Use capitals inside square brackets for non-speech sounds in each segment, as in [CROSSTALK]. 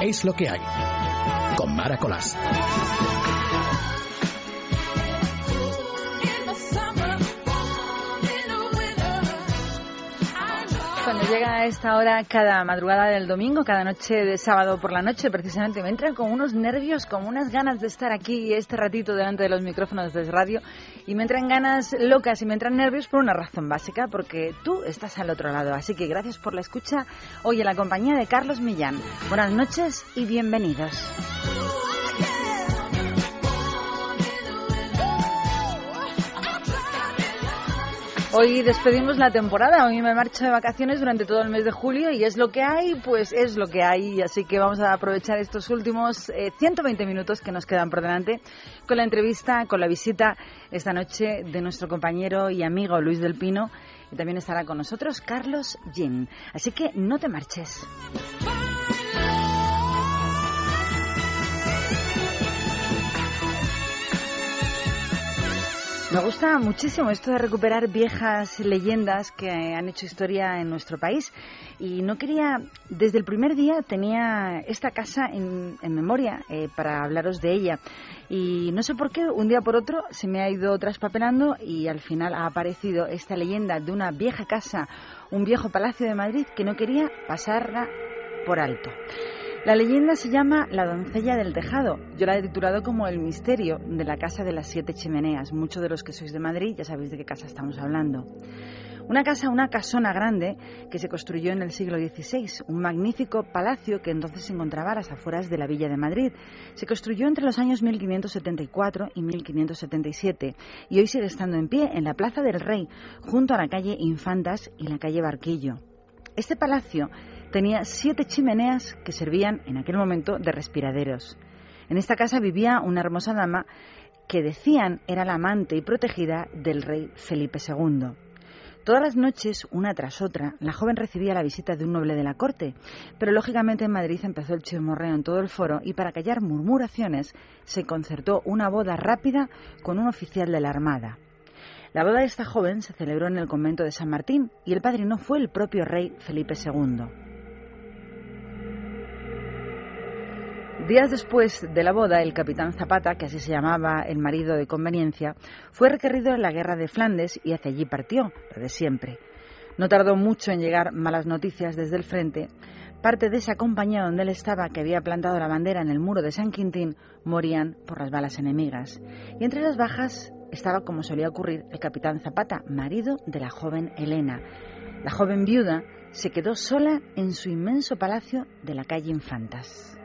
Es lo que hay. Con Mara Colás. Cuando llega a esta hora cada madrugada del domingo, cada noche de sábado por la noche, precisamente me entran con unos nervios, con unas ganas de estar aquí este ratito delante de los micrófonos de radio y me entran ganas locas y me entran nervios por una razón básica, porque tú estás al otro lado. Así que gracias por la escucha hoy en la compañía de Carlos Millán. Buenas noches y bienvenidos. Hoy despedimos la temporada, hoy me marcho de vacaciones durante todo el mes de julio y es lo que hay, pues es lo que hay, así que vamos a aprovechar estos últimos 120 eh, minutos que nos quedan por delante con la entrevista, con la visita esta noche de nuestro compañero y amigo Luis del Pino y también estará con nosotros Carlos Jim. Así que no te marches. Me gusta muchísimo esto de recuperar viejas leyendas que han hecho historia en nuestro país y no quería, desde el primer día tenía esta casa en, memoria eh, para hablaros de ella y no sé por qué, un día por otro se me ha ido traspapelando y al final ha aparecido esta leyenda de una vieja casa, un viejo palacio de Madrid que no quería pasarla por alto. La leyenda se llama La doncella del tejado. Yo la he titulado como El misterio de la casa de las siete chimeneas. Muchos de los que sois de Madrid ya sabéis de qué casa estamos hablando. Una casa, una casona grande que se construyó en el siglo XVI, un magnífico palacio que entonces se encontraba a las afueras de la villa de Madrid. Se construyó entre los años 1574 y 1577 y hoy sigue estando en pie en la Plaza del Rey, junto a la calle Infantas y la calle Barquillo. Este palacio tenía siete chimeneas que servían en aquel momento de respiraderos. En esta casa vivía una hermosa dama que decían era la amante y protegida del rey Felipe II. Todas las noches, una tras otra, la joven recibía la visita de un noble de la corte, pero lógicamente en Madrid empezó el chismorreo en todo el foro y para callar murmuraciones se concertó una boda rápida con un oficial de la Armada. La boda de esta joven se celebró en el convento de San Martín y el padrino fue el propio rey Felipe II. Días después de la boda, el capitán Zapata, que así se llamaba el marido de conveniencia, fue requerido en la guerra de Flandes y hacia allí partió, lo de siempre. No tardó mucho en llegar malas noticias desde el frente. Parte de esa compañía donde él estaba, que había plantado la bandera en el muro de San Quintín, morían por las balas enemigas. Y entre las bajas estaba, como solía ocurrir, el capitán Zapata, marido de la joven Elena. La joven viuda se quedó sola en su inmenso palacio de la calle Infantas.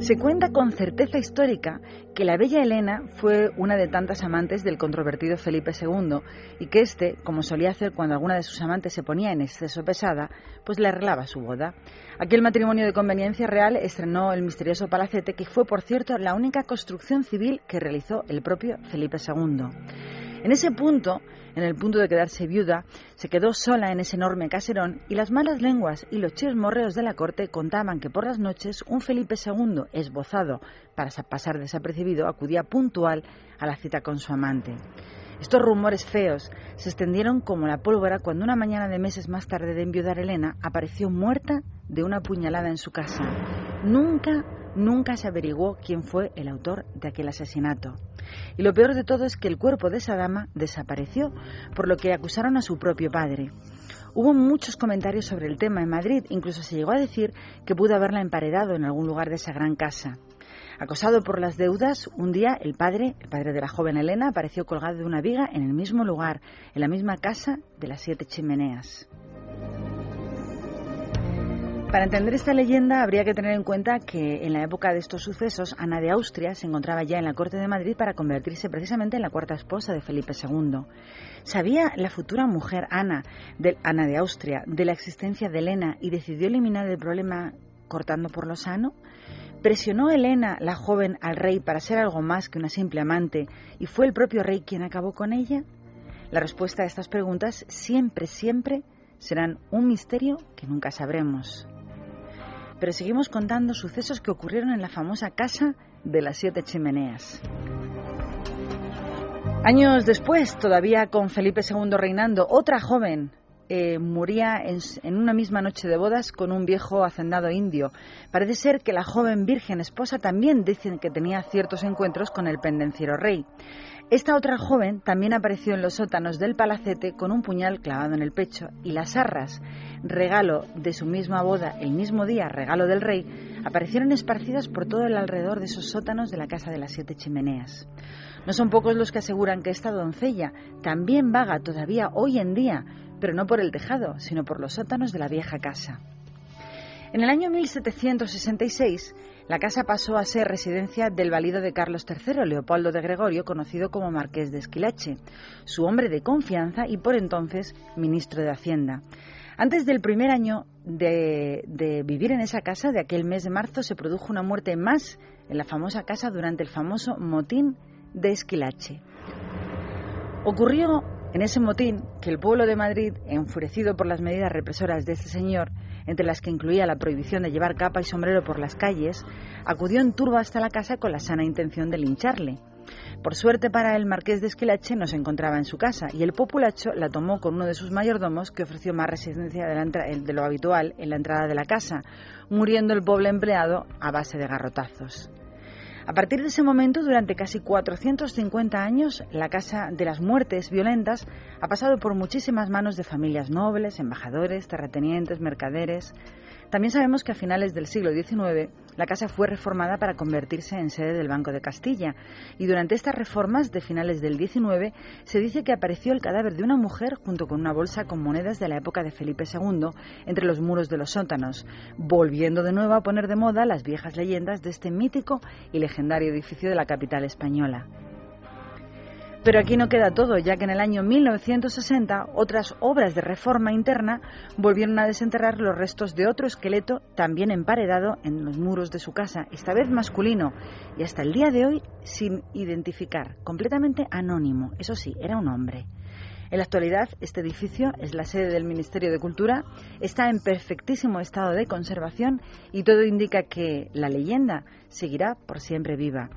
Se cuenta con certeza histórica que la bella Elena fue una de tantas amantes del controvertido Felipe II y que éste, como solía hacer cuando alguna de sus amantes se ponía en exceso pesada, pues le arreglaba su boda. Aquel matrimonio de conveniencia real estrenó el misterioso palacete que fue, por cierto, la única construcción civil que realizó el propio Felipe II. En ese punto, en el punto de quedarse viuda, se quedó sola en ese enorme caserón y las malas lenguas y los chismorreos de la corte contaban que por las noches un Felipe II, esbozado para pasar desapercibido, acudía puntual a la cita con su amante. Estos rumores feos se extendieron como la pólvora cuando una mañana de meses más tarde de enviudar Elena apareció muerta de una puñalada en su casa. Nunca, nunca se averiguó quién fue el autor de aquel asesinato. Y lo peor de todo es que el cuerpo de esa dama desapareció, por lo que acusaron a su propio padre. Hubo muchos comentarios sobre el tema en Madrid, incluso se llegó a decir que pudo haberla emparedado en algún lugar de esa gran casa. Acosado por las deudas, un día el padre, el padre de la joven Elena, apareció colgado de una viga en el mismo lugar, en la misma casa de las siete chimeneas. Para entender esta leyenda habría que tener en cuenta que en la época de estos sucesos Ana de Austria se encontraba ya en la corte de Madrid para convertirse precisamente en la cuarta esposa de Felipe II. ¿Sabía la futura mujer Ana de, Ana de Austria de la existencia de Elena y decidió eliminar el problema cortando por lo sano? ¿Presionó Elena, la joven, al rey para ser algo más que una simple amante y fue el propio rey quien acabó con ella? La respuesta a estas preguntas siempre, siempre serán un misterio que nunca sabremos pero seguimos contando sucesos que ocurrieron en la famosa Casa de las Siete Chimeneas. Años después, todavía con Felipe II reinando, otra joven eh, moría en, una misma noche de bodas con un viejo hacendado indio. Parece ser que la joven virgen esposa también dicen que tenía ciertos encuentros con el pendenciero rey. Esta otra joven también apareció en los sótanos del palacete con un puñal clavado en el pecho y las arras, regalo de su misma boda el mismo día, regalo del rey, aparecieron esparcidas por todo el alrededor de esos sótanos de la casa de las siete chimeneas. No son pocos los que aseguran que esta doncella también vaga todavía hoy en día, pero no por el tejado, sino por los sótanos de la vieja casa. En el año 1766, la casa pasó a ser residencia del valido de Carlos III, Leopoldo de Gregorio, conocido como Marqués de Esquilache, su hombre de confianza y por entonces ministro de Hacienda. Antes del primer año de, de, vivir en esa casa, de aquel mes de marzo, se produjo una muerte más en la famosa casa durante el famoso motín de Esquilache. Ocurrió en ese motín que el pueblo de Madrid, enfurecido por las medidas represoras de este señor, entre las que incluía la prohibición de llevar capa y sombrero por las calles, acudió en turba hasta la casa con la sana intención de lincharle. Por suerte para el marqués de Esquilache no se encontraba en su casa y el populacho la tomó con uno de sus mayordomos que ofreció más resistencia de, lo habitual en la entrada de la casa, muriendo el pobre empleado a base de garrotazos. A partir de ese momento, durante casi 450 años, la Casa de las Muertes Violentas ha pasado por muchísimas manos de familias nobles, embajadores, terratenientes, mercaderes. También sabemos que a finales del siglo XIX la casa fue reformada para convertirse en sede del Banco de Castilla y durante estas reformas de finales del XIX se dice que apareció el cadáver de una mujer junto con una bolsa con monedas de la época de Felipe II entre los muros de los sótanos, volviendo de nuevo a poner de moda las viejas leyendas de este mítico y legendario edificio de la capital española. Pero aquí no queda todo, ya que en el año 1960 otras obras de reforma interna volvieron a desenterrar los restos de otro esqueleto también emparedado en los muros de su casa, esta vez masculino, y hasta el día de hoy sin identificar, completamente anónimo. Eso sí, era un hombre. En la actualidad, este edificio es la sede del Ministerio de Cultura, está en perfectísimo estado de conservación y todo indica que la leyenda seguirá por siempre viva.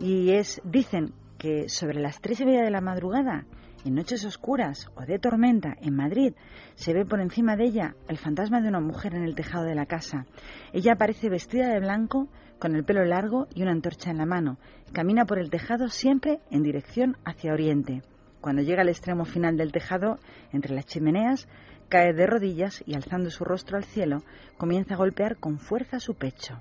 Y es, dicen, que sobre las tres y media de la madrugada, en noches oscuras o de tormenta en Madrid, se ve por encima de ella el fantasma de una mujer en el tejado de la casa. Ella aparece vestida de blanco, con el pelo largo y una antorcha en la mano. Camina por el tejado siempre en dirección hacia oriente. Cuando llega al extremo final del tejado, entre las chimeneas, cae de rodillas y alzando su rostro al cielo, comienza a golpear con fuerza su pecho.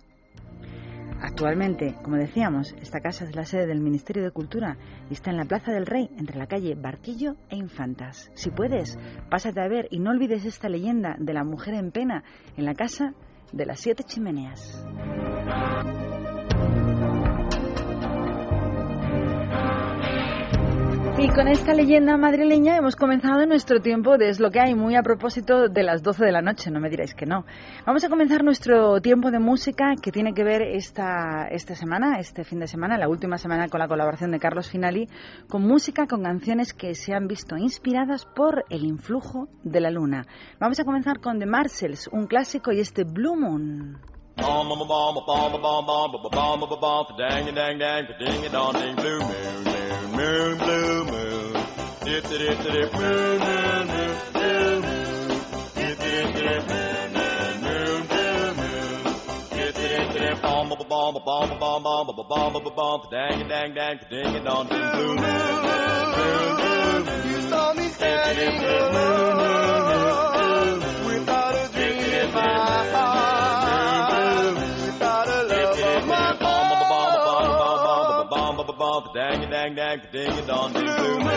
Actualmente, como decíamos, esta casa es la sede del Ministerio de Cultura y está en la Plaza del Rey, entre la calle Barquillo e Infantas. Si puedes, pásate a ver y no olvides esta leyenda de la mujer en pena en la casa de las siete chimeneas. Y con esta leyenda madrileña hemos comenzado nuestro tiempo de Es lo que hay, muy a propósito de las 12 de la noche, no me diréis que no. Vamos a comenzar nuestro tiempo de música que tiene que ver esta, esta semana, este fin de semana, la última semana con la colaboración de Carlos Finali, con música, con canciones que se han visto inspiradas por el influjo de la luna. Vamos a comenzar con The Marcells, un clásico y este Blue Moon. Moon, blue moon. Dip, dip, dip, moon, moon, moon, blue moon. Dip, dip, dip, moon, moon, moon, blue moon. Dip, dip, dip, bomb, bomb, bomb, bomb, bomb, bomb, bomb, bomb, bomb, dang, dang, dang, ding, and on, blue moon, moon, moon. You saw me standing alone without a dream in my heart. Dang dang, ding a dong, ding blue moon.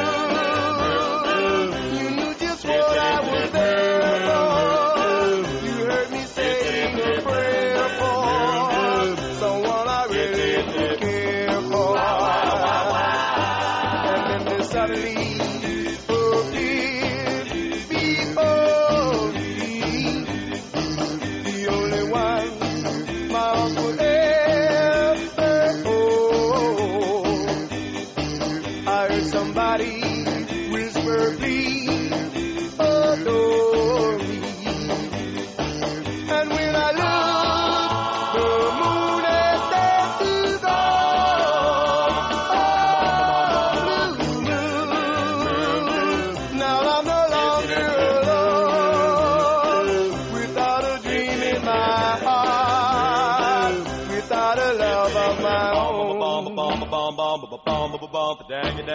You knew just what I was there for.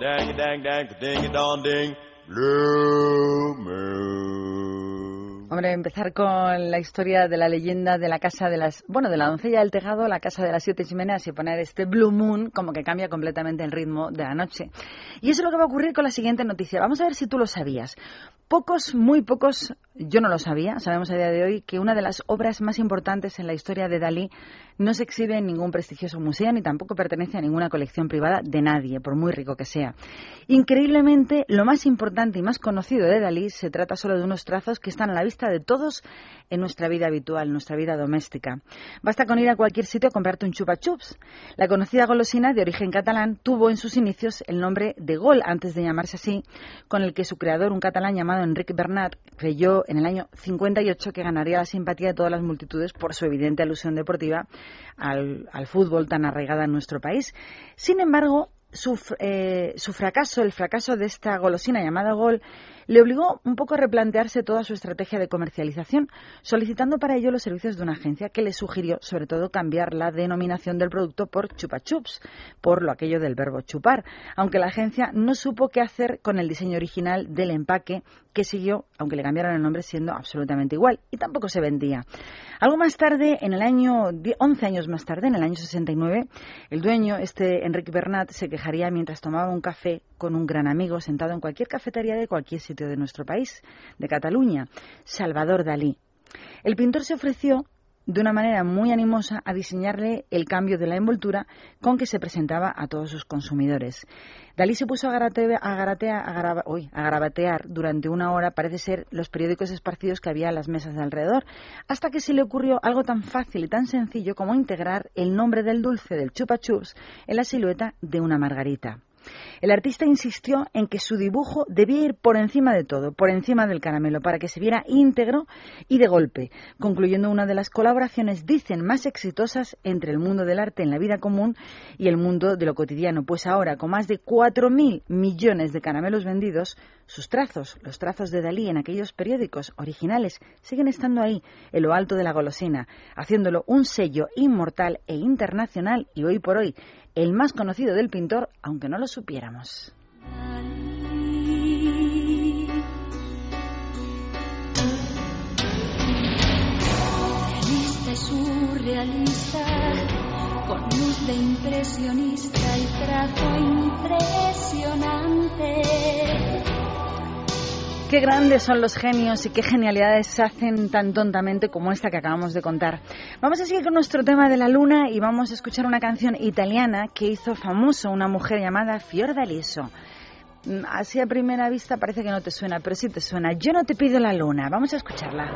dang dang dang ding dong ding blue moon. Hombre, empezar con la historia de la leyenda de la casa de las, bueno, de la doncella del tejado, la casa de las siete chimeneas y poner este Blue Moon como que cambia completamente el ritmo de la noche. Y eso es lo que va a ocurrir con la siguiente noticia. Vamos a ver si tú lo sabías. Pocos, muy pocos, yo no lo sabía, sabemos a día de hoy que una de las obras más importantes en la historia de Dalí no se exhibe en ningún prestigioso museo ni tampoco pertenece a ninguna colección privada de nadie, por muy rico que sea. Increíblemente, lo más importante y más conocido de Dalí se trata solo de unos trazos que están a la vista de todos en nuestra vida habitual, nuestra vida doméstica. Basta con ir a cualquier sitio a comprarte un chupa chups. La conocida golosina de origen catalán tuvo en sus inicios el nombre de Gol antes de llamarse así, con el que su creador, un catalán llamado Enric Bernat, creyó en el año 58 que ganaría la simpatía de todas las multitudes por su evidente alusión deportiva al, al fútbol tan arraigada en nuestro país. Sin embargo, su, eh, su, fracaso, el fracaso de esta golosina llamada Gol, le obligó un poco a replantearse toda su estrategia de comercialización, solicitando para ello los servicios de una agencia que le sugirió, sobre todo, cambiar la denominación del producto por chupa chups, por lo aquello del verbo chupar, aunque la agencia no supo qué hacer con el diseño original del empaque que siguió, aunque le cambiaron el nombre, siendo absolutamente igual, y tampoco se vendía. Algo más tarde, en el año, 11 años más tarde, en el año 69, el dueño, este Enrique Bernat, se quejaría mientras tomaba un café con un gran amigo sentado en cualquier cafetería de cualquier sitio de nuestro país, de Cataluña, Salvador Dalí. El pintor se ofreció de una manera muy animosa a diseñarle el cambio de la envoltura con que se presentaba a todos sus consumidores. Dalí se puso a, garatea, garabatear durante una hora, parece ser, los periódicos esparcidos que había en las mesas de alrededor, hasta que se le ocurrió algo tan fácil y tan sencillo como integrar el nombre del dulce del chupa chups en la silueta de una margarita. El artista insistió en que su dibujo debía ir por encima de todo, por encima del caramelo, para que se viera íntegro y de golpe, concluyendo una de las colaboraciones, dicen, más exitosas entre el mundo del arte en la vida común y el mundo de lo cotidiano, pues ahora, con más de 4.000 millones de caramelos vendidos, sus trazos, los trazos de Dalí en aquellos periódicos originales, siguen estando ahí, en lo alto de la golosina, haciéndolo un sello inmortal e internacional y hoy por hoy el más conocido del pintor, aunque no lo supiéramos. Realista y surrealista, con luz de impresionista y trazo impresionante. Qué grandes son los genios y qué genialidades se hacen tan tontamente como esta que acabamos de contar. Vamos a seguir con nuestro tema de la luna y vamos a escuchar una canción italiana que hizo famoso una mujer llamada Fiordaliso. Así a primera vista parece que no te suena, pero sí te suena. Yo no te pido la luna. Vamos a escucharla.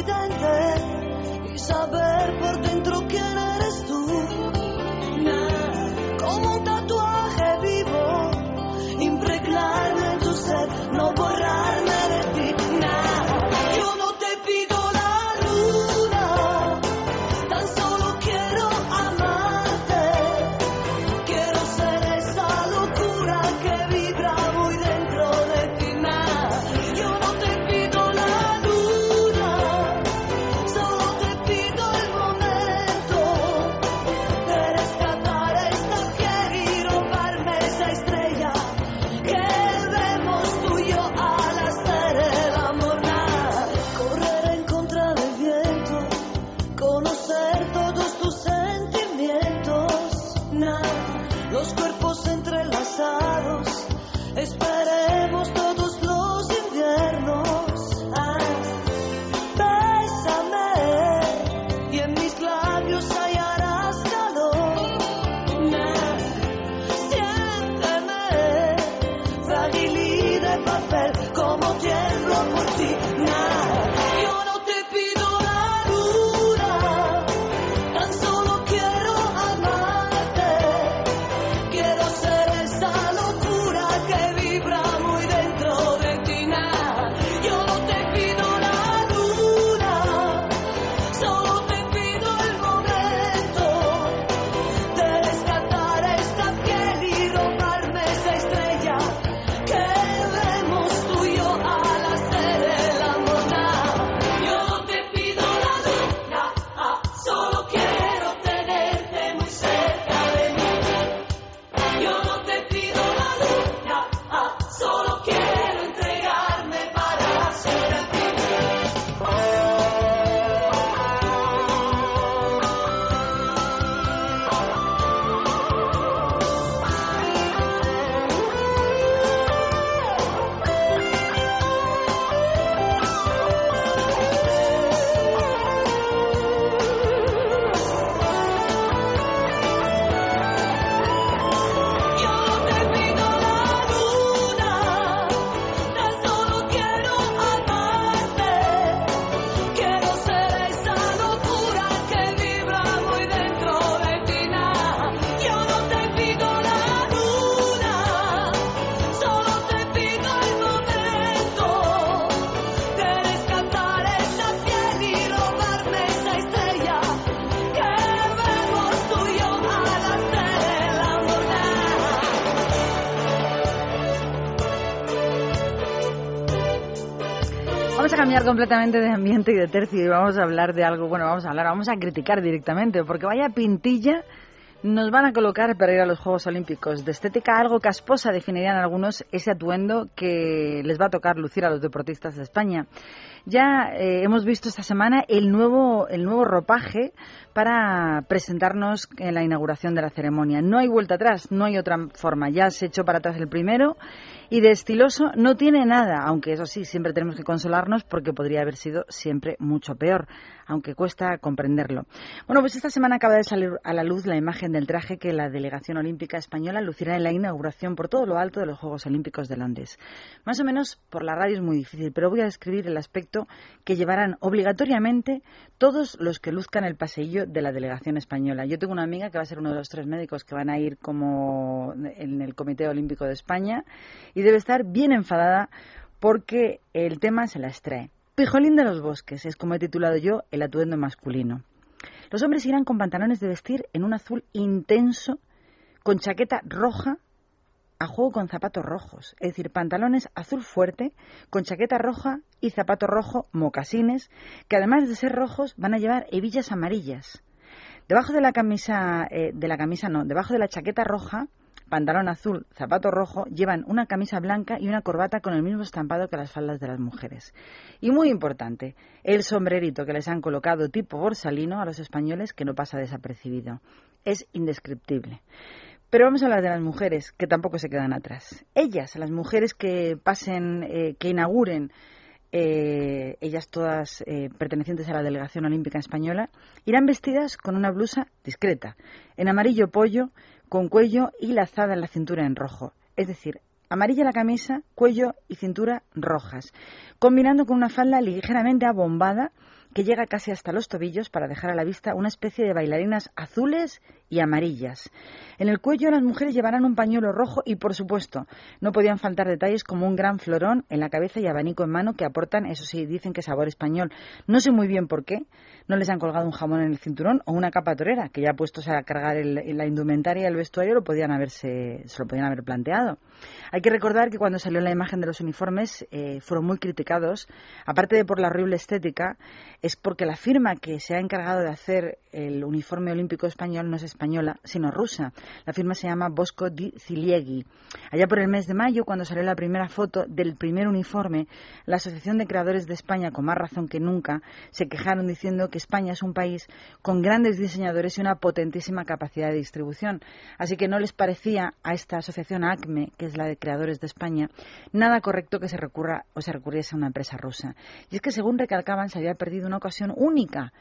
Yo no te pido completamente de ambiente y de tercio y vamos a hablar de algo, bueno, vamos a hablar, vamos a criticar directamente, porque vaya pintilla nos van a colocar para ir a los Juegos Olímpicos. De estética algo casposa definirían algunos ese atuendo que les va a tocar lucir a los deportistas de España. Ya eh, hemos visto esta semana el nuevo, el nuevo ropaje para presentarnos en la inauguración de la ceremonia. No hay vuelta atrás, no hay otra forma. Ya se echó para atrás el primero y de estiloso no tiene nada, aunque eso sí, siempre tenemos que consolarnos porque podría haber sido siempre mucho peor, aunque cuesta comprenderlo. Bueno, pues esta semana acaba de salir a la luz la imagen del traje que la delegación olímpica española lucirá en la inauguración por todo lo alto de los Juegos Olímpicos de Londres. Más o menos por la radio es muy difícil, pero voy a describir el aspecto que llevarán obligatoriamente todos los que luzcan el paseillo de la delegación española. Yo tengo una amiga que va a ser uno de los tres médicos que van a ir como en el Comité Olímpico de España y debe estar bien enfadada porque el tema se la extrae. Pijolín de los bosques es como he titulado yo el atuendo masculino. Los hombres irán con pantalones de vestir en un azul intenso, con chaqueta roja, a juego con zapatos rojos, es decir, pantalones azul fuerte, con chaqueta roja y zapato rojo, mocasines, que además de ser rojos van a llevar hebillas amarillas. Debajo de la camisa, eh, de la camisa no, debajo de la chaqueta roja pantalón azul, zapato rojo, llevan una camisa blanca y una corbata con el mismo estampado que las faldas de las mujeres. Y muy importante, el sombrerito que les han colocado tipo borsalino a los españoles que no pasa desapercibido. Es indescriptible. Pero vamos a hablar de las mujeres, que tampoco se quedan atrás. Ellas, las mujeres que pasen, eh, que inauguren eh, ellas todas eh, pertenecientes a la delegación olímpica española, irán vestidas con una blusa discreta, en amarillo pollo, con cuello y lazada en la cintura en rojo. Es decir, amarilla la camisa, cuello y cintura rojas, combinando con una falda ligeramente abombada que llega casi hasta los tobillos para dejar a la vista una especie de bailarinas azules y amarillas. En el cuello las mujeres llevarán un pañuelo rojo y, por supuesto, no podían faltar detalles como un gran florón en la cabeza y abanico en mano que aportan, eso sí, dicen que sabor español. No sé muy bien por qué. No les han colgado un jamón en el cinturón o una capa torera, que ya puestos a cargar el, la indumentaria y el vestuario lo podían haberse, se lo podían haber planteado. Hay que recordar que cuando salió la imagen de los uniformes eh, fueron muy criticados, aparte de por la horrible estética, es porque la firma que se ha encargado de hacer el uniforme olímpico español no es española, sino rusa. La firma se llama Bosco di Zilieghi. Allá por el mes de mayo, cuando salió la primera foto del primer uniforme, la Asociación de Creadores de España, con más razón que nunca, se quejaron diciendo que España es un país con grandes diseñadores y una potentísima capacidad de distribución. Así que no les parecía a esta asociación ACME, que es la de Creadores de España, nada correcto que se recurra o se recurriese a una empresa rusa. Y es que, según recalcaban, se había perdido una ocasión única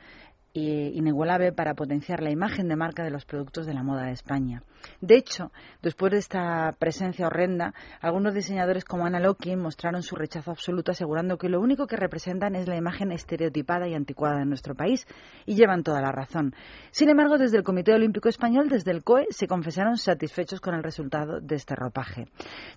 inigualable para potenciar la imagen de marca de los productos de la moda de España. De hecho, después de esta presencia horrenda, algunos diseñadores como Ana Lokin mostraron su rechazo absoluto asegurando que lo único que representan es la imagen estereotipada y anticuada de nuestro país y llevan toda la razón. Sin embargo, desde el Comité Olímpico Español, desde el COE, se confesaron satisfechos con el resultado de este ropaje.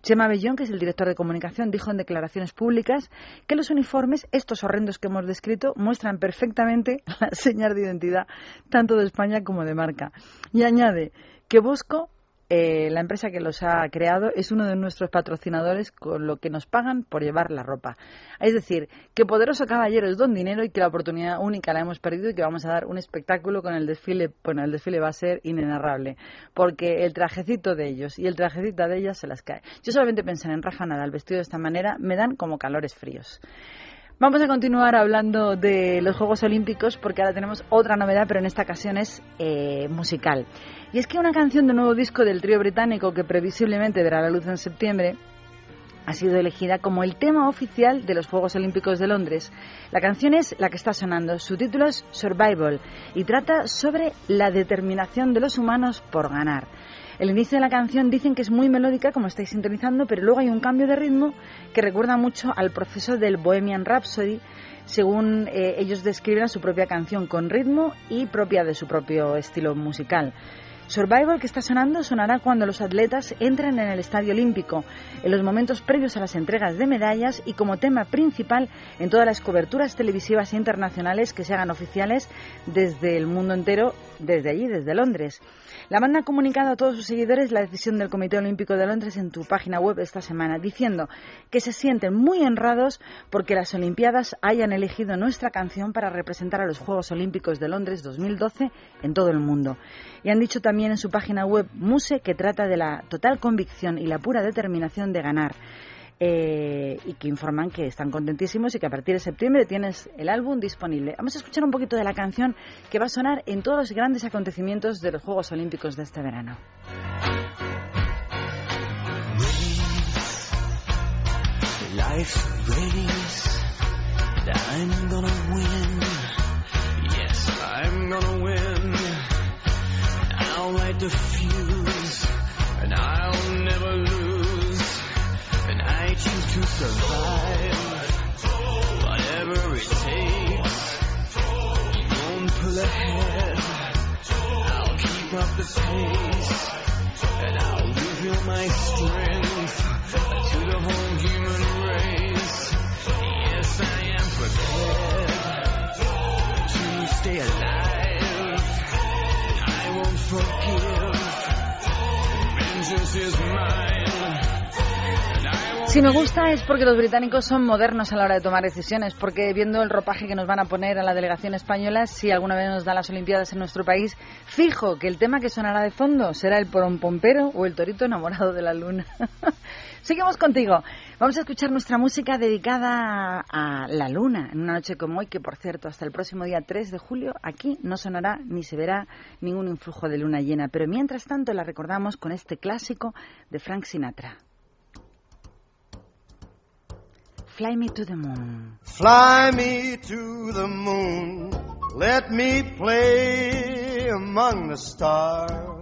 Chema Bellón, que es el director de comunicación, dijo en declaraciones públicas que los uniformes, estos horrendos que hemos descrito, muestran perfectamente [LAUGHS] la señal de identidad tanto de España como de marca. Y añade que Bosco, eh, la empresa que los ha creado, es uno de nuestros patrocinadores con lo que nos pagan por llevar la ropa. Es decir, que Poderoso Caballero es don dinero y que la oportunidad única la hemos perdido y que vamos a dar un espectáculo con el desfile. Bueno, el desfile va a ser inenarrable, porque el trajecito de ellos y el trajecito de ellas se las cae. Yo solamente pensé en Rafa Nadal vestido de esta manera, me dan como calores fríos. Vamos a continuar hablando de los Juegos Olímpicos porque ahora tenemos otra novedad, pero en esta ocasión es eh, musical. Y es que una canción de nuevo disco del trío británico que previsiblemente verá la luz en septiembre ha sido elegida como el tema oficial de los Juegos Olímpicos de Londres. La canción es la que está sonando, su título es Survival y trata sobre la determinación de los humanos por ganar. El inicio de la canción dicen que es muy melódica, como estáis sintonizando, pero luego hay un cambio de ritmo que recuerda mucho al proceso del Bohemian Rhapsody, según eh, ellos describen su propia canción, con ritmo y propia de su propio estilo musical. Survival que está sonando sonará cuando los atletas entren en el Estadio Olímpico, en los momentos previos a las entregas de medallas y como tema principal en todas las coberturas televisivas internacionales que se hagan oficiales desde el mundo entero, desde allí, desde Londres. La banda ha comunicado a todos sus seguidores la decisión del Comité Olímpico de Londres en tu página web esta semana, diciendo que se sienten muy honrados porque las Olimpiadas hayan elegido nuestra canción para representar a los Juegos Olímpicos de Londres 2012 en todo el mundo. Y han dicho también en su página web Muse que trata de la total convicción y la pura determinación de ganar. Eh, y que informan que están contentísimos y que a partir de septiembre tienes el álbum disponible. Vamos a escuchar un poquito de la canción que va a sonar en todos los grandes acontecimientos de los Juegos Olímpicos de este verano. Light the fuse and I'll never lose. And I choose to survive whatever it takes. Won't pull ahead. I'll keep up the pace and I'll reveal my strength to the whole human race. Yes, I am prepared to stay alive. Si me gusta es porque los británicos son modernos a la hora de tomar decisiones, porque viendo el ropaje que nos van a poner a la delegación española, si alguna vez nos dan las Olimpiadas en nuestro país, fijo que el tema que sonará de fondo será el porompompero o el torito enamorado de la luna. [LAUGHS] Seguimos contigo. Vamos a escuchar nuestra música dedicada a la luna en una noche como hoy, que por cierto, hasta el próximo día 3 de julio aquí no sonará ni se verá ningún influjo de luna llena. Pero mientras tanto la recordamos con este clásico de Frank Sinatra. Fly me to the moon. Fly me to the moon. Let me play among the stars.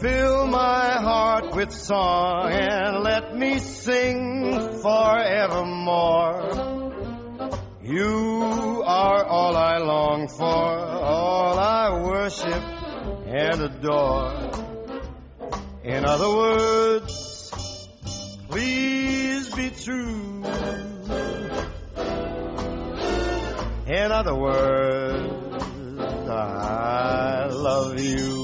Fill my heart with song and let me sing forevermore. You are all I long for, all I worship and adore. In other words, please be true. In other words, I love you.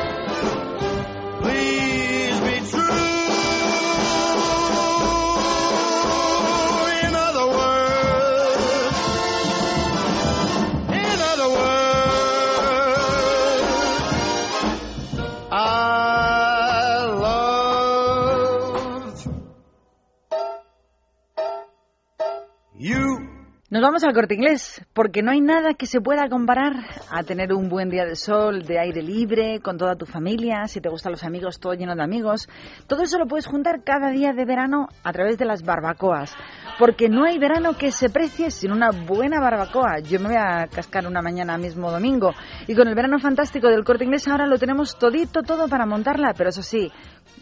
Nos vamos al corte inglés, porque no hay nada que se pueda comparar a tener un buen día de sol, de aire libre, con toda tu familia, si te gustan los amigos, todo lleno de amigos. Todo eso lo puedes juntar cada día de verano a través de las barbacoas, porque no hay verano que se precie sin una buena barbacoa. Yo me voy a cascar una mañana mismo domingo, y con el verano fantástico del corte inglés ahora lo tenemos todito, todo para montarla, pero eso sí,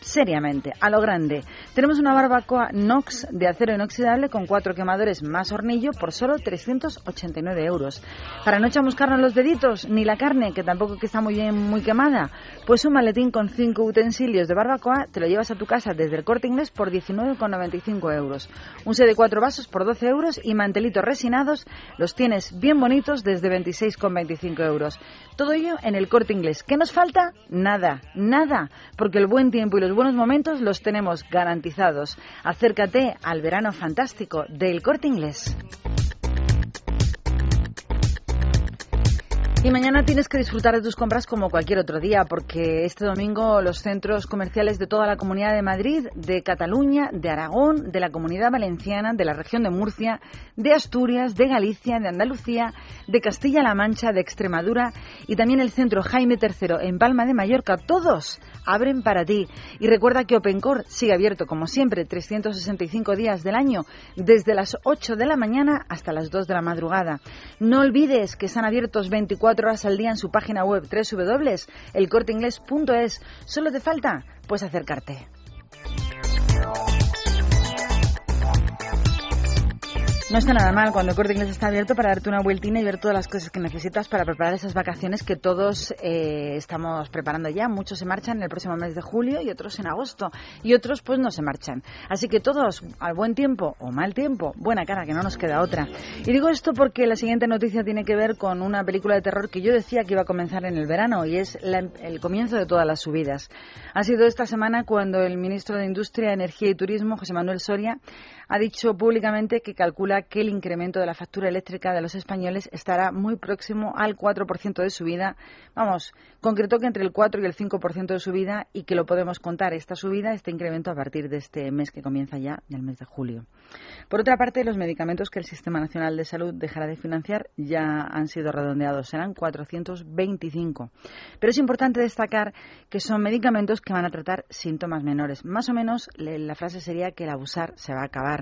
seriamente, a lo grande. Tenemos una barbacoa Nox de acero inoxidable con cuatro quemadores más hornillo por solo 389 euros. Para no chamuscarnos los deditos, ni la carne, que tampoco que está muy bien, muy quemada, pues un maletín con cinco utensilios de barbacoa te lo llevas a tu casa desde el corte inglés por 19,95 euros. Un set de cuatro vasos por 12 euros y mantelitos resinados los tienes bien bonitos desde 26,25 euros. Todo ello en el corte inglés. ¿Qué nos falta? Nada, nada, porque el buen tiempo y los buenos momentos los tenemos garantizados. Acércate al verano fantástico del corte inglés. Y mañana tienes que disfrutar de tus compras como cualquier otro día, porque este domingo los centros comerciales de toda la Comunidad de Madrid, de Cataluña, de Aragón, de la Comunidad Valenciana, de la región de Murcia, de Asturias, de Galicia, de Andalucía, de Castilla-La Mancha, de Extremadura y también el centro Jaime III en Palma de Mallorca, todos abren para ti. Y recuerda que OpenCore sigue abierto como siempre 365 días del año, desde las 8 de la mañana hasta las 2 de la madrugada. No olvides que están abiertos 24 horas al día en su página web www.elcorteingles.es. Solo te falta pues acercarte. No está nada mal cuando el corte inglés está abierto para darte una vueltina y ver todas las cosas que necesitas para preparar esas vacaciones que todos eh, estamos preparando ya. Muchos se marchan en el próximo mes de julio y otros en agosto. Y otros pues no se marchan. Así que todos al buen tiempo o mal tiempo, buena cara, que no nos queda otra. Y digo esto porque la siguiente noticia tiene que ver con una película de terror que yo decía que iba a comenzar en el verano y es la- el comienzo de todas las subidas. Ha sido esta semana cuando el ministro de Industria, Energía y Turismo, José Manuel Soria, ha dicho públicamente que calcula que el incremento de la factura eléctrica de los españoles estará muy próximo al 4% de subida. Vamos, concretó que entre el 4 y el 5% de subida y que lo podemos contar esta subida, este incremento a partir de este mes que comienza ya, del mes de julio. Por otra parte, los medicamentos que el Sistema Nacional de Salud dejará de financiar ya han sido redondeados, serán 425. Pero es importante destacar que son medicamentos que van a tratar síntomas menores. Más o menos la frase sería que el abusar se va a acabar.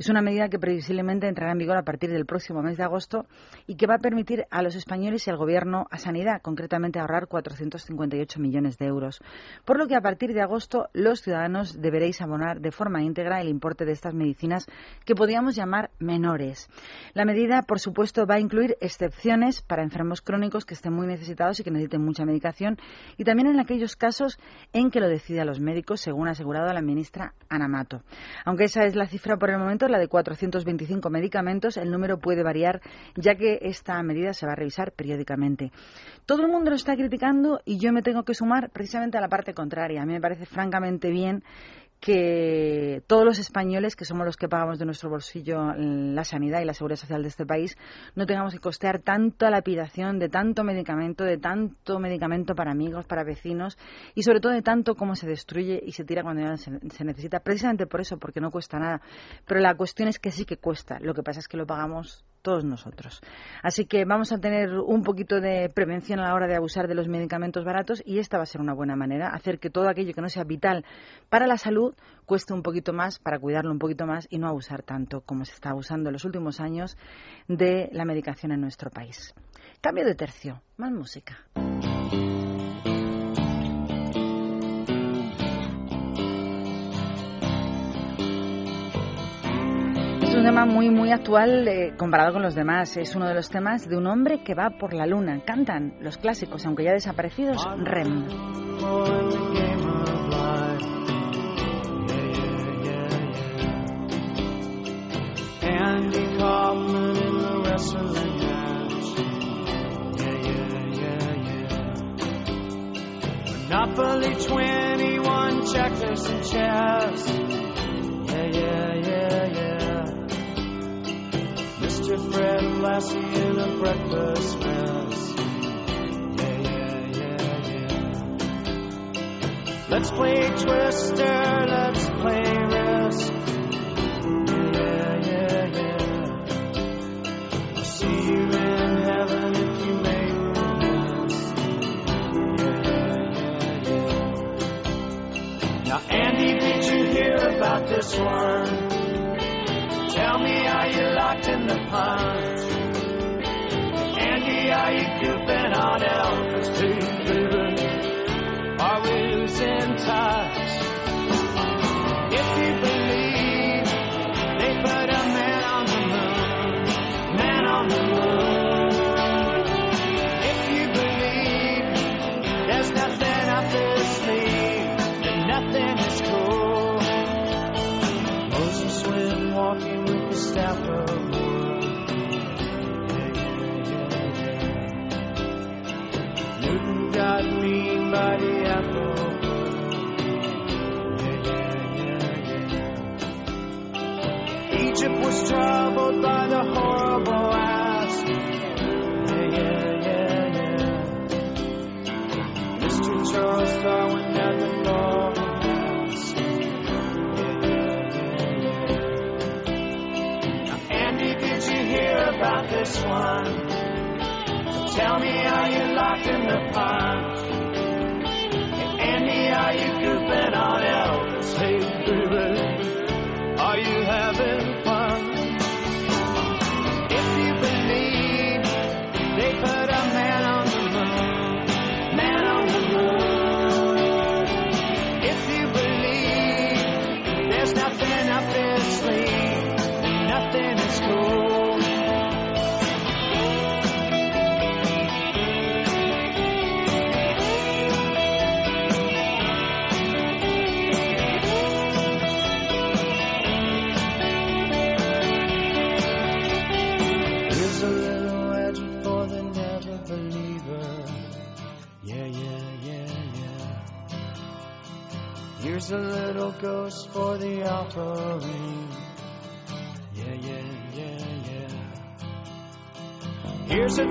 Es una medida que previsiblemente entrará en vigor a partir del próximo mes de agosto y que va a permitir a los españoles y al Gobierno a Sanidad, concretamente, ahorrar 458 millones de euros. Por lo que a partir de agosto los ciudadanos deberéis abonar de forma íntegra el importe de estas medicinas que podríamos llamar menores. La medida, por supuesto, va a incluir excepciones para enfermos crónicos que estén muy necesitados y que necesiten mucha medicación y también en aquellos casos en que lo decidan los médicos, según ha asegurado la ministra Ana Mato. Aunque esa es la cifra por el momento, la de 425 medicamentos, el número puede variar ya que esta medida se va a revisar periódicamente. Todo el mundo lo está criticando y yo me tengo que sumar precisamente a la parte contraria. A mí me parece francamente bien que todos los españoles, que somos los que pagamos de nuestro bolsillo la sanidad y la seguridad social de este país, no tengamos que costear tanta lapidación de tanto medicamento, de tanto medicamento para amigos, para vecinos y sobre todo de tanto cómo se destruye y se tira cuando ya se, se necesita. Precisamente por eso, porque no cuesta nada. Pero la cuestión es que sí que cuesta. Lo que pasa es que lo pagamos todos nosotros. Así que vamos a tener un poquito de prevención a la hora de abusar de los medicamentos baratos y esta va a ser una buena manera, hacer que todo aquello que no sea vital para la salud cueste un poquito más, para cuidarlo un poquito más y no abusar tanto como se está abusando en los últimos años de la medicación en nuestro país. Cambio de tercio, más música. Un tema muy, muy actual eh, comparado con los demás. Es uno de los temas de un hombre que va por la luna. Cantan los clásicos, aunque ya desaparecidos, REM. Monopoly 21, checkers and chess. Yeah, yeah, yeah, yeah. Mr. Fred Lassie in a breakfast mess. Yeah, yeah, yeah, yeah. Let's play Twister, let's play Risk. Yeah, yeah, yeah. I'll see you in heaven if you make the list. Yeah, yeah, yeah. Now, Andy, did you hear about this one? Tell me, are you locked in the punch? Andy, are you goofing on Elvis too, baby? Are we losing touch? If you believe staff of. Newton got beaten by the apple. Egypt was troubled by the horrible ass. Yeah, yeah, yeah, yeah. Mr. Charles Darwin this one? Tell me, are you locked in the pond? And Andy, are you goofing on Elvis? Hey,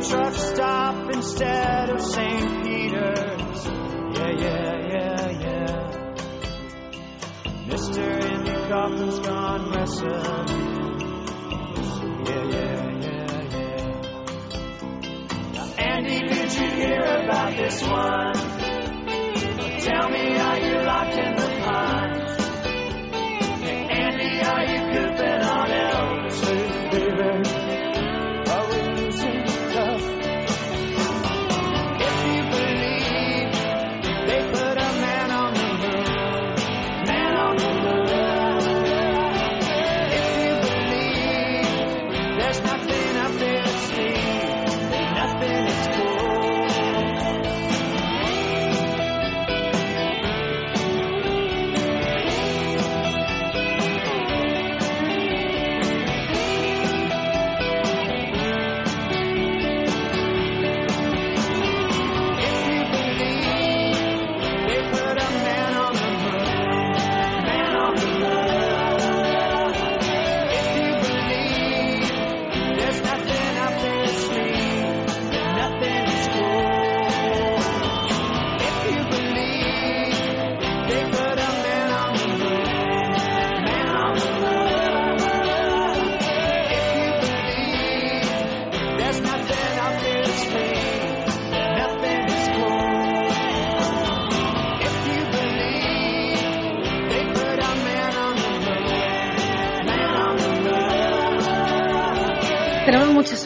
truck stop instead of St.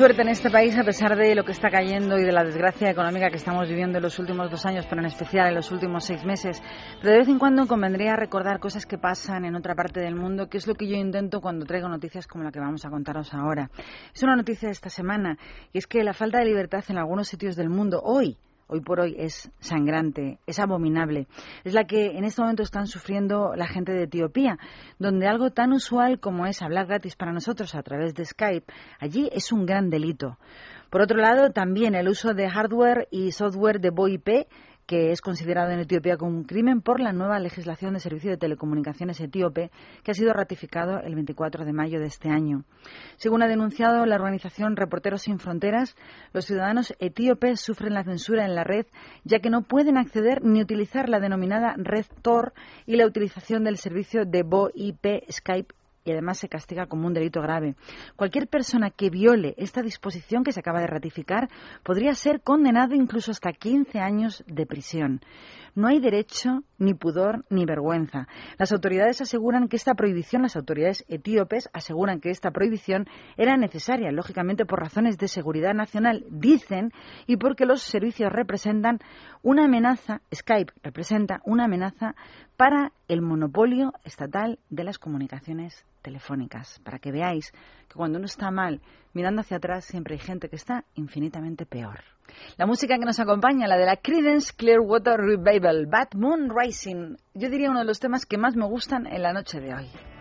suerte en este país a pesar de lo que está cayendo y de la desgracia económica que estamos viviendo en los últimos dos años, pero en especial en los últimos seis meses. Pero de vez en cuando convendría recordar cosas que pasan en otra parte del mundo, que es lo que yo intento cuando traigo noticias como la que vamos a contaros ahora. Es una noticia de esta semana y es que la falta de libertad en algunos sitios del mundo hoy hoy por hoy es sangrante, es abominable. Es la que en este momento están sufriendo la gente de Etiopía, donde algo tan usual como es hablar gratis para nosotros a través de Skype, allí es un gran delito. Por otro lado, también el uso de hardware y software de VoIP que es considerado en Etiopía como un crimen por la nueva legislación de servicio de telecomunicaciones etíope que ha sido ratificado el 24 de mayo de este año. Según ha denunciado la organización Reporteros sin Fronteras, los ciudadanos etíopes sufren la censura en la red ya que no pueden acceder ni utilizar la denominada red Tor y la utilización del servicio de VoIP Skype y además se castiga como un delito grave. Cualquier persona que viole esta disposición que se acaba de ratificar podría ser condenado incluso hasta 15 años de prisión. No hay derecho, ni pudor, ni vergüenza. Las autoridades aseguran que esta prohibición, las autoridades etíopes aseguran que esta prohibición era necesaria, lógicamente por razones de seguridad nacional, dicen, y porque los servicios representan una amenaza, Skype representa una amenaza para el monopolio estatal de las comunicaciones telefónicas, para que veáis que cuando uno está mal mirando hacia atrás siempre hay gente que está infinitamente peor. La música que nos acompaña, la de la Creedence Clearwater Revival, Bad Moon Rising, yo diría uno de los temas que más me gustan en la noche de hoy.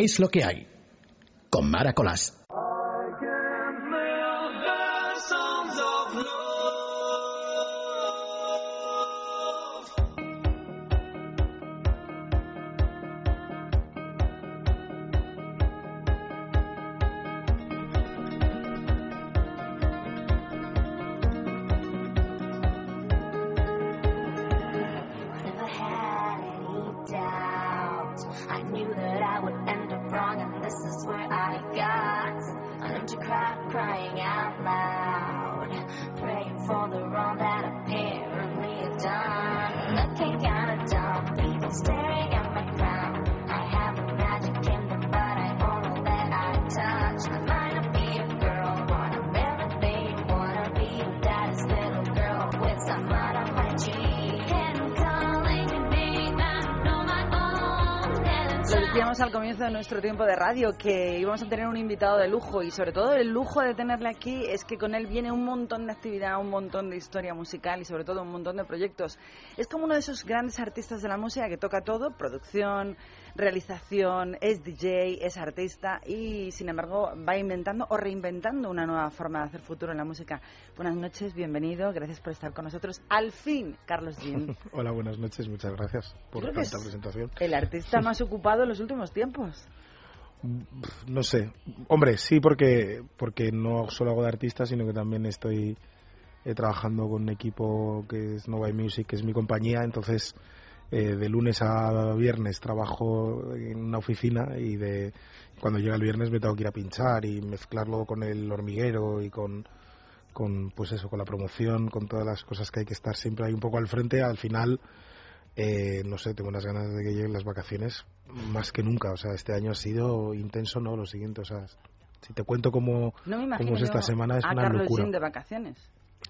Es lo que hay. Con Mara Colás. Decíamos al comienzo de nuestro tiempo de radio que íbamos a tener un invitado de lujo y sobre todo el lujo de tenerle aquí es que con él viene un montón de actividad, un montón de historia musical y sobre todo un montón de proyectos. Es como uno de esos grandes artistas de la música que toca todo, producción, realización, es DJ, es artista y sin embargo va inventando o reinventando una nueva forma de hacer futuro en la música. Buenas noches, bienvenido, gracias por estar con nosotros. Al fin, Carlos Jean, [LAUGHS] Hola, buenas noches, muchas gracias por Creo es- presentación. el artista [LAUGHS] más ocupado en los últimos tiempos. Pf, No sé, hombre, sí, porque, porque no solo hago de artista, sino que también estoy eh, trabajando con un equipo que es Nova Music, que es mi compañía, entonces eh, de lunes a viernes trabajo en una oficina y de cuando llega el viernes me tengo que ir a pinchar y mezclarlo con el hormiguero y con, con pues eso, con la promoción, con todas las cosas que hay que estar siempre ahí un poco al frente, al final eh, no sé, tengo unas ganas de que lleguen las vacaciones más que nunca. O sea, este año ha sido intenso, ¿no? Lo siguiente, o sea, si te cuento cómo, No cómo es esta semana, es a una Carlos locura. Jean de vacaciones.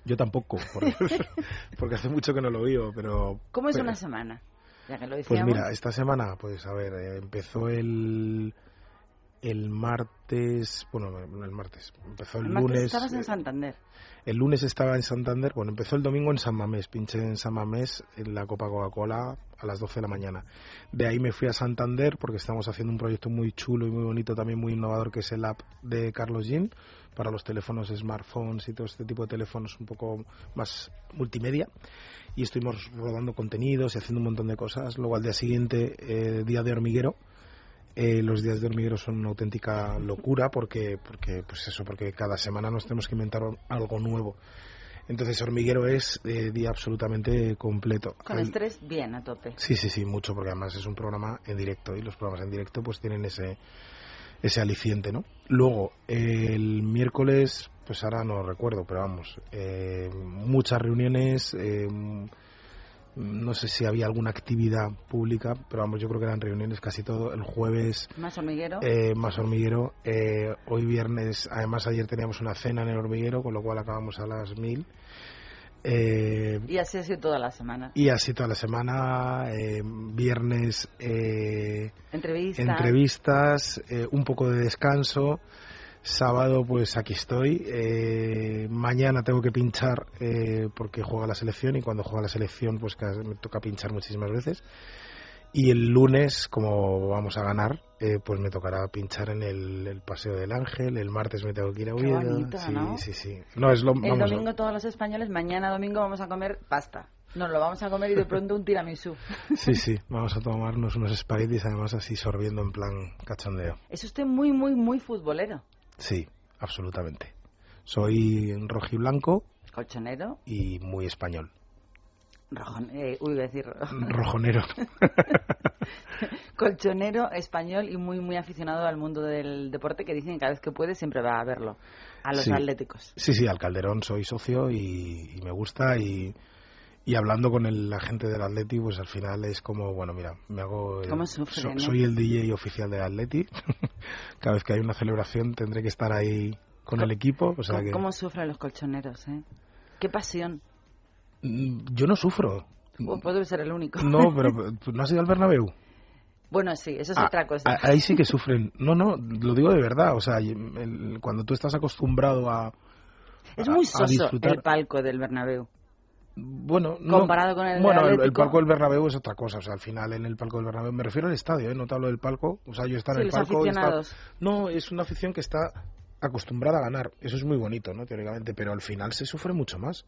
Yo tampoco, porque, [LAUGHS] porque hace mucho que no lo vivo, pero... ¿Cómo es pero- una semana? Ya que lo Pues mira, esta semana, pues a ver, eh, empezó el, el martes, bueno, el martes, empezó el, El martes lunes. estabas en eh, Santander. El lunes estaba en Santander, bueno, empezó el domingo en San Mamés, pinché en San Mamés en la Copa Coca-Cola a las 12 de la mañana. De ahí me fui a Santander porque estamos haciendo un proyecto muy chulo y muy bonito, también muy innovador, que es el app de Carlos Jean para los teléfonos smartphones y todo este tipo de teléfonos un poco más multimedia. Y estuvimos rodando contenidos y haciendo un montón de cosas. Luego al día siguiente, eh, día de hormiguero, eh, los días de hormiguero son una auténtica locura porque, porque, pues eso, porque cada semana nos tenemos que inventar algo nuevo. Entonces, hormiguero es eh, día absolutamente completo. Con estrés, bien, a tope. Sí, sí, sí, mucho, porque además es un programa en directo y los programas en directo pues tienen ese, ese aliciente, ¿no? Luego, eh, el miércoles, pues ahora no recuerdo, pero vamos, eh, muchas reuniones, eh, no sé si había alguna actividad pública, pero vamos, yo creo que eran reuniones casi todo. El jueves Más hormiguero. eh, más hormiguero. Eh, hoy viernes, además ayer teníamos una cena en el hormiguero, con lo cual acabamos a las mil. Eh, Y así ha sido toda la semana. y así toda la semana, eh, viernes eh, Entrevistas. entrevistas, eh, un poco de descanso, sábado pues aquí estoy, eh, mañana tengo que pinchar eh, porque juega la selección y cuando juega la selección pues me toca pinchar muchísimas veces y el lunes como vamos a ganar eh, pues me tocará pinchar en el, el Paseo del Ángel, el martes me tengo que ir a Qué Oviedo, bonito, sí, ¿no? sí, sí, no es lo El vamos, domingo todos los españoles, mañana domingo vamos a comer pasta. Nos lo vamos a comer y de pronto un tiramisú. [LAUGHS] Sí, sí, vamos a tomarnos unos espaguetis además así sorbiendo en plan cachondeo. Es usted muy, muy, muy futbolero. Sí, absolutamente. Soy rojiblanco Colchonero, y muy español. rojo, eh, uy, iba a decir [LAUGHS] Rojonero. [LAUGHS] colchonero, español y muy, muy aficionado al mundo del deporte que dicen que cada vez que puede siempre va a verlo. A los Sí. atléticos. Sí, sí, al Calderón soy socio y, y me gusta y, y hablando con el, la gente del Atleti, pues al final es como, bueno, mira, me hago... el- ¿Cómo sufren, eh? soy el DJ oficial del Atleti. [LAUGHS] Cada vez que hay una celebración tendré que estar ahí con el equipo. O sea ¿Cómo, que, cómo sufren los colchoneros, eh? Qué pasión. Mm, Yo no sufro. O puedo ser el único. No, pero [LAUGHS] ¿tú ¿no has ido al Bernabéu? Bueno, sí, eso es Ah, otra cosa. Ahí sí que [LAUGHS] sufren. No, no, lo digo de verdad. O sea, el- cuando tú estás acostumbrado a. es a- muy soso el palco del Bernabéu. Bueno, no- con el Bueno, el, palco del Bernabéu es otra cosa. O sea, al final en el palco del Bernabéu. Me refiero al estadio, ¿eh? No te hablo del palco. O sea, yo estar Sí, en el palco. No, es una afición que está acostumbrada a ganar. Eso es muy bonito, ¿no? Teóricamente. Pero al final se sufre mucho más.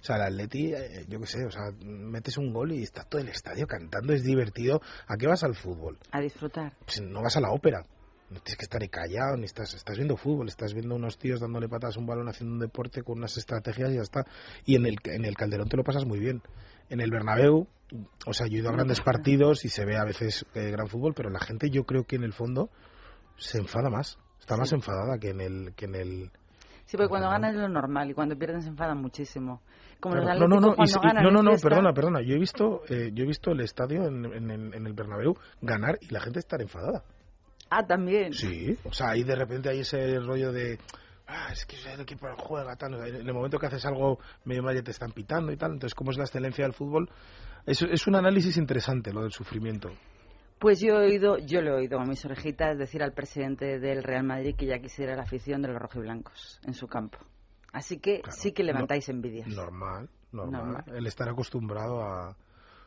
O sea, el Atleti, eh, yo qué sé, o sea, metes un gol y está todo el estadio cantando, es divertido. ¿A qué vas al fútbol? A disfrutar. pues no vas a la ópera. No tienes que estar ahí callado, ni estás, estás viendo fútbol, estás viendo unos tíos dándole patas a un balón haciendo un deporte con unas estrategias y ya está. Y en el, en el Calderón te lo pasas muy bien. En el Bernabéu, o sea, yo he ido a grandes partidos y se ve a veces eh, gran fútbol, pero la gente yo creo que en el fondo se enfada más. Está más enfadada que en el... Que en el Sí, porque cuando ganan es lo normal y cuando pierden se enfadan muchísimo. Como los Claro, no, no, no, y ganan no, no, no, fiesta- perdona, perdona. Yo he visto, eh, yo he visto el estadio en, en- en- en el Bernabéu ganar y la gente estar enfadada. Ah, también. Sí, o sea, ahí de repente hay ese rollo de. Ah, es que el equipo no juega, tal. En el momento que haces algo medio mal ya te están pitando y tal. Entonces, ¿cómo es la excelencia del fútbol? Es, es un análisis interesante lo del sufrimiento. Pues yo he oído, yo le he oído a mis orejitas decir al presidente del Real Madrid que ya quisiera la afición de los rojiblancos en su campo. Así que Claro, sí que no- levantáis envidias. Normal, normal, Normal. El estar acostumbrado a.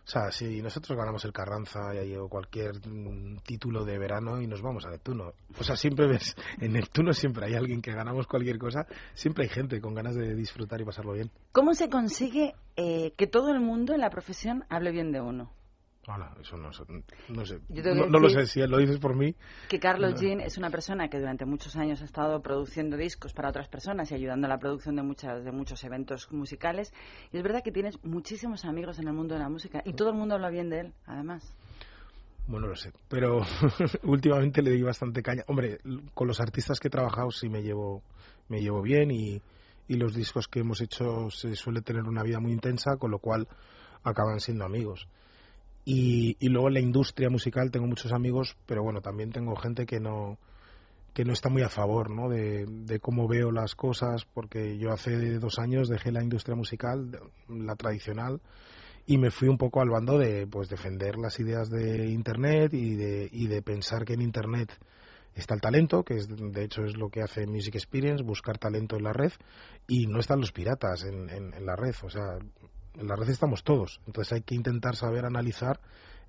O sea, si nosotros ganamos el Carranza y o cualquier mm, título de verano y nos vamos a Neptuno. O sea, siempre ves, en Neptuno siempre hay alguien que ganamos cualquier cosa, siempre hay gente con ganas de disfrutar y pasarlo bien. ¿Cómo se consigue eh, que todo el mundo en la profesión hable bien de uno? Hola, eso no, sé- no sé. Yo tengo No, que no lo sé, si lo dices por mí. Que Carlos No. Jean es una persona que durante muchos años ha estado produciendo discos para otras personas y ayudando a la producción de, muchas, de muchos eventos musicales. Y es verdad que tienes muchísimos amigos en el mundo de la música y todo el mundo habla bien de él, además. Bueno, lo sé. Pero [LAUGHS] últimamente le di bastante caña. Hombre, con los artistas que he trabajado sí me llevo, me llevo bien y, y los discos que hemos hecho se suele tener una vida muy intensa, con lo cual acaban siendo amigos. Y, y luego la industria musical tengo muchos amigos, pero bueno, también tengo gente que no que no está muy a favor ¿no? de, de cómo veo las cosas, porque yo hace dos años dejé la industria musical, la tradicional, y me fui un poco al bando de pues defender las ideas de internet y de, y de pensar que en internet Está el talento, que es, de hecho es lo que hace Music Experience, buscar talento en la red, y no están los piratas en, en- en la red. O sea, en la red estamos todos. Entonces hay que intentar saber analizar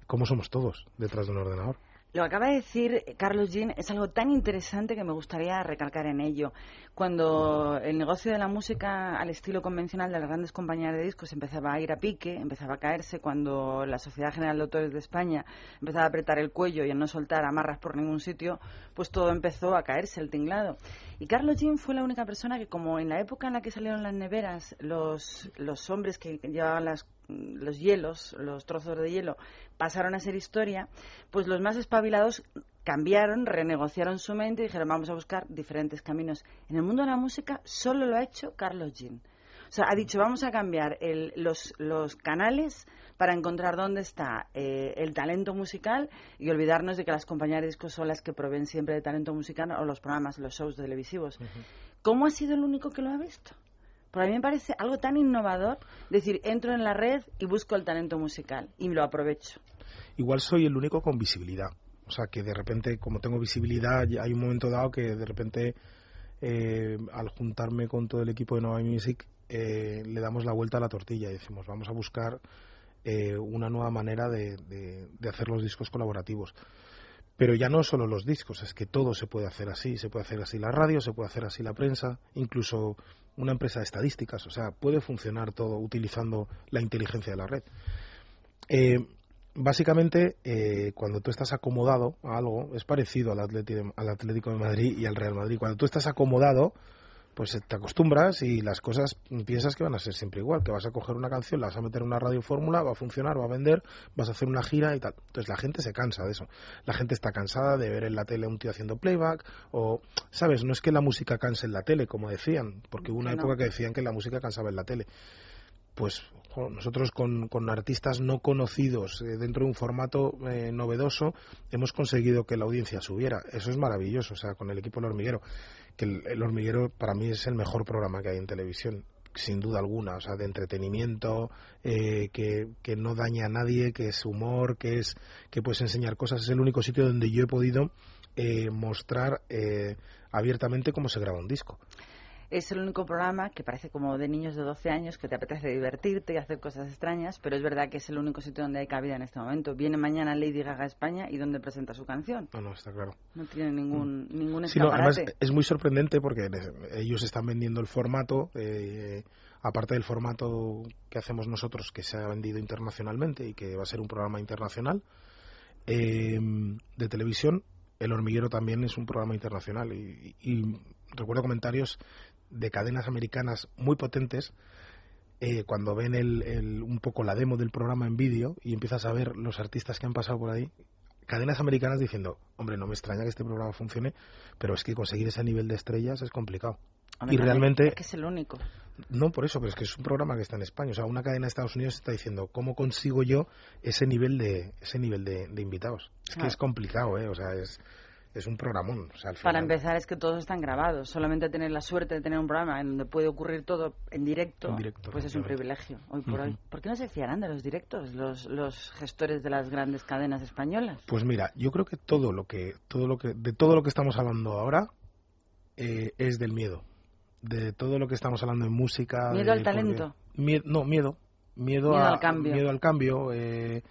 cómo somos todos detrás de un ordenador. Lo acaba de decir Carlos Jean es algo tan interesante que me gustaría recalcar en ello. Cuando el negocio de la música al estilo convencional de las grandes compañías de discos empezaba a ir a pique, empezaba a caerse, cuando la Sociedad General de Autores de España empezaba a apretar el cuello y a no soltar amarras por ningún sitio, pues todo empezó a caerse el tinglado. Y Carlos Jean fue la única persona que, como en la época en la que salieron las neveras, los, los hombres que llevaban las los hielos, los trozos de hielo, pasaron a ser historia, pues los más espabilados cambiaron, renegociaron su mente y dijeron vamos a buscar diferentes caminos. En el mundo de la música solo lo ha hecho Carlos Jean. O sea, ha dicho vamos a cambiar el- los, los canales para encontrar dónde está eh, el talento musical y olvidarnos de que las compañías de discos son las que proveen siempre de talento musical o los programas, los shows televisivos. ¿Cómo ha sido el único que lo ha visto? Porque a mí me parece algo tan innovador decir, entro en la red y busco el talento musical y lo aprovecho. igual soy el único con visibilidad. O sea, que de repente, como tengo visibilidad, hay un momento dado que de repente, eh, al juntarme con todo el equipo de Nova Music, eh, le damos la vuelta a la tortilla y decimos, vamos a buscar eh, una nueva manera de hacer los discos colaborativos. Pero ya no solo los discos, es que todo se puede hacer así. Se puede hacer así la radio, se puede hacer así la prensa, incluso una empresa de estadísticas. O sea, puede funcionar todo utilizando la inteligencia de la red. Eh, básicamente, eh, cuando tú estás acomodado a algo, es parecido al, Atleti- al Atlético de Madrid y al Real Madrid. Cuando tú estás acomodado, pues te acostumbras y las cosas piensas que van a ser siempre igual, que vas a coger una canción, la vas a meter en una radio fórmula, va a funcionar, va a vender, vas a hacer una gira y tal. Entonces la gente se cansa de eso. La gente está cansada de ver en la tele a un tío haciendo playback o, ¿sabes? No es que la música canse en la tele, como decían, porque hubo una no. época que decían que la música cansaba en la tele pues nosotros con, con artistas no conocidos eh, dentro de un formato eh, novedoso hemos conseguido que la audiencia subiera. Eso es maravilloso, o sea, con el equipo del hormiguero, que el, hormiguero para mí es el mejor programa que hay en televisión sin duda alguna, o sea, de entretenimiento, eh, que, que no daña a nadie, que es humor, que es que puedes enseñar cosas. Es el único sitio donde yo he podido eh, mostrar eh, abiertamente cómo se graba un disco. Es el único programa que parece como de niños de 12 años que te apetece divertirte y hacer cosas extrañas, pero es verdad que es el único sitio donde hay cabida en este momento. Viene mañana Lady Gaga a España y donde presenta su canción. No, no, está claro. No tiene ningún, ningún Sí, no, además es muy sorprendente porque ellos están vendiendo el formato, eh, aparte del formato que hacemos nosotros, que se ha vendido internacionalmente y que va a ser un programa internacional eh, de televisión, El Hormiguero también es un programa internacional. Y, y recuerdo comentarios de cadenas americanas muy potentes eh, cuando ven el, el- un poco la demo del programa en vídeo y empiezas a ver los artistas que han pasado por ahí, cadenas americanas diciendo, hombre, no me extraña que este programa funcione, pero es que conseguir ese nivel de estrellas es complicado. Hombre, y realmente- Es que es el único. No por eso, pero es que es un programa que está en España. O sea, una cadena de Estados Unidos está diciendo, ¿cómo consigo yo ese nivel de ese nivel de, de invitados? Es que es complicado, ¿eh? O sea, es, es un programón. O sea, al Para empezar es que todos están grabados. Solamente tener la suerte de tener un programa en donde puede ocurrir todo en directo, En directo, pues es un privilegio hoy por hoy. ¿Por qué no se fiarán de los directos los, los gestores de las grandes cadenas españolas? Pues mira, yo creo que todo lo que, todo lo que, de todo lo que estamos hablando ahora eh, es del miedo. De todo lo que estamos hablando en música. ¿Miedo de- al talento? porque- mie- no, miedo. Miedo, Miedo a- al cambio. Miedo al cambio. eh,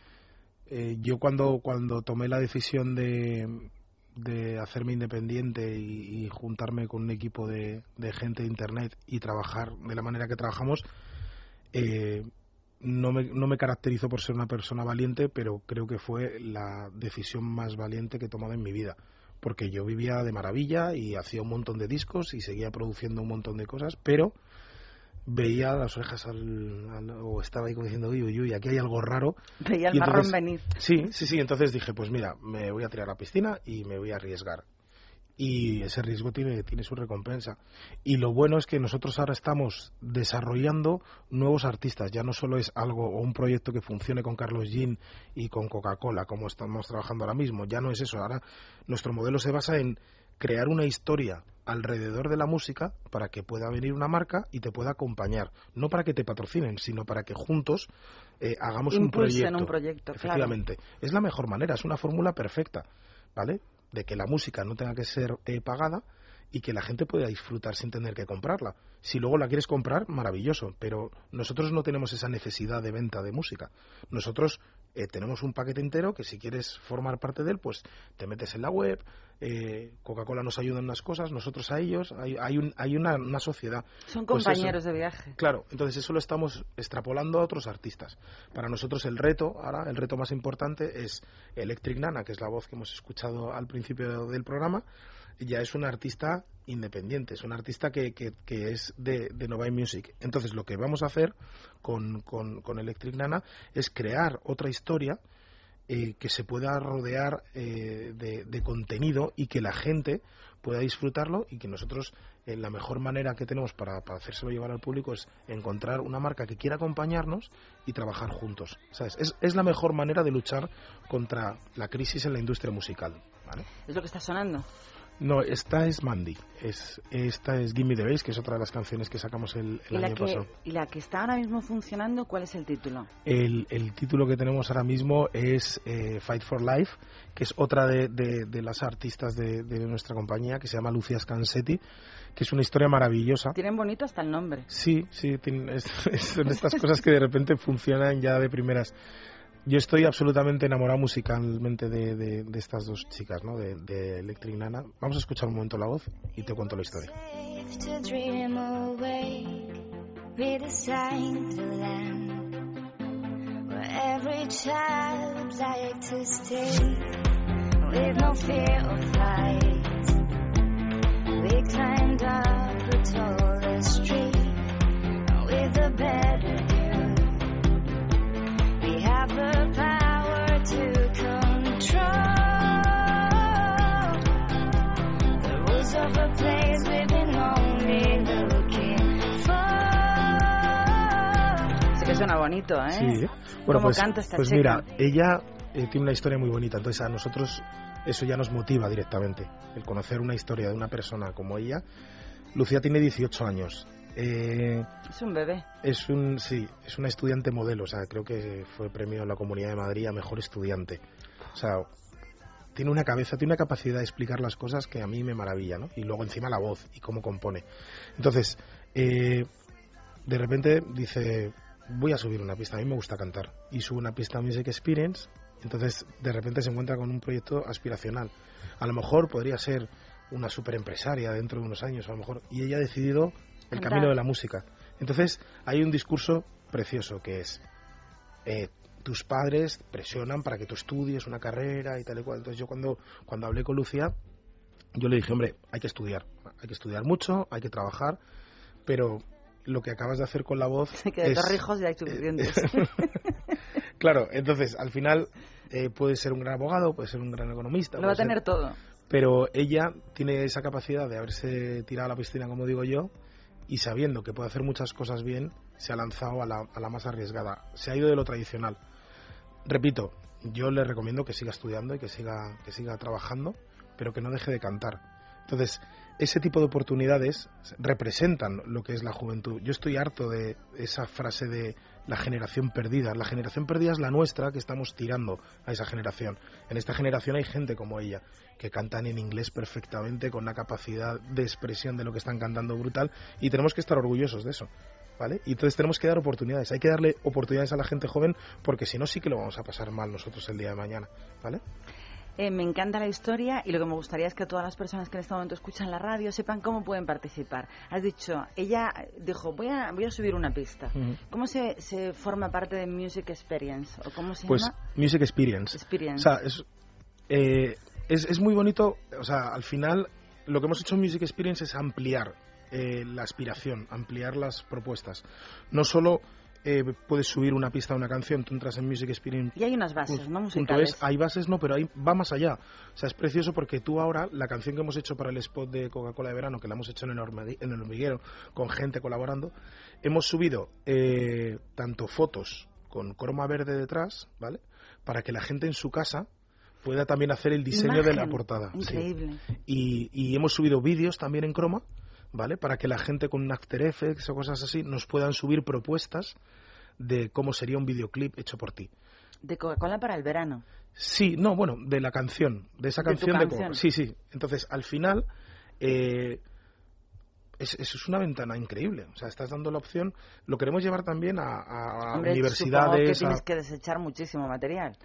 eh, yo cuando, cuando tomé la decisión de, de hacerme independiente y, juntarme con un equipo de, de gente de internet y trabajar de la manera que trabajamos, eh, no me, no me caracterizo por ser una persona valiente, pero creo que fue la decisión más valiente que he tomado en mi vida. Porque yo vivía de maravilla y hacía un montón de discos y seguía produciendo un montón de cosas, pero veía las orejas al, al- o estaba ahí como diciendo, uy, uy, uy, aquí hay algo raro. Veía el Y marrón entonces- venir. Sí, sí, sí. Entonces dije, pues mira, me voy a tirar a la piscina y me voy a arriesgar. Y ese riesgo tiene, tiene su recompensa. Y lo bueno es que nosotros ahora estamos desarrollando nuevos artistas. Ya no solo es algo o un proyecto que funcione con Carlos Jean y con Coca-Cola, como estamos trabajando ahora mismo. Ya no es eso. Ahora nuestro modelo se basa en crear una historia alrededor de la música para que pueda venir una marca y te pueda acompañar. No para que te patrocinen, sino para que juntos eh, hagamos un proyecto. un proyecto, claro. Efectivamente. Es la mejor manera, es una fórmula perfecta. ¿Vale? de que la música no tenga que ser eh, pagada y que la gente pueda disfrutar sin tener que comprarla. Si luego la quieres comprar, maravilloso, pero nosotros no tenemos esa necesidad de venta de música. Nosotros eh, tenemos un paquete entero que si quieres formar parte de él, pues te metes en la web, eh, Coca-Cola nos ayuda en unas cosas, nosotros a ellos, hay, hay, un- hay una, una sociedad. Son Pues eso. compañeros de viaje. Claro, entonces eso lo estamos extrapolando a otros artistas. Para nosotros el reto, ahora, el reto más importante es Electric Nana, que es la voz que hemos escuchado al principio del programa, ya es una artista independiente, es una artista que, que, que es de, de Novai Music. Entonces lo que vamos a hacer con, con, con Electric Nana es crear otra historia eh, que se pueda rodear eh, de, contenido y que la gente pueda disfrutarlo y que nosotros eh, la mejor manera que tenemos para, para hacérselo llevar al público es encontrar una marca que quiera acompañarnos y trabajar juntos. ¿sabes? Es, es la mejor manera de luchar contra la crisis en la industria musical. Es lo que está sonando. No, esta es Mandy. Es, esta es Gimme the Bass, que es otra de las canciones que sacamos el, el ¿Y la, año que, pasado. ¿Y la que está ahora mismo funcionando, cuál es el título? El, el título que tenemos ahora mismo es eh, Fight for Life, que es otra de, de- de las artistas de, de nuestra compañía, que se llama Lucia Scansetti, que es una historia maravillosa. Tienen bonito hasta el nombre. Sí, sí, tiene- es- es- [LAUGHS] son estas cosas que de repente funcionan ya de primeras. Yo estoy absolutamente enamorado musicalmente de, de- estas dos chicas, ¿no? De, de Electric Nana. Vamos a escuchar un momento la voz y te cuento la historia. Suena bonito, ¿eh? Sí. Bueno, ¿Cómo pues, canta esta pues chica? mira, ella eh, tiene una historia muy bonita, entonces a nosotros eso ya nos motiva directamente, el conocer una historia de una persona como ella. Lucía tiene 18 años. Eh, Es un bebé. es un sí, es una estudiante modelo, o sea, creo que fue premio en la Comunidad de Madrid a mejor estudiante. O sea, tiene una cabeza, tiene una capacidad de explicar las cosas que a mí me maravilla, ¿no? Y luego encima la voz y cómo compone. Entonces, eh, de repente dice, voy a subir una pista, a mí me gusta cantar. Y sube una pista Music Experience, entonces de repente se encuentra con un proyecto aspiracional. A lo mejor podría ser una super empresaria dentro de unos años, a lo mejor. Y ella ha decidido el Cantar. camino de la música. Entonces, hay un discurso precioso que es, eh, tus padres presionan para que tú estudies una carrera y tal y cual. Entonces yo cuando, cuando hablé con Lucía, yo le dije, hombre, hay que estudiar, hay que estudiar mucho, hay que trabajar, pero lo que acabas de hacer con la voz [LAUGHS] Que de es... torrijos ya hay suficientes. claro, entonces al final eh, puede ser un gran abogado, puede ser un gran economista. Lo va a ser- tener todo. pero ella tiene esa capacidad de haberse tirado a la piscina, como digo yo, y sabiendo que puede hacer muchas cosas bien, se ha lanzado a la, a la más arriesgada. Se ha ido de lo tradicional. Repito, yo le recomiendo que siga estudiando y que siga, que siga trabajando, pero que no deje de cantar. Entonces, ese tipo de oportunidades representan lo que es la juventud. Yo estoy harto de esa frase de la generación perdida. La generación perdida es la nuestra que estamos tirando a esa generación. En esta generación hay gente como ella que cantan en inglés perfectamente con una capacidad de expresión de lo que están cantando brutal y tenemos que estar orgullosos de eso. ¿Vale? Y entonces tenemos que dar oportunidades. Hay que darle oportunidades a la gente joven porque si no sí que lo vamos a pasar mal nosotros el día de mañana. ¿Vale? Eh, me encanta la historia y lo que me gustaría es que todas las personas que en este momento escuchan la radio sepan cómo pueden participar. Has dicho, ella dijo, voy a, voy a subir una pista. ¿Cómo se, se forma parte de Music Experience? ¿O cómo se Pues llama? Music Experience. Experience. O sea, es, eh, es, es muy bonito, o sea, al final lo que hemos hecho en Music Experience es ampliar eh, la aspiración, ampliar las propuestas. No solo eh, puedes subir una pista a una canción, tú entras en Music Experience. y hay unas bases, ¿no? es, Musicales. hay bases, no, pero ahí va más allá. O sea, es precioso porque tú ahora, la canción que hemos hecho para el spot de Coca-Cola de verano, que la hemos hecho en el, en el hormiguero, con gente colaborando, hemos subido eh, tanto fotos con croma verde detrás, ¿vale? Para que la gente en su casa pueda también hacer el diseño de la portada. sí. Increíble. Y, y hemos subido vídeos también en croma, ¿vale? Para que la gente con un After Effects o cosas así nos puedan subir propuestas de cómo sería un videoclip hecho por ti. De Coca-Cola para el verano. Sí, no, bueno, de la canción, de esa canción de, canción. Coca- Sí, sí. Entonces, al final, eh, es, es- una ventana increíble. O sea, estás dando la opción. Lo queremos llevar también a, a Hombre, que universidades. a- tienes que desechar muchísimo material.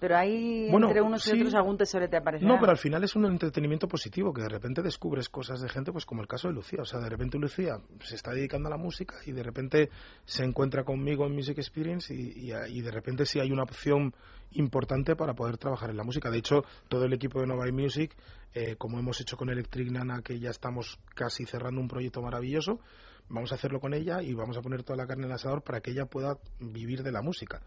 Pero ahí, Bueno, entre unos y otros, algún tesoro te aparecerá. No, pero al final es un entretenimiento positivo, que de repente descubres cosas de gente, pues como el caso de Lucía. O sea, de repente Lucía se está dedicando a la música y de repente se encuentra conmigo en Music Experience y, y- y de repente sí hay una opción importante para poder trabajar en la música. De hecho, todo el equipo de Nova Music, eh, como hemos hecho con Electric Nana, que ya estamos casi cerrando un proyecto maravilloso, vamos a hacerlo con ella y vamos a poner toda la carne en el asador para que ella pueda vivir de la música,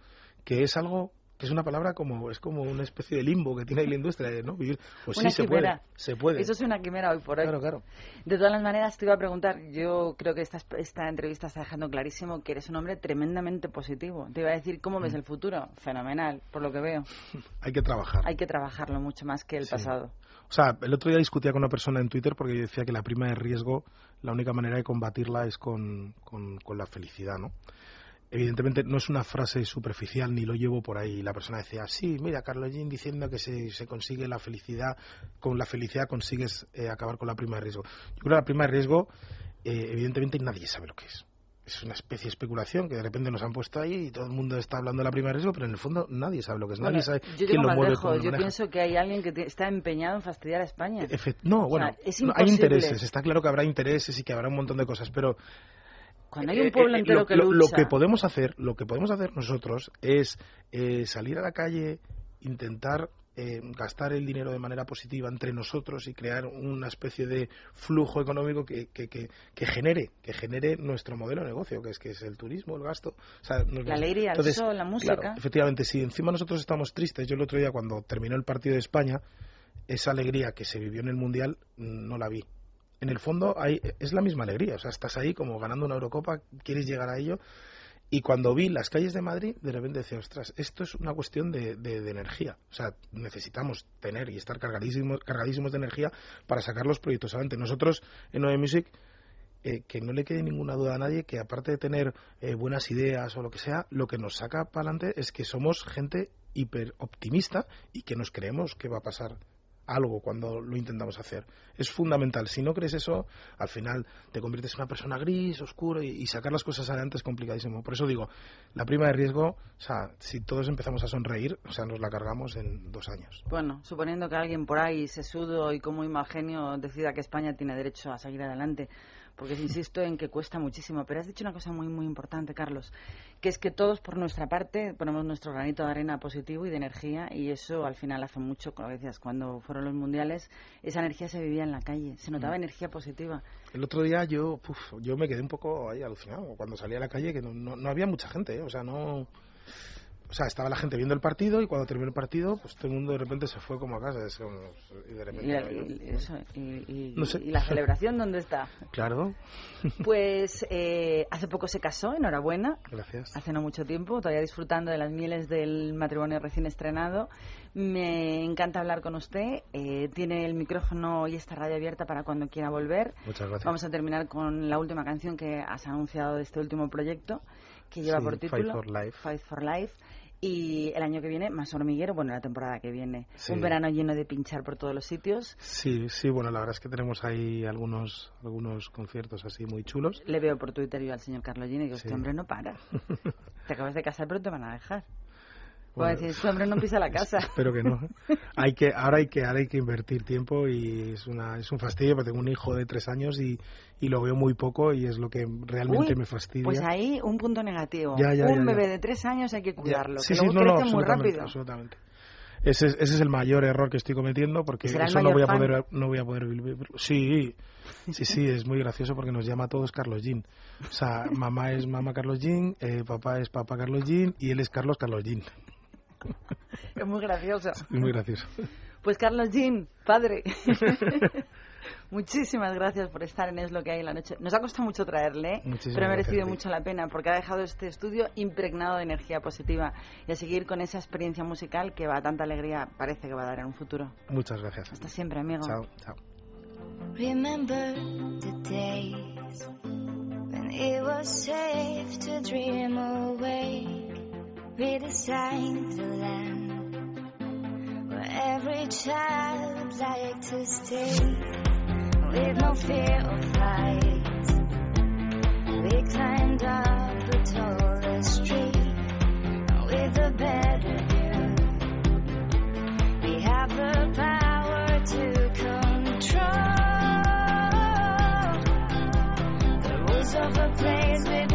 que es algo que es una palabra como es como una especie de limbo que tiene ahí la industria no vivir pues Una sí se puede se puede Eso es una quimera hoy por hoy. claro claro De todas las maneras, te iba a preguntar, yo creo que esta, esta entrevista está dejando clarísimo que eres un hombre tremendamente positivo. Te iba a decir, ¿cómo Mm. ves el futuro? Fenomenal, por lo que veo. [LAUGHS] hay que trabajar Hay que trabajarlo mucho más que el Sí. pasado. o sea el otro día discutía con una persona en Twitter porque yo decía que la prima de riesgo la única manera de combatirla es con, con, con la felicidad no Evidentemente no es una frase superficial ni lo llevo por ahí. La persona decía, sí, mira, Carlos Jean diciendo que se, se consigue la felicidad, con la felicidad consigues eh, acabar con la prima de riesgo. Yo creo que la prima de riesgo, eh, evidentemente nadie sabe lo que es. Es una especie de especulación que de repente nos han puesto ahí y todo el mundo está hablando de la prima de riesgo, pero en el fondo nadie sabe lo que es. Bueno, nadie sabe yo quién lo mueve, Yo pienso que hay alguien que te- está empeñado en fastidiar a España. Efe- No, O bueno, sea, es no, hay intereses. Está claro que habrá intereses y que habrá un montón de cosas, pero Cuando hay un pueblo eh, eh, entero lo, que lo- lucha... lo que podemos hacer, lo que podemos hacer nosotros es eh, salir a la calle, intentar eh, gastar el dinero de manera positiva entre nosotros y crear una especie de flujo económico que, que, que, que genere que genere nuestro modelo de negocio, que es que es el turismo, el gasto, o sea, nos- La alegría, el sol, la música. claro, efectivamente, si encima nosotros estamos tristes, yo el otro día cuando terminó el partido de España, esa alegría que se vivió en el mundial mm, no la vi. En el fondo hay, es la misma alegría, o sea, estás ahí como ganando una Eurocopa, quieres llegar a ello. Y cuando vi las calles de Madrid, de repente decía, ostras, esto es una cuestión de, de- de energía. O sea, necesitamos tener y estar cargadísimos, cargadísimos de energía para sacar los proyectos adelante. Nosotros en OE Music, eh, que no le quede ninguna duda a nadie, que aparte de tener eh, buenas ideas o lo que sea, lo que nos saca para adelante es que somos gente hiper optimista y que nos creemos que va a pasar algo cuando lo intentamos hacer. Es fundamental. Si no crees eso, al final te conviertes en una persona gris, oscuro y, y sacar las cosas adelante es complicadísimo. Por eso digo, la prima de riesgo, o sea, si todos empezamos a sonreír, o sea, nos la cargamos en dos años. Bueno, suponiendo que alguien por ahí, sesudo y como muy mal genio, decida que España tiene derecho a seguir adelante. Porque insisto en que cuesta muchísimo. Pero has dicho una cosa muy, muy importante, Carlos, que es que todos por nuestra parte ponemos nuestro granito de arena positivo y de energía y eso al final hace mucho, como decías, cuando fueron los mundiales, esa energía se vivía en la calle, se notaba energía positiva. El otro día yo, puf, yo me quedé un poco ahí alucinado cuando salí a la calle, que no, no, no había mucha gente, ¿eh? o sea, no... O sea, estaba la gente viendo el partido y cuando terminó el partido, pues todo el mundo de repente se fue como a casa. y de repente... Y, la- yo- y- eso, y- y- No sé. y la celebración, ¿dónde está? Claro, Pues eh, hace poco se casó, enhorabuena. gracias. hace no mucho tiempo, todavía disfrutando de las mieles del matrimonio recién estrenado. Me encanta hablar con usted. eh, tiene el micrófono y esta radio abierta para cuando quiera volver. Muchas gracias. Vamos a terminar con la última canción que has anunciado de este último proyecto, que lleva Sí, por Fight título for Life. Fight for Life. Y el año que viene, más hormiguero, bueno, la temporada que viene. Sí. Un verano lleno de pinchar por todos los sitios. Sí, sí, bueno, la verdad es que tenemos ahí algunos, algunos conciertos así muy chulos. Le veo por Twitter yo al señor Carlos Gini que Sí. este hombre no para. [LAUGHS] Te acabas de casar, pero te van a dejar. Bueno, decir, este hombre no pisa la casa. [LAUGHS] Espero que no. Hay que, ahora hay que, ahora hay que invertir tiempo y es una, es un fastidio porque tengo un hijo de tres años y, y lo veo muy poco y es lo que realmente Uy, me fastidia. Pues ahí un punto negativo. Ya, ya, un ya, bebé de tres años hay que cuidarlo. Sí, que sí, luego no, no, crece muy absolutamente, rápido. absolutamente. Ese es, ese es el mayor error que estoy cometiendo porque ¿Y será el eso no voy a poder no voy a poder vivirlo. Sí, sí, sí, es muy gracioso porque nos llama a todos Carlos Jean. O sea, mamá es mamá Carlos Jean, eh, papá es papá Carlos Jean y él es Carlos Carlos Jean. [LAUGHS] Es muy gracioso. Es muy gracioso. Pues Carlos Jean, padre. [LAUGHS] Muchísimas gracias por estar en Es lo que hay en la noche. Nos ha costado mucho traerle, ¿eh? Muchísimas pero ha merecido mucho la pena porque ha dejado este estudio impregnado de energía positiva y a seguir con esa experiencia musical que va a tanta alegría parece que va a dar en un futuro. Muchas gracias. Hasta siempre, amigo. Chao, chao. Remember the days when it was safe to dream awake. Read the land where every child would like to stay with no fear of flight. We climbed up the tallest tree with a better view. We have the power to control the rules of a place we've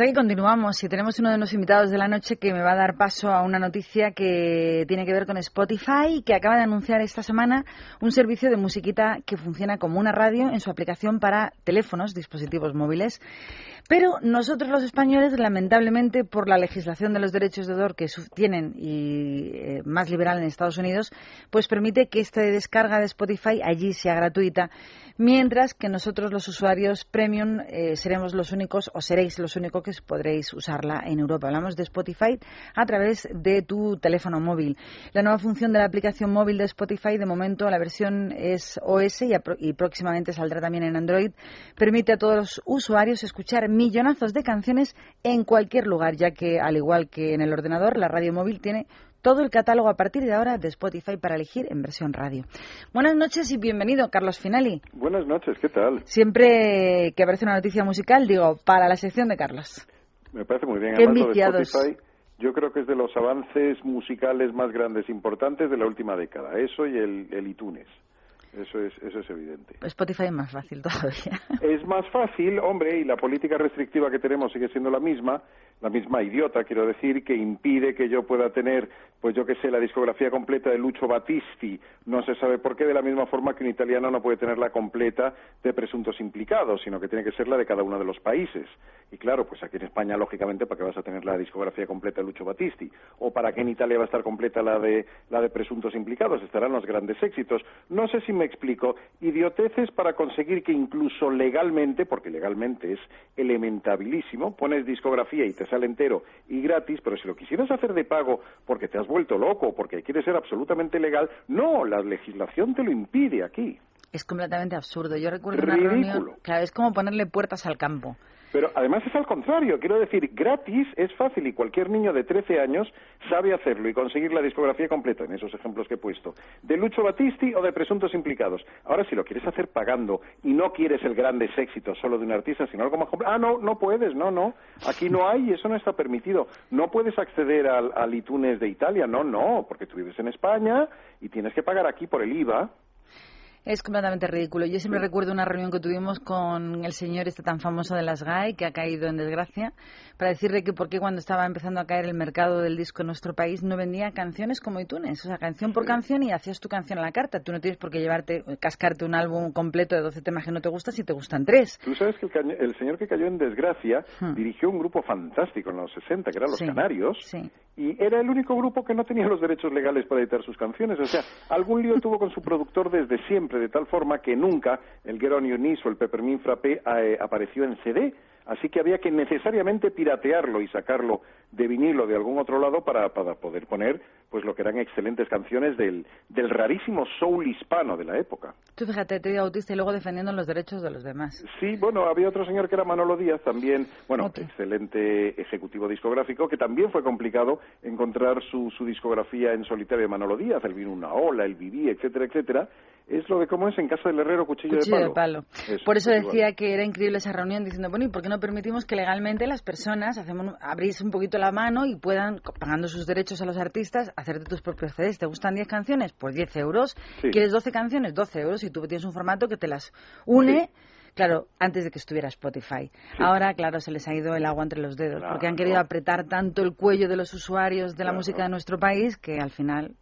Continuamos y tenemos uno de los invitados de la noche que me va a dar paso a una noticia que tiene que ver con Spotify, que acaba de anunciar esta semana un servicio de musiquita que funciona como una radio en su aplicación para teléfonos, dispositivos móviles. Pero nosotros los españoles, lamentablemente, por la legislación de los derechos de autor que tienen y eh, más liberal en Estados Unidos, pues permite que esta descarga de Spotify allí sea gratuita, mientras que nosotros los usuarios premium eh, seremos los únicos o seréis los únicos que podréis usarla en Europa. Hablamos de Spotify a través de tu teléfono móvil. La nueva función de la aplicación móvil de Spotify, de momento la versión es OS y, próximamente saldrá también en Android, permite a todos los usuarios escuchar millonazos de canciones en cualquier lugar, ya que al igual que en el ordenador, la radio móvil tiene todo el catálogo a partir de ahora de Spotify para elegir en versión radio. Buenas noches y bienvenido, Carlos Finali. Buenas noches, ¿qué tal? Siempre que aparece una noticia musical, digo, para la sección de Carlos. Me parece muy bien. Qué de. Spotify, yo creo que es de los avances musicales más grandes e importantes de la última década. Eso y el, el iTunes. Eso es, eso es evidente. Spotify es más fácil todavía. [LAUGHS] Es más fácil, hombre, y la política restrictiva que tenemos sigue siendo la misma, la misma idiota, quiero decir, que impide que yo pueda tener, pues yo que sé, la discografía completa de Lucho Battisti, no se sabe por qué, de la misma forma que un italiano no puede tener la completa de presuntos implicados, sino que tiene que ser la de cada uno de los países. Y claro, pues aquí en España, lógicamente, ¿para qué vas a tener la discografía completa de Lucho Battisti? ¿O para qué en Italia va a estar completa la de, la de presuntos implicados? Estarán los grandes éxitos. No sé si me explico. Idioteces para conseguir que incluso legalmente, porque legalmente es elementabilísimo, pones discografía y te universal entero y gratis, pero si lo quisieras hacer de pago porque te has vuelto loco, porque quieres ser absolutamente legal, no, la legislación te lo impide aquí. Es completamente absurdo. Yo recuerdo una Ridículo. reunión, claro, es como ponerle puertas al campo. Pero además es al contrario, quiero decir, gratis es fácil y cualquier niño de 13 años sabe hacerlo y conseguir la discografía completa en esos ejemplos que he puesto, de Lucho Battisti o de presuntos implicados. Ahora, si lo quieres hacer pagando y no quieres el grandes éxitos solo de un artista, sino algo más complejo, ah, no, no puedes, no, no, aquí no hay y eso no está permitido. No puedes acceder al, al iTunes de Italia, no, no, porque tú vives en España y tienes que pagar aquí por el IVA. Es completamente ridículo. Yo siempre recuerdo una reunión que tuvimos con el señor este tan famoso de las GAE, que ha caído en desgracia, para decirle que por qué cuando estaba empezando a caer el mercado del disco en nuestro país no vendía canciones como iTunes, o sea, canción por canción y hacías tu canción a la carta. Tú no tienes por qué llevarte, cascarte un álbum completo de 12 temas que no te gustan si te gustan tres. Tú sabes que el, señor que cayó en desgracia Hmm. dirigió un grupo fantástico en los 60, que eran los Sí, Canarios, sí. y era el único grupo que no tenía los derechos legales para editar sus canciones. O sea, algún lío tuvo con su productor desde siempre, de tal forma que nunca el Get Knees o el Peppermint Frappé eh, apareció en CD. Así que había que necesariamente piratearlo y sacarlo de vinilo de algún otro lado para, para poder poner pues lo que eran excelentes canciones del, del rarísimo soul hispano de la época. Tú fíjate, te digo autista y luego defendiendo los derechos de los demás. Sí, bueno, había otro señor que era Manolo Díaz, también, bueno, excelente ejecutivo discográfico, que también fue complicado encontrar su, su discografía en solitario de Manolo Díaz, el vino una ola, el viví, etcétera, etcétera. Es lo de cómo es en casa del herrero cuchillo, Cuchillo de palo. Eso, Por eso igual. decía que era increíble esa reunión diciendo, bueno, ¿y por qué no permitimos que legalmente las personas hacemos, abrís un poquito la mano y puedan, pagando sus derechos a los artistas, hacerte tus propios CDs? ¿Te gustan 10 canciones? Pues 10 euros. Sí. ¿Quieres 12 canciones? 12 euros. Y tú tienes un formato que te las une. Claro, antes de que estuviera Spotify. Ahora, claro, se les ha ido el agua entre los dedos, porque han querido apretar tanto el cuello de los usuarios de la música de nuestro país que al final,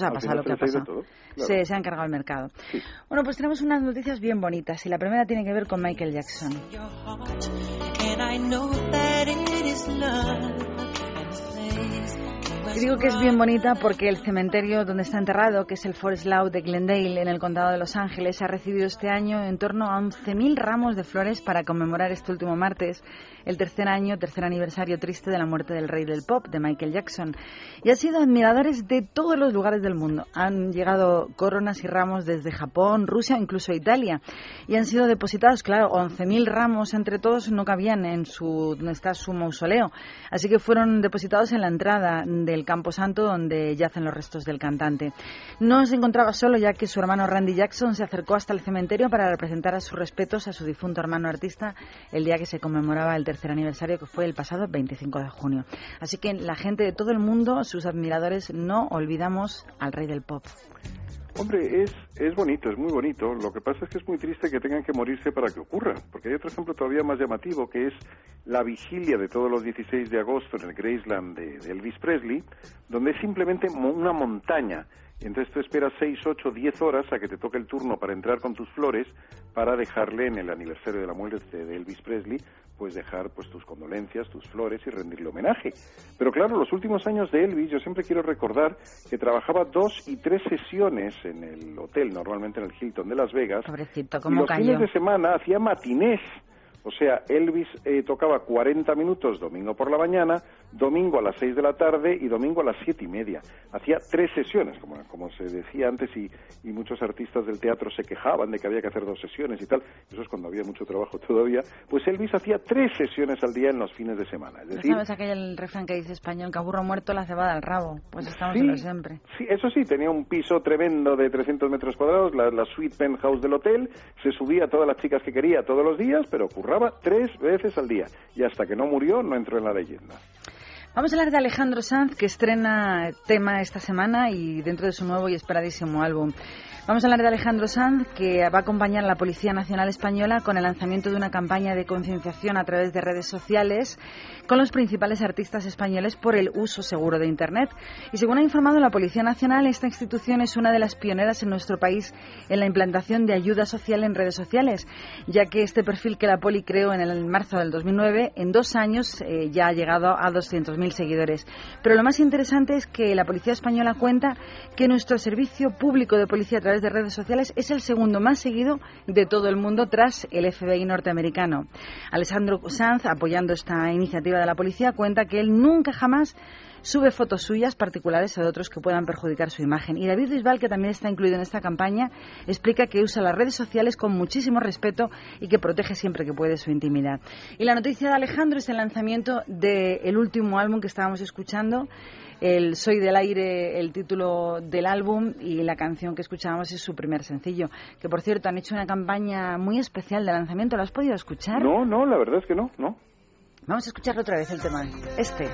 pues ha pasado lo que ha pasado. todo, claro. Se, se ha encargado el mercado. Sí. Bueno, pues tenemos unas noticias bien bonitas y la primera tiene que ver con Michael Jackson. Digo que es bien bonita porque el cementerio donde está enterrado, que es el Forest Lawn de Glendale, en el condado de Los Ángeles, ha recibido este año en torno a 11.000 ramos de flores para conmemorar este último martes el tercer año, tercer aniversario triste de la muerte del rey del pop, de Michael Jackson. Y han sido admiradores de todos los lugares del mundo. Han llegado coronas y ramos desde Japón, Rusia, incluso Italia. Y han sido depositados, claro, 11.000 ramos entre todos no cabían en su, donde está su mausoleo. Así que fueron depositados en la entrada del Camposanto donde yacen los restos del cantante. No se encontraba solo ya que su hermano Randy Jackson se acercó hasta el cementerio para representar a sus respetos a su difunto hermano artista el día que se conmemoraba el tercer aniversario que fue el pasado 25 de junio. Así que la gente de todo el mundo, sus admiradores, no olvidamos al rey del pop. Hombre, es, es bonito, es muy bonito. Lo que pasa es que es muy triste que tengan que morirse para que ocurra. Porque hay otro ejemplo todavía más llamativo, que es la vigilia de todos los 16 de agosto en el Graceland de, Elvis Presley, donde es simplemente una montaña. Entonces tú esperas 6, 8, 10 horas a que te toque el turno para entrar con tus flores para dejarle en el aniversario de la muerte de Elvis Presley, pues dejar pues tus condolencias, tus flores y rendirle homenaje. Pero claro, los últimos años de Elvis, yo siempre quiero recordar que trabajaba dos y tres sesiones en el hotel, normalmente en el Hilton de Las Vegas. Pobrecito, y cómo los cayó. fines de semana hacía matinés. O sea, Elvis eh, tocaba 40 minutos domingo por la mañana, domingo a las 6 de la tarde y domingo a las siete y media. Hacía tres sesiones, como, como se decía antes, y, y muchos artistas del teatro se quejaban de que había que hacer dos sesiones y tal. Eso es cuando había mucho trabajo [LAUGHS] todavía. Pues Elvis hacía tres sesiones al día en los fines de semana. Es ¿No decir, sabes aquel refrán que dice español, que a burro muerto la cebada al rabo? Pues estamos Sí, en lo siempre. Sí, eso sí, tenía un piso tremendo de 300 metros cuadrados, la, la suite penthouse del hotel, se subía a todas las chicas que quería todos los días, pero curraba tres veces al día. Y hasta que no murió, no entró en la leyenda. Vamos a hablar de Alejandro Sanz, que estrena tema esta semana y dentro de su nuevo y esperadísimo álbum. Vamos a hablar de Alejandro Sanz, que va a acompañar a la Policía Nacional Española con el lanzamiento de una campaña de concienciación a través de redes sociales con los principales artistas españoles por el uso seguro de Internet. Y según ha informado la Policía Nacional, esta institución es una de las pioneras en nuestro país en la implantación de ayuda social en redes sociales, ya que este perfil que la Poli creó en el marzo del 2009, en dos años eh, ya ha llegado a 200.000 100.000 seguidores. Pero lo más interesante es que la policía española cuenta que nuestro servicio público de policía a través de redes sociales es el segundo más seguido de todo el mundo tras el FBI norteamericano. Alessandro Sanz, apoyando esta iniciativa de la policía, cuenta que él nunca jamás sube fotos suyas particulares de otros que puedan perjudicar su imagen. Y David Bisbal, que también está incluido en esta campaña, explica que usa las redes sociales con muchísimo respeto y que protege siempre que puede su intimidad. Y la noticia de Alejandro es el lanzamiento del último álbum que estábamos escuchando. El Soy del Aire, el título del álbum y la canción que escuchábamos es su primer sencillo. Que por cierto han hecho una campaña muy especial de lanzamiento. ¿Lo has podido escuchar? No, no, la verdad es que no, no. Vamos a escucharlo otra vez el tema. Este.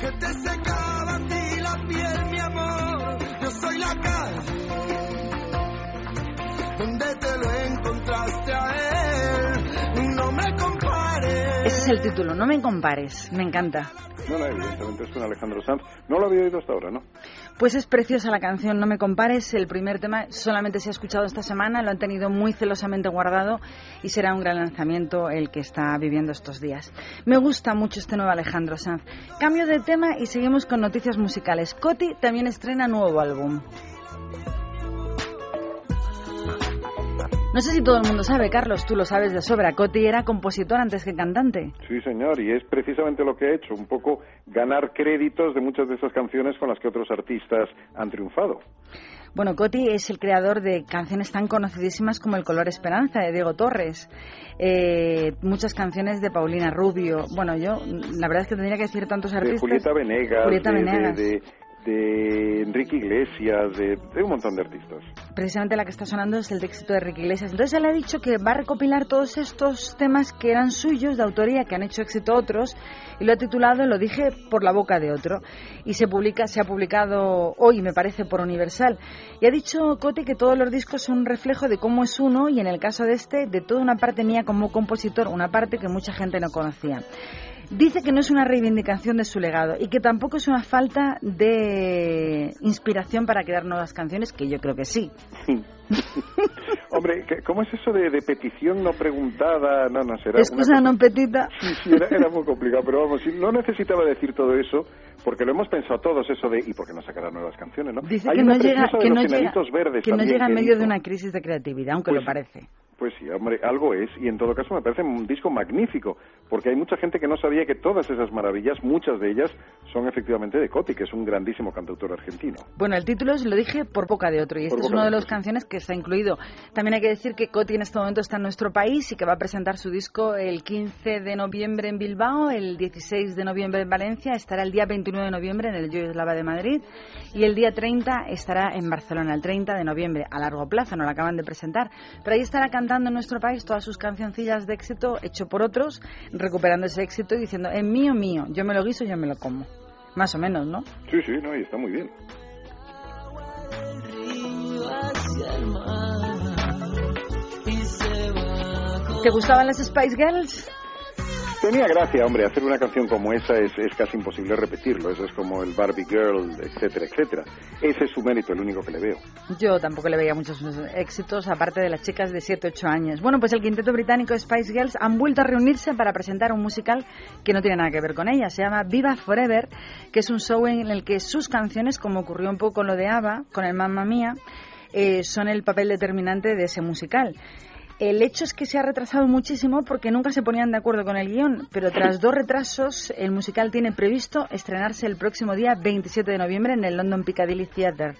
que te secaba a ti la piel, mi amor. Yo soy la calle es el título, no me compares, me encanta. No, no, evidentemente es con Alejandro Sanz. No lo había oído hasta ahora, ¿no? Pues es preciosa la canción, no me compares. El primer tema solamente se ha escuchado esta semana, lo han tenido muy celosamente guardado y será un gran lanzamiento el que está viviendo estos días. Me gusta mucho este nuevo Alejandro Sanz. Cambio de tema y seguimos con noticias musicales. Coti también estrena nuevo álbum. No sé si todo el mundo sabe, Carlos, tú lo sabes de sobra. Coti era compositor antes que cantante. Sí, señor, y es precisamente lo que ha hecho, un poco ganar créditos de muchas de esas canciones con las que otros artistas han triunfado. Bueno, Coti es el creador de canciones tan conocidísimas como El color esperanza de Diego Torres, eh, muchas canciones de Paulina Rubio. Bueno, yo la verdad es que tendría que decir tantos De artistas. Julieta Venegas, Julieta de, de- Venegas. de- de Enrique Iglesias, de, de un montón de artistas. Precisamente la que está sonando es el de éxito de Ricky Iglesias. Entonces él ha dicho que va a recopilar todos estos temas que eran suyos, de autoría, que han hecho éxito otros, y lo ha titulado Lo dije por la boca de otro. Y se publica, se ha publicado hoy, me parece, por Universal. Y ha dicho Coti que todos los discos son un reflejo de cómo es uno, y en el caso de este, de toda una parte mía como compositor, una parte que mucha gente no conocía. Dice que no es una reivindicación de su legado y que tampoco es una falta de inspiración para crear nuevas canciones, que yo creo que sí. [LAUGHS] Hombre, ¿qué- ¿cómo es eso de, de petición no preguntada? No, no, será Excusa una non petita. Sí, sí, era, era muy complicado, pero vamos, no necesitaba decir todo eso, porque lo hemos pensado todos, eso de, ¿y por qué no sacará nuevas canciones, no? Dice Hay que no llega, que no llega, Enanitos verdes que no llega en que medio de una crisis de creatividad, aunque Pues- lo parece. Pues sí, hombre, algo es, y en todo caso me parece un disco magnífico, porque hay mucha gente que no sabía que todas esas maravillas, muchas de ellas, son efectivamente de Coti, que es un grandísimo cantautor argentino. Bueno, el título es Lo dije por boca de otro y Por este es uno de de las canciones que está incluido. También hay que decir que Coti en este momento está en nuestro país y que va a presentar su disco el 15 de noviembre en Bilbao, el 16 de noviembre en Valencia, estará el día 29 de noviembre en el Yoyoslava de Madrid y el día 30 estará en Barcelona, el 30 de noviembre, a largo plazo, no lo acaban de presentar, pero ahí estará cantando en nuestro país todas sus cancioncillas de éxito hecho por otros, recuperando ese éxito y diciendo, es mío, mío, yo me lo guiso, yo me lo como. Más o menos, ¿no? Sí, sí, no, y está muy bien. ¿Te gustaban las Spice Girls? Tenía gracia, hombre, hacer una canción como esa es, es casi imposible repetirlo, eso es como el Barbie Girl, etcétera, etcétera. Ese es su mérito, el único que le veo. Yo tampoco le veía muchos éxitos, aparte de las chicas de 7 8 años. Bueno, pues el quinteto británico Spice Girls han vuelto a reunirse para presentar un musical que no tiene nada que ver con ella. Se llama Viva Forever, que es un show en el que sus canciones, como ocurrió un poco con lo de ABBA, con el Mamma Mía, eh, son el papel determinante de ese musical. El hecho es que se ha retrasado muchísimo porque nunca se ponían de acuerdo con el guion, pero tras dos retrasos, el musical tiene previsto estrenarse el próximo día 27 de noviembre en el London Piccadilly Theatre.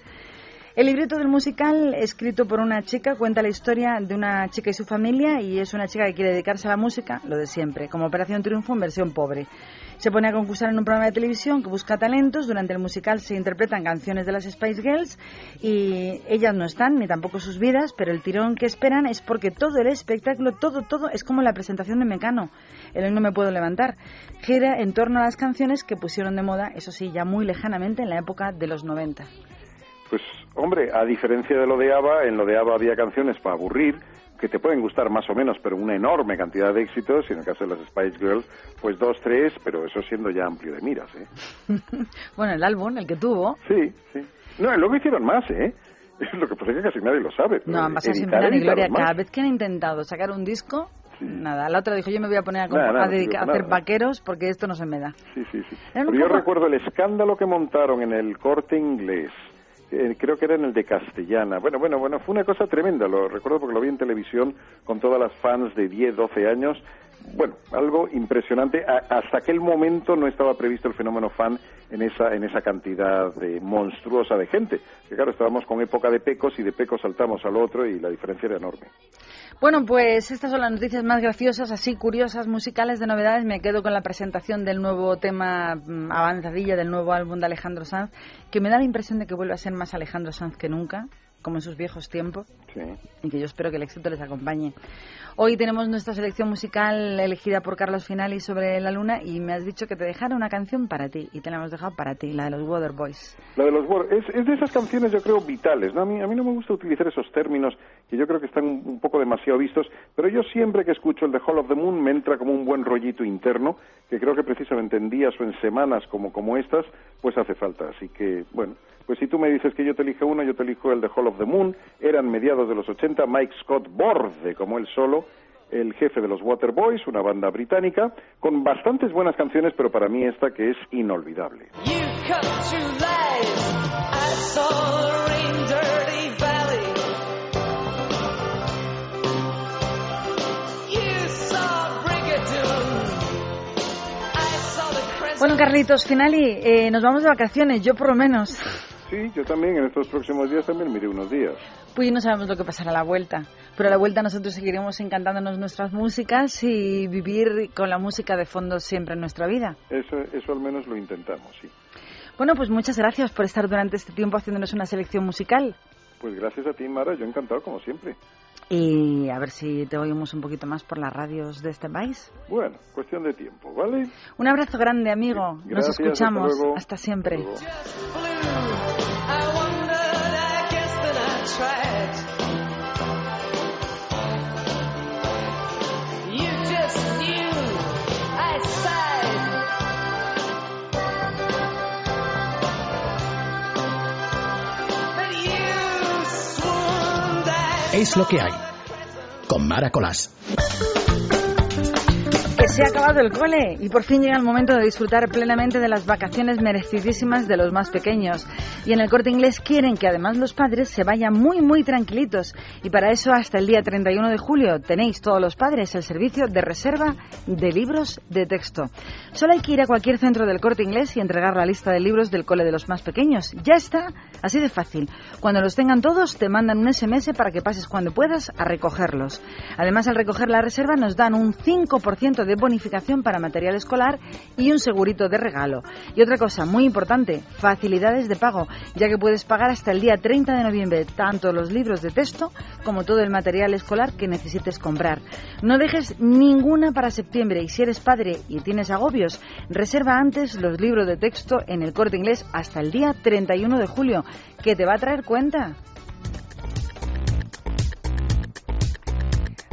El libreto del musical, escrito por una chica, cuenta la historia de una chica y su familia y es una chica que quiere dedicarse a la música, lo de siempre, como Operación Triunfo en versión pobre. Se pone a concursar en un programa de televisión que busca talentos. Durante el musical se interpretan canciones de las Spice Girls y ellas no están, ni tampoco sus vidas, pero el tirón que esperan es porque todo el espectáculo, todo, todo, es como la presentación de Mecano. El hoy no me puedo levantar. Gira en torno a las canciones que pusieron de moda, eso sí, ya muy lejanamente en la época de los 90. Pues, hombre, a diferencia de lo de ABBA, en lo de ABBA había canciones para aburrir, que te pueden gustar más o menos, pero una enorme cantidad de éxitos, y en el caso de las Spice Girls, pues dos, tres, pero eso siendo ya amplio de miras, ¿eh? [LAUGHS] bueno, el álbum, el que tuvo, Sí, sí. No, luego hicieron más, ¿eh? [LAUGHS] Lo que pasa es que casi nadie lo sabe. no han pasado sin pena ni gloria. más. Cada vez que han intentado sacar un disco, Sí, Nada, la otra dijo, yo me voy a poner a, Nada, nada, a no dedicar- sirve a hacer vaqueros porque esto no se me da. Sí, sí, sí. Pero yo poco- recuerdo el escándalo que montaron en el corte inglés. Eh, creo que era en el de Castellana. Bueno, bueno, bueno, fue una cosa tremenda. Lo recuerdo porque lo vi en televisión con todas las fans de 10, 12 años. Bueno, algo impresionante. A- hasta aquel momento no estaba previsto el fenómeno fan en esa, en esa cantidad de monstruosa de gente. Que claro, estábamos con época de pecos y de pecos saltamos al otro y la diferencia era enorme. Bueno, pues estas son las noticias más graciosas, así curiosas, musicales de novedades. Me quedo con la presentación del nuevo tema mm, avanzadilla del nuevo álbum de Alejandro Sanz, que me da la impresión de que vuelve a ser más Alejandro Sanz que nunca, como en sus viejos tiempos, Sí. y que yo espero que el éxito les acompañe. Hoy tenemos nuestra selección musical elegida por Carlos Finali sobre la luna y me has dicho que te dejara una canción para ti, y te la hemos dejado para ti, la de los Waterboys. La de los War es, es de esas canciones, yo creo, vitales. ¿no? A, mí, a mí no me gusta utilizar esos términos que yo creo que están un, un poco demasiado vistos, pero yo siempre que escucho el de Hall of the Moon me entra como un buen rollito interno, que creo que precisamente en días o en semanas como, como estas, pues hace falta. Así que, bueno, pues si tú me dices que yo te elijo uno, yo te elijo el de Hall of the Moon. Eran mediados de los 80, Mike Scott Borde, como él solo, el jefe de los Waterboys, una banda británica, con bastantes buenas canciones, pero para mí esta que es inolvidable. Bueno, Carlitos Finali, eh, nos vamos de vacaciones, yo por lo menos. Sí, yo también en estos próximos días también miré unos días. Pues no sabemos lo que pasará a la vuelta. Pero a la vuelta nosotros seguiremos encantándonos nuestras músicas y vivir con la música de fondo siempre en nuestra vida. Eso, eso al menos lo intentamos, sí. Bueno, pues muchas gracias por estar durante este tiempo haciéndonos una selección musical. Pues gracias a ti, Mara, yo encantado como siempre. Y a ver si te oímos un poquito más por las radios de este país. Bueno, cuestión de tiempo, ¿vale? Un abrazo grande, amigo. Nos Gracias, escuchamos. hasta luego. Hasta siempre. Hasta luego. Es lo que hay. Con Mara Colás. Que se ha acabado el cole y por fin llega el momento de disfrutar plenamente de las vacaciones merecidísimas de los más pequeños. Y en el corte inglés quieren que además los padres se vayan muy, muy tranquilitos. Y para eso, hasta el día 31 de julio, tenéis todos los padres el servicio de reserva de libros de texto. Solo hay que ir a cualquier centro del corte inglés y entregar la lista de libros del cole de los más pequeños. Ya está, así de fácil. Cuando los tengan todos, te mandan un SMS para que pases cuando puedas a recogerlos. Además, al recoger la reserva, nos dan un 5% de bonificación para material escolar y un segurito de regalo. Y otra cosa muy importante, facilidades de pago, ya que puedes pagar hasta el día 30 de noviembre tanto los libros de texto como todo el material escolar que necesites comprar. No dejes ninguna para septiembre y si eres padre y tienes agobios, reserva antes los libros de texto en el corte inglés hasta el día 31 de julio, que te va a traer cuenta.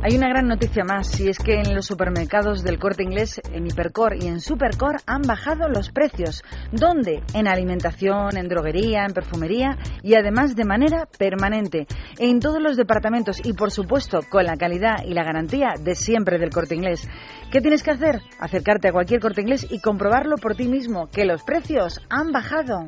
Hay una gran noticia más y es que en los supermercados del corte inglés, en Hipercor y en Supercor han bajado los precios. ¿Dónde? En alimentación, en droguería, en perfumería y además de manera permanente. En todos los departamentos y por supuesto con la calidad y la garantía de siempre del corte inglés. ¿Qué tienes que hacer? Acercarte a cualquier corte inglés y comprobarlo por ti mismo, que los precios han bajado.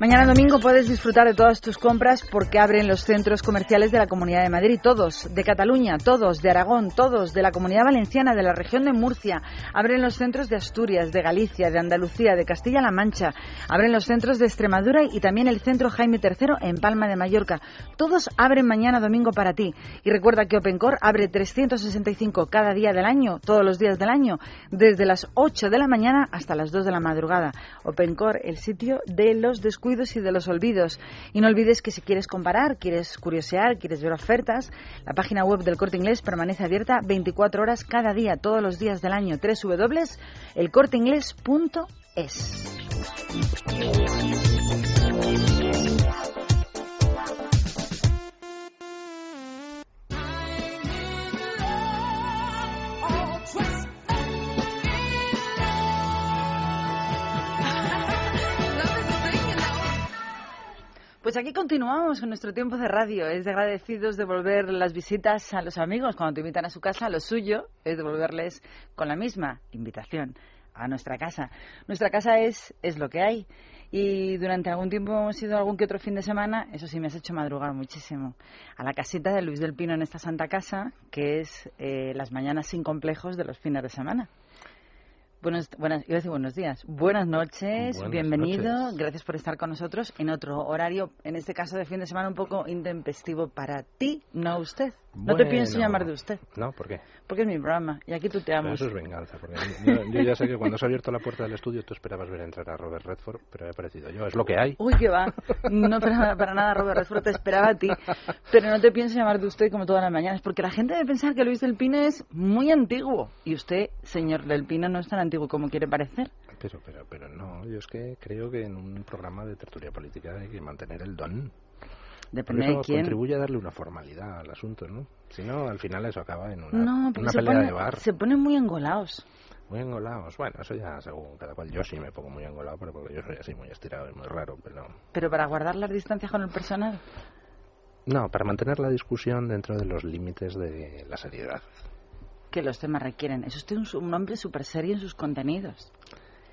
Mañana domingo puedes disfrutar de todas tus compras porque abren los centros comerciales de la Comunidad de Madrid, todos, de Cataluña, todos, de Aragón, todos, de la Comunidad Valenciana, de la región de Murcia, abren los centros de Asturias, de Galicia, de Andalucía, de Castilla-La Mancha, abren los centros de Extremadura y también el centro Jaime III en Palma de Mallorca. Todos abren mañana domingo para ti. Y recuerda que OpenCore abre 365 cada día del año, todos los días del año, desde las 8 de la mañana hasta las 2 de la madrugada. OpenCore, el sitio de los y de los olvidos. Y no olvides que si quieres comparar, quieres curiosear, quieres ver ofertas, la página web del Corte Inglés permanece abierta 24 horas cada día, todos los días del año. www.elcorteinglés.es. Pues aquí continuamos con nuestro tiempo de radio. Es de agradecidos devolver las visitas a los amigos cuando te invitan a su casa. Lo suyo es devolverles con la misma invitación a nuestra casa. Nuestra casa es, es lo que hay. Y durante algún tiempo hemos ido algún que otro fin de semana, eso sí me has hecho madrugar muchísimo, a la casita de Luis del Pino en esta santa casa, que es eh, las mañanas sin complejos de los fines de semana. Buenos, buenas, iba a decir buenos días. Buenas noches, Buenas bienvenido. noches. Gracias por estar con nosotros en otro horario, en este caso de fin de semana, un poco intempestivo para ti, no usted. No te pienso llamar de usted, No, ¿por qué? Porque es mi programa y aquí tú te Pero amo. eso es venganza. Porque yo, yo ya sé que cuando se ha abierto la puerta del estudio tú esperabas ver entrar a Robert Redford, pero he aparecido yo. Es lo que hay. Uy, que va. No para, para nada, Robert Redford, te esperaba a ti. Pero no te pienso llamar de usted como todas las mañanas, porque la gente debe pensar que Luis del Pino es muy antiguo. Y usted, señor del Pino, no es tan antiguo como quiere parecer. Pero, pero, pero no. Yo es que creo que en un programa de tertulia política hay que mantener el don. Depende de eso quién. contribuye a darle una formalidad al asunto, ¿no? Si no, al final eso acaba en una, No, una pelea pone- de bar. se ponen muy engolados. Muy engolados. Bueno, eso ya según cada cual. Yo sí me pongo muy engolado, pero porque yo soy así muy estirado y muy raro, pero... Pero para guardar las distancias con el personal. No, para mantener la discusión dentro de los límites de la seriedad. que los temas requieren. Es usted un, un hombre súper serio en sus contenidos.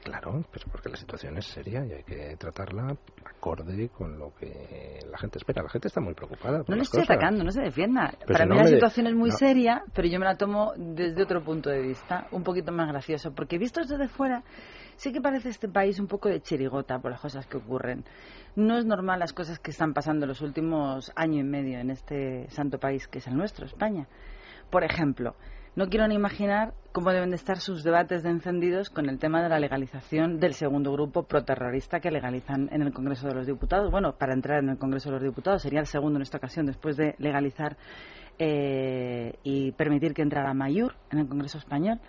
Claro, pero porque la situación es seria y hay que tratarla acorde con lo que la gente espera. La gente está muy preocupada. Por No le estoy cosas. atacando, no se defienda. Pero Para si mí no la situación es muy no. seria, pero yo me la tomo desde otro punto de vista, un poquito más gracioso. Porque visto desde fuera, sí que parece este país un poco de chirigota por las cosas que ocurren. No es normal las cosas que están pasando los últimos año y medio en este santo país que es el nuestro, España. Por ejemplo, no quiero ni imaginar cómo deben de estar sus debates de encendidos con el tema de la legalización del segundo grupo proterrorista que legalizan en el Congreso de los Diputados. Bueno, para entrar en el Congreso de los Diputados sería el segundo en esta ocasión después de legalizar eh, y permitir que entrara Mayur en el Congreso español.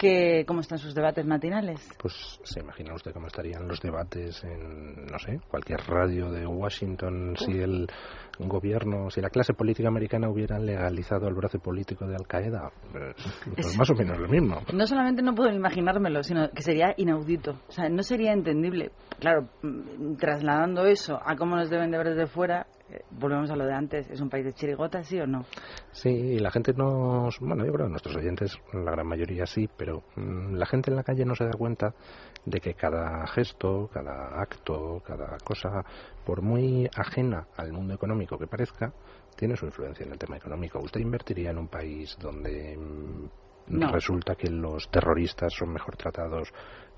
Que, ¿Cómo están sus debates matinales? Pues se imagina usted cómo estarían los debates en, no sé, cualquier radio de Washington si el gobierno, si la clase política americana hubiera legalizado el brazo político de Al Qaeda. Pues, pues Es- más o menos lo mismo. No solamente no puedo imaginármelo, sino que sería inaudito. O sea, no sería entendible. Claro, mm, trasladando eso a cómo nos deben de ver desde fuera, volvemos a lo de antes. ¿Es un país de chirigotas, sí o no? Sí, y la gente nos... Bueno, yo creo que nuestros oyentes, la gran mayoría sí, pero mm, la gente en la calle no se da cuenta de que cada gesto, cada acto, cada cosa, por muy ajena al mundo económico que parezca, tiene su influencia en el tema económico. ¿Usted invertiría en un país donde mm, No. resulta que los terroristas son mejor tratados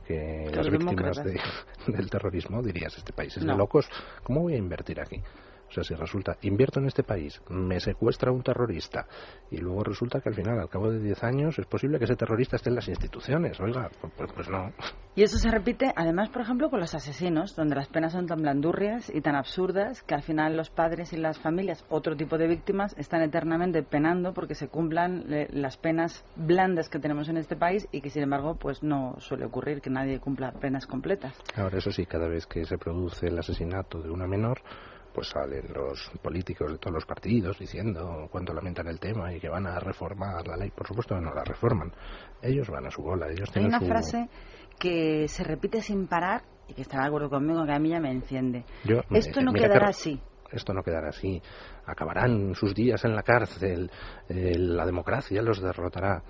que las víctimas de- [LAUGHS] del terrorismo? Dirías, este país es No. de locos. ¿Cómo voy a invertir aquí? O sea, si resulta, invierto en este país, me secuestra un terrorista y luego resulta que al final, al cabo de 10 años, es posible que ese terrorista esté en las instituciones. Oiga, pues, pues- pues no. Y eso se repite, además, por ejemplo, con los asesinos, donde las penas son tan blandurrias y tan absurdas que al final los padres y las familias, otro tipo de víctimas, están eternamente penando porque se cumplan eh, las penas blandas que tenemos en este país y que, sin embargo, pues no suele ocurrir que nadie cumpla penas completas. Ahora, eso sí, cada vez que se produce el asesinato de una menor, pues salen los políticos de todos los partidos diciendo cuánto lamentan el tema y que van a reformar la ley. Por supuesto que no la reforman. Ellos van a su bola, ellos Hay tienen una su... frase que se repite sin parar y que estará de acuerdo conmigo que a mí ya me enciende. Yo- Esto no quedará así. Esto no quedará así. Acabarán sus días en la cárcel. eh, la democracia los derrotará.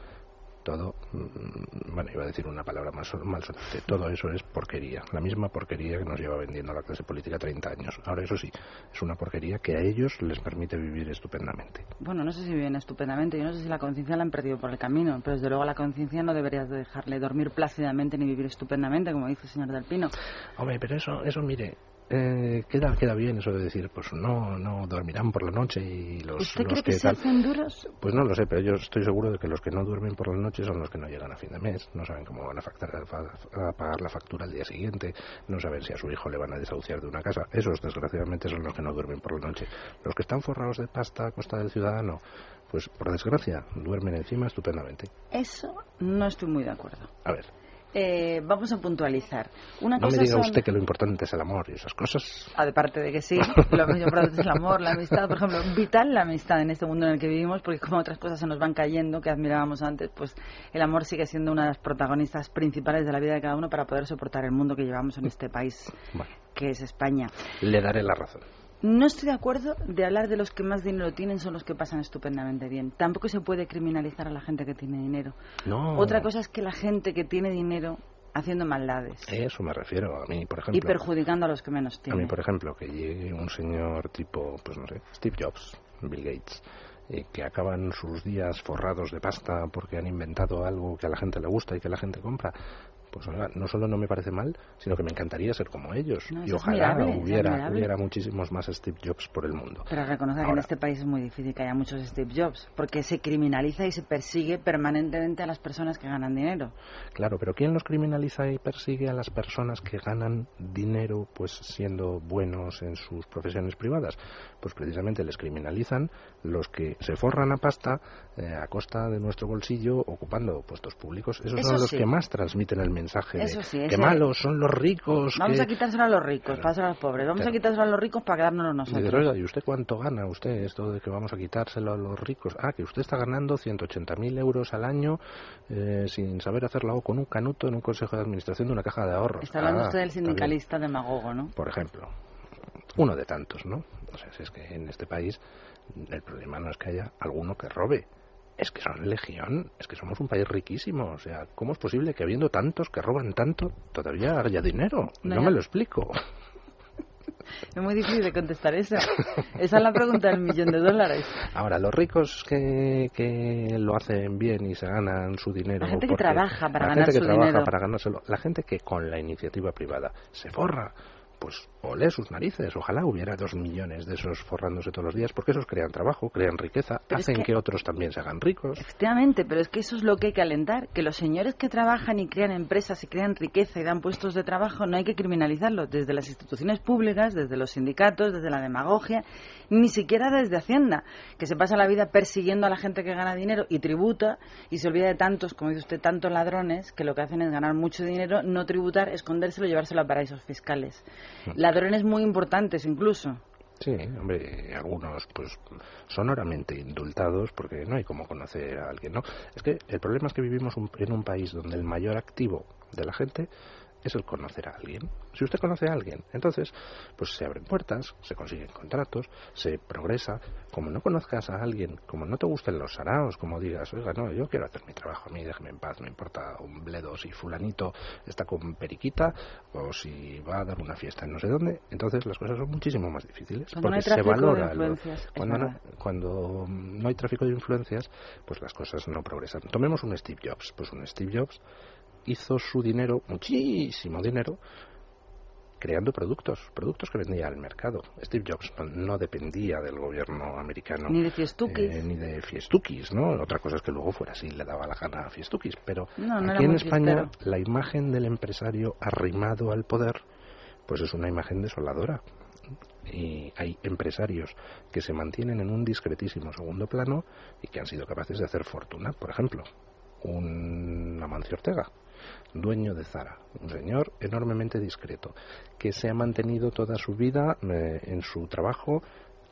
Todo, mm, bueno, iba a decir una palabra más malsonante. Todo eso es porquería. La misma porquería que nos lleva vendiendo la clase política 30 años. Ahora, eso sí, es una porquería que a ellos les permite vivir estupendamente. Bueno, no sé si viven estupendamente, yo no sé si la conciencia la han perdido por el camino, pero desde luego la conciencia no deberías de dejarle dormir plácidamente ni vivir estupendamente, como dice el señor Del Pino. Hombre, pero eso, eso mire, eh, queda, queda bien eso de decir, pues no, no dormirán por la noche y los, ¿Usted los cree que, que se hacen duros? Pues no lo sé, pero yo estoy seguro de que los que no duermen por la noche son los que no llegan a fin de mes, no saben cómo van a, facturar- fa- a pagar la factura al día siguiente, no saben si a su hijo le van a desahuciar de una casa. Esos, desgraciadamente, son los que no duermen por la noche. Los que están forrados de pasta a costa del ciudadano, pues por desgracia, duermen encima estupendamente. Eso no estoy muy de acuerdo. A ver, eh, vamos a puntualizar. Una No me cosa diga son- usted que lo importante es el amor y esas cosas. Ah, de que sí, [LAUGHS] lo más importante es el amor, la amistad, por ejemplo, vital la amistad en este mundo en el que vivimos, porque como otras cosas se nos van cayendo, que admirábamos antes, pues el amor sigue siendo una de las protagonistas principales de la vida de cada uno para poder soportar el mundo que llevamos en este país, Bueno, que es España. le daré la razón. No estoy de acuerdo de hablar de los que más dinero tienen son los que pasan estupendamente bien. Tampoco se puede criminalizar a la gente que tiene dinero. No. Otra cosa es que la gente que tiene dinero haciendo maldades Eso me refiero. A mí, por y ejemplo. perjudicando a los que menos A mí, tienen. por ejemplo, que llegue un señor tipo, pues no sé, Steve Jobs, Bill Gates, eh, que acaban sus días forrados de pasta porque han inventado algo que a la gente le gusta y que la gente compra. Pues no solo no me parece mal, sino que me encantaría ser como ellos. No, y ojalá hubiera, hubiera muchísimos más Steve Jobs por el mundo. Pero reconocer que en este país es muy difícil que haya muchos Steve Jobs, porque se criminaliza y se persigue permanentemente a las personas que ganan dinero. Claro, pero ¿quién los criminaliza y persigue a las personas que ganan dinero pues siendo buenos en sus profesiones privadas? Pues precisamente les criminalizan los que se forran a pasta eh, a costa de nuestro bolsillo ocupando puestos públicos. Esos Eso son los sí. que más transmiten el mensaje de Eso sí, que malos son los ricos. Vamos que... a quitárselo a los ricos, para a los pobres. Vamos Claro. a quitárselo a los ricos para quedárnoslo nosotros. ¿y usted cuánto gana usted esto de que vamos a quitárselo a los ricos? Ah, que usted está ganando 180.000 euros al año eh, sin saber hacerlo con un canuto en un consejo de administración de una caja de ahorros. Está hablando Ah, usted del sindicalista demagogo, ¿no? Por ejemplo, uno de tantos, ¿no? O sea, si es que en este país el problema no es que haya alguno que robe, es que son legión, es que somos un país riquísimo. O sea, ¿cómo es posible que habiendo tantos que roban tanto, todavía haya dinero? No, me lo explico. [LAUGHS] Es muy difícil de contestar eso. Esa es la pregunta del millón de dólares. Ahora, los ricos que, que lo hacen bien y se ganan su dinero. La gente que trabaja para la ganar gente que su trabaja dinero. para ganárselo. La gente que con la iniciativa privada se forra. Pues ole sus narices. Ojalá hubiera dos millones de esos forrándose todos los días, porque esos crean trabajo, crean riqueza, Pero es hacen que- que... otros también se hagan ricos. Efectivamente, pero es que eso es lo que hay que alentar, que los señores que trabajan y crean empresas y crean riqueza y dan puestos de trabajo no hay que criminalizarlos desde las instituciones públicas, desde los sindicatos, desde la demagogia, ni siquiera desde Hacienda, que se pasa la vida persiguiendo a la gente que gana dinero y tributa y se olvida de tantos, como dice usted, tantos ladrones que lo que hacen es ganar mucho dinero, no tributar, escondérselo llevárselo a paraísos fiscales. Ladrones muy importantes incluso. Sí, hombre, algunos pues sonoramente indultados porque no hay como conocer a alguien, ¿no? Es que el problema es que vivimos un- en un país donde el mayor activo de la gente es el conocer a alguien. Si usted conoce a alguien, entonces pues se abren puertas, se consiguen contratos, se progresa. Como no conozcas a alguien, como no te gusten los saraos, como digas, oiga, no, yo quiero hacer mi trabajo, a mí déjeme en paz, no importa un bledo si fulanito está con periquita o si va a dar una fiesta en no sé dónde, entonces las cosas son muchísimo más difíciles Cuando no hay porque se tráfico de valora lo- influencias, cuando no, cuando no hay tráfico de influencias pues las cosas no progresan tomemos un Steve Jobs pues un Steve Jobs hizo su dinero muchísimo dinero creando productos, productos que vendía al mercado. Steve Jobs no, no dependía del gobierno americano. Ni de fiestuquis. eh, ni de fiestuquis, ¿no? Otra cosa es que luego fuera así, le daba la gana a fiestuquis. Pero No, no era aquí en España la imagen del empresario arrimado al poder pues es una imagen desoladora. Y hay empresarios que se mantienen en un discretísimo segundo plano y que han sido capaces de hacer fortuna. Por ejemplo, un Amancio Ortega, dueño de Zara, un señor enormemente discreto, que se ha mantenido toda su vida eh, en su trabajo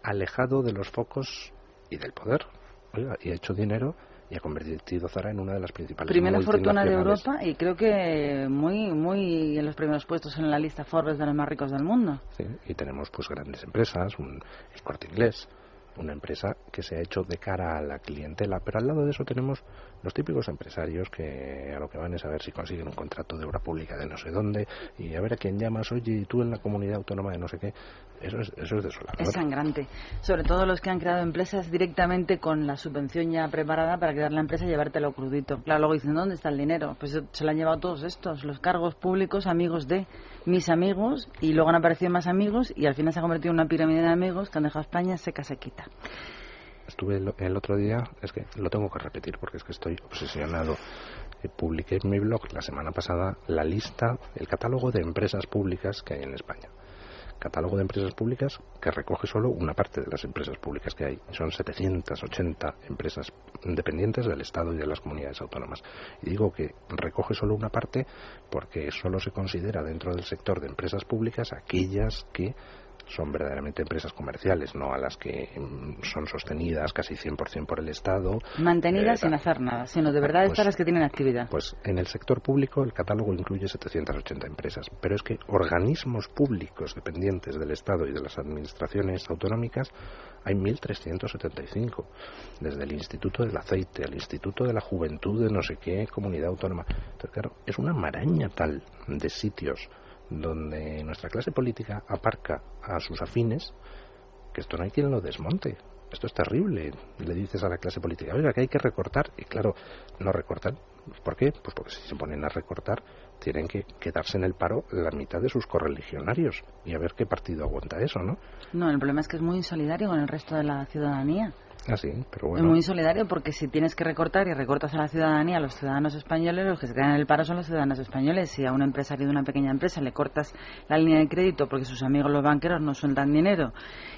alejado de los focos y del poder. Oiga, y ha hecho dinero y ha convertido Zara en una de las principales Primera fortuna de. Europa y creo que muy muy en los primeros puestos en la lista Forbes de los más ricos del mundo. Sí, y tenemos pues grandes empresas, un, el Corte Inglés, una empresa que se ha hecho de cara a la clientela, pero al lado de eso tenemos los típicos empresarios que a lo que van es a ver si consiguen un contrato de obra pública de no sé dónde y a ver a quién llamas, oye, tú en la comunidad autónoma de no sé qué. Eso es, eso es desolador. Es sangrante. Sobre todo los que han creado empresas directamente con la subvención ya preparada para crear la empresa y llevártelo crudito. Claro, luego dicen, ¿dónde está el dinero? Pues se lo han llevado todos estos, los cargos públicos, amigos de mis amigos, y luego han aparecido más amigos y al final se ha convertido en una pirámide de amigos que han dejado España seca sequita. Estuve el, el otro día, es que lo tengo que repetir porque es que estoy obsesionado. Eh, publiqué en mi blog la semana pasada la lista, el catálogo de empresas públicas que hay en España. Catálogo de empresas públicas que recoge solo una parte de las empresas públicas que hay. Son 780 empresas dependientes del Estado y de las comunidades autónomas. Y digo que recoge solo una parte porque solo se considera dentro del sector de empresas públicas aquellas que son verdaderamente empresas comerciales, no a las que mm, son sostenidas casi 100% por el Estado. Mantenidas Eh, sin hacer nada, sino de verdad Pues- estas las que tienen actividad. Pues en el sector público el catálogo incluye 780 empresas, pero es que organismos públicos dependientes del Estado y de las administraciones autonómicas hay 1.375, desde el Instituto del Aceite al Instituto de la Juventud de no sé qué comunidad autónoma. Entonces, claro, es una maraña tal de sitios donde nuestra clase política aparca a sus afines que esto no hay quien lo desmonte. Esto es terrible. Le dices a la clase política, oiga, que hay que recortar. Y claro, no recortan. ¿Por qué? Pues porque si se ponen a recortar, tienen que quedarse en el paro la mitad de sus correligionarios. Y a ver qué partido aguanta eso, ¿no? No, el problema es que es muy insolidario con el resto de la ciudadanía. Así, pero Es bueno. muy insolidario porque si tienes que recortar y recortas a la ciudadanía, a los ciudadanos españoles, los que se quedan en el paro son los ciudadanos españoles. Si a un empresario de una pequeña empresa le cortas la línea de crédito porque sus amigos los banqueros no sueltan dinero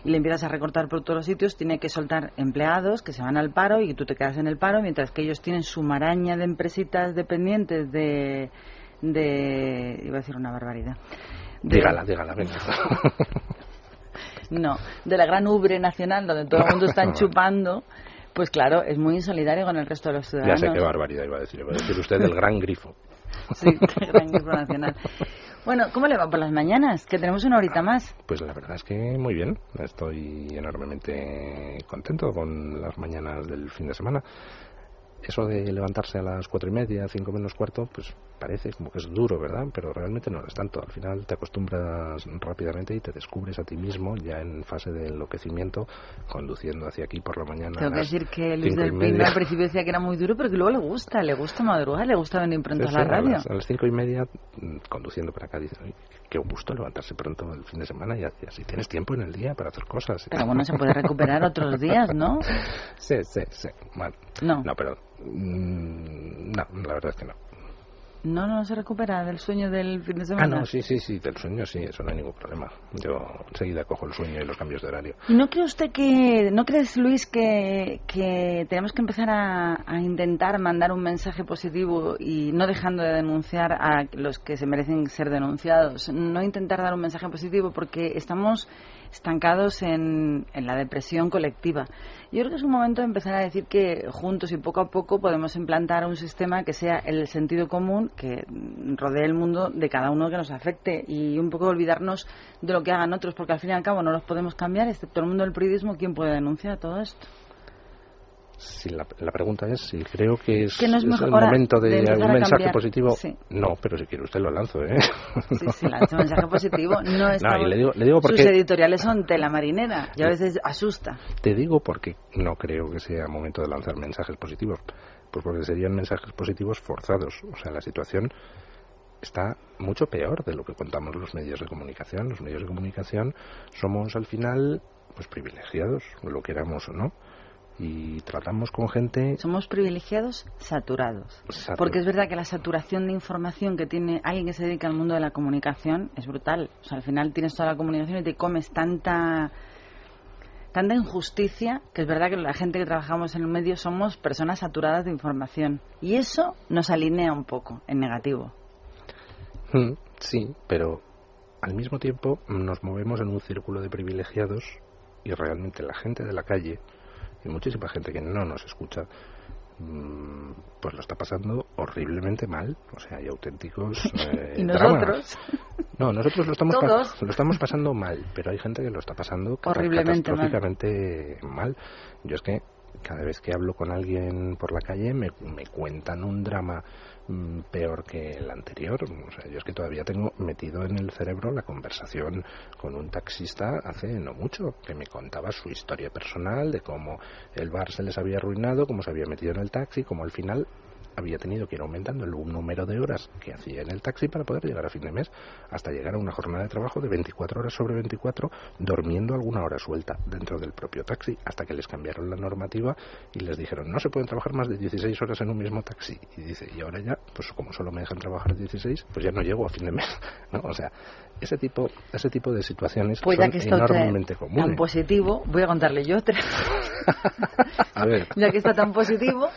y le empiezas a recortar por todos los sitios, tiene que soltar empleados que se van al paro y tú te quedas en el paro mientras que ellos tienen su maraña de empresitas dependientes de... de iba a decir una barbaridad. De- Dígala, dígala, venga. [LAUGHS] No, de la gran ubre nacional donde todo el mundo está [LAUGHS] chupando, pues claro, es muy insolidario con el resto de los ya ciudadanos. sé qué barbaridad iba a decir. Iba a decir usted del gran grifo. [LAUGHS] Sí, del gran grupo nacional. Bueno, ¿cómo le va por las mañanas? Que tenemos una horita más. Pues la verdad es que muy bien. Estoy enormemente contento con las mañanas del fin de semana. Eso de levantarse a las cuatro y media, cinco menos cuarto, pues parece como que es duro, ¿verdad? Pero realmente no lo es tanto. Al final te acostumbras rápidamente y te descubres a ti mismo ya en fase de enloquecimiento, conduciendo hacia aquí por la mañana. Tengo que decir que Luis del Pino al principio decía que era muy duro, pero que luego le gusta, le gusta madrugar, le gusta venir pronto Sí, a la sí, radio. las, a las cinco y media, mm, conduciendo para acá, dice, "Ay, qué gusto levantarse pronto el fin de semana y así tienes tiempo en el día para hacer cosas. Pero bueno, se puede recuperar otros días, ¿no? [LAUGHS] Sí, sí, sí. Bueno, No. no, pero mm, no, la verdad es que no. No, no se recupera del sueño del fin de Ah, semana. no, sí, sí, sí, del sueño sí, eso no hay ningún problema. Yo enseguida cojo el sueño y los cambios de horario. ¿Y no cree usted que, no crees Luis que, que tenemos que empezar a, a intentar mandar un mensaje positivo y no dejando de denunciar a los que se merecen ser denunciados? No intentar dar un mensaje positivo porque estamos estancados en, en la depresión colectiva. Yo creo que es un momento de empezar a decir que juntos y poco a poco podemos implantar un sistema que sea el sentido común que rodee el mundo de cada uno que nos afecte y un poco olvidarnos de lo que hagan otros, porque al fin y al cabo no los podemos cambiar, excepto el mundo del periodismo, ¿quién puede denunciar todo esto? Si la, la pregunta es si creo que es, Que no es es mejor el momento de de, algún mensaje positivo. Sí. No, pero si quiere usted lo lanzo, ¿eh? Sí, sí, lanza un mensaje positivo. [LAUGHS] No, está- y le digo- le digo Sus porque- editoriales son tela marinera y a veces asusta. Te digo porque no creo que sea momento de lanzar mensajes positivos. Pues porque serían mensajes positivos forzados. O sea, la situación está mucho peor de lo que contamos los medios de comunicación. Los medios de comunicación somos al final pues privilegiados, lo queramos o no. Y tratamos con gente Somos privilegiados saturados. Satur- Porque es verdad que la saturación de información que tiene alguien que se dedica al mundo de la comunicación es brutal. O sea, al final tienes toda la comunicación y te comes tanta tanta injusticia que es verdad que la gente que trabajamos en el medio somos personas saturadas de información. Y eso nos alinea un poco en negativo. Mm, Sí, pero al mismo tiempo nos movemos en un círculo de privilegiados y realmente la gente de la calle y muchísima gente que no nos escucha mm, pues lo está pasando horriblemente mal. O sea, hay auténticos [LAUGHS] eh, y dramas. nosotros, No, nosotros lo estamos, Todos. lo estamos pasando mal, pero hay gente que lo está pasando Horriblemente mal. catastróficamente mal. Yo es que cada vez que hablo con alguien por la calle me, me cuentan un drama peor que el anterior. O sea, yo es que todavía tengo metido en el cerebro la conversación con un taxista hace no mucho, que me contaba su historia personal de cómo el bar se les había arruinado, cómo se había metido en el taxi, cómo al final había tenido que ir aumentando el número de horas que hacía en el taxi para poder llegar a fin de mes, hasta llegar a una jornada de trabajo de 24 horas sobre 24, durmiendo alguna hora suelta dentro del propio taxi, hasta que les cambiaron la normativa y les dijeron no se pueden trabajar más de 16 horas en un mismo taxi. Y dice, y ahora ya, pues como solo me dejan trabajar 16, pues ya no llego a fin de mes. [LAUGHS] ¿no? O sea, ese tipo, ese tipo de situaciones Pues son que está enormemente tan comunes. positivo, voy a contarle yo otra. [LAUGHS] A ver, ya que está tan positivo,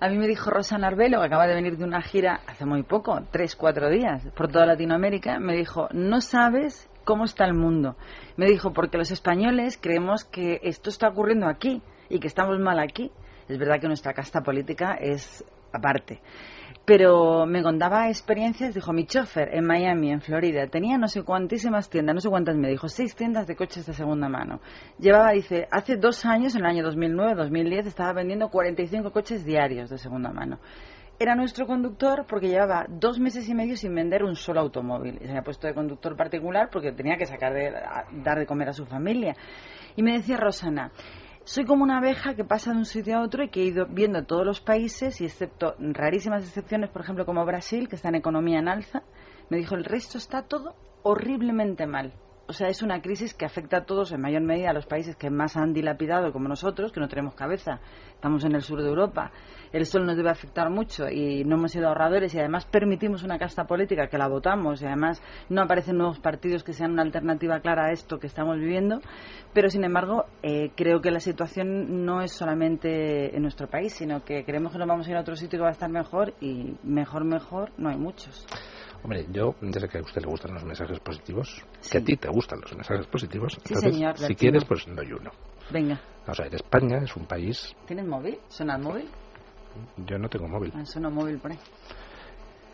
a mí me dijo Rosa Narvelo, que acaba de venir de una gira hace muy poco, tres, cuatro días, por toda Latinoamérica, me dijo, no sabes cómo está el mundo. Me dijo, porque los españoles creemos que esto está ocurriendo aquí y que estamos mal aquí. Es verdad que nuestra casta política es aparte. Pero me contaba experiencias, dijo mi chofer en Miami, en Florida, tenía no sé cuantísimas tiendas, no sé cuántas me dijo, seis tiendas de coches de segunda mano. Llevaba, dice, hace dos años, en el año 2009, 2010, estaba vendiendo 45 coches diarios de segunda mano. Era nuestro conductor porque llevaba dos meses y medio sin vender un solo automóvil. Y se había puesto de conductor particular porque tenía que sacar de, dar de comer a su familia. Y me decía Rosana, soy como una abeja que pasa de un sitio a otro y que he ido viendo todos los países y excepto rarísimas excepciones, por ejemplo como Brasil, que está en economía en alza, me dijo el resto está todo horriblemente mal. O sea, es una crisis que afecta a todos en mayor medida a los países que más han dilapidado como nosotros, que no tenemos cabeza. Estamos en el sur de Europa. El sol nos debe afectar mucho y no hemos sido ahorradores y además permitimos una casta política que la votamos y además no aparecen nuevos partidos que sean una alternativa clara a esto que estamos viviendo. Pero sin embargo, eh, creo que la situación no es solamente en nuestro país, sino que creemos que nos vamos a ir a otro sitio que va a estar mejor y mejor, mejor, no hay muchos. Hombre, yo, desde que a usted le gustan los mensajes positivos, Sí. que a ti te gustan los mensajes positivos, Sí, entonces, señor, si latino. quieres, pues doy uno. Venga, Vamos a ver, España es un país, ¿tienes móvil? ¿Suena el móvil? yo no tengo móvil, Ah, suena móvil por ahí.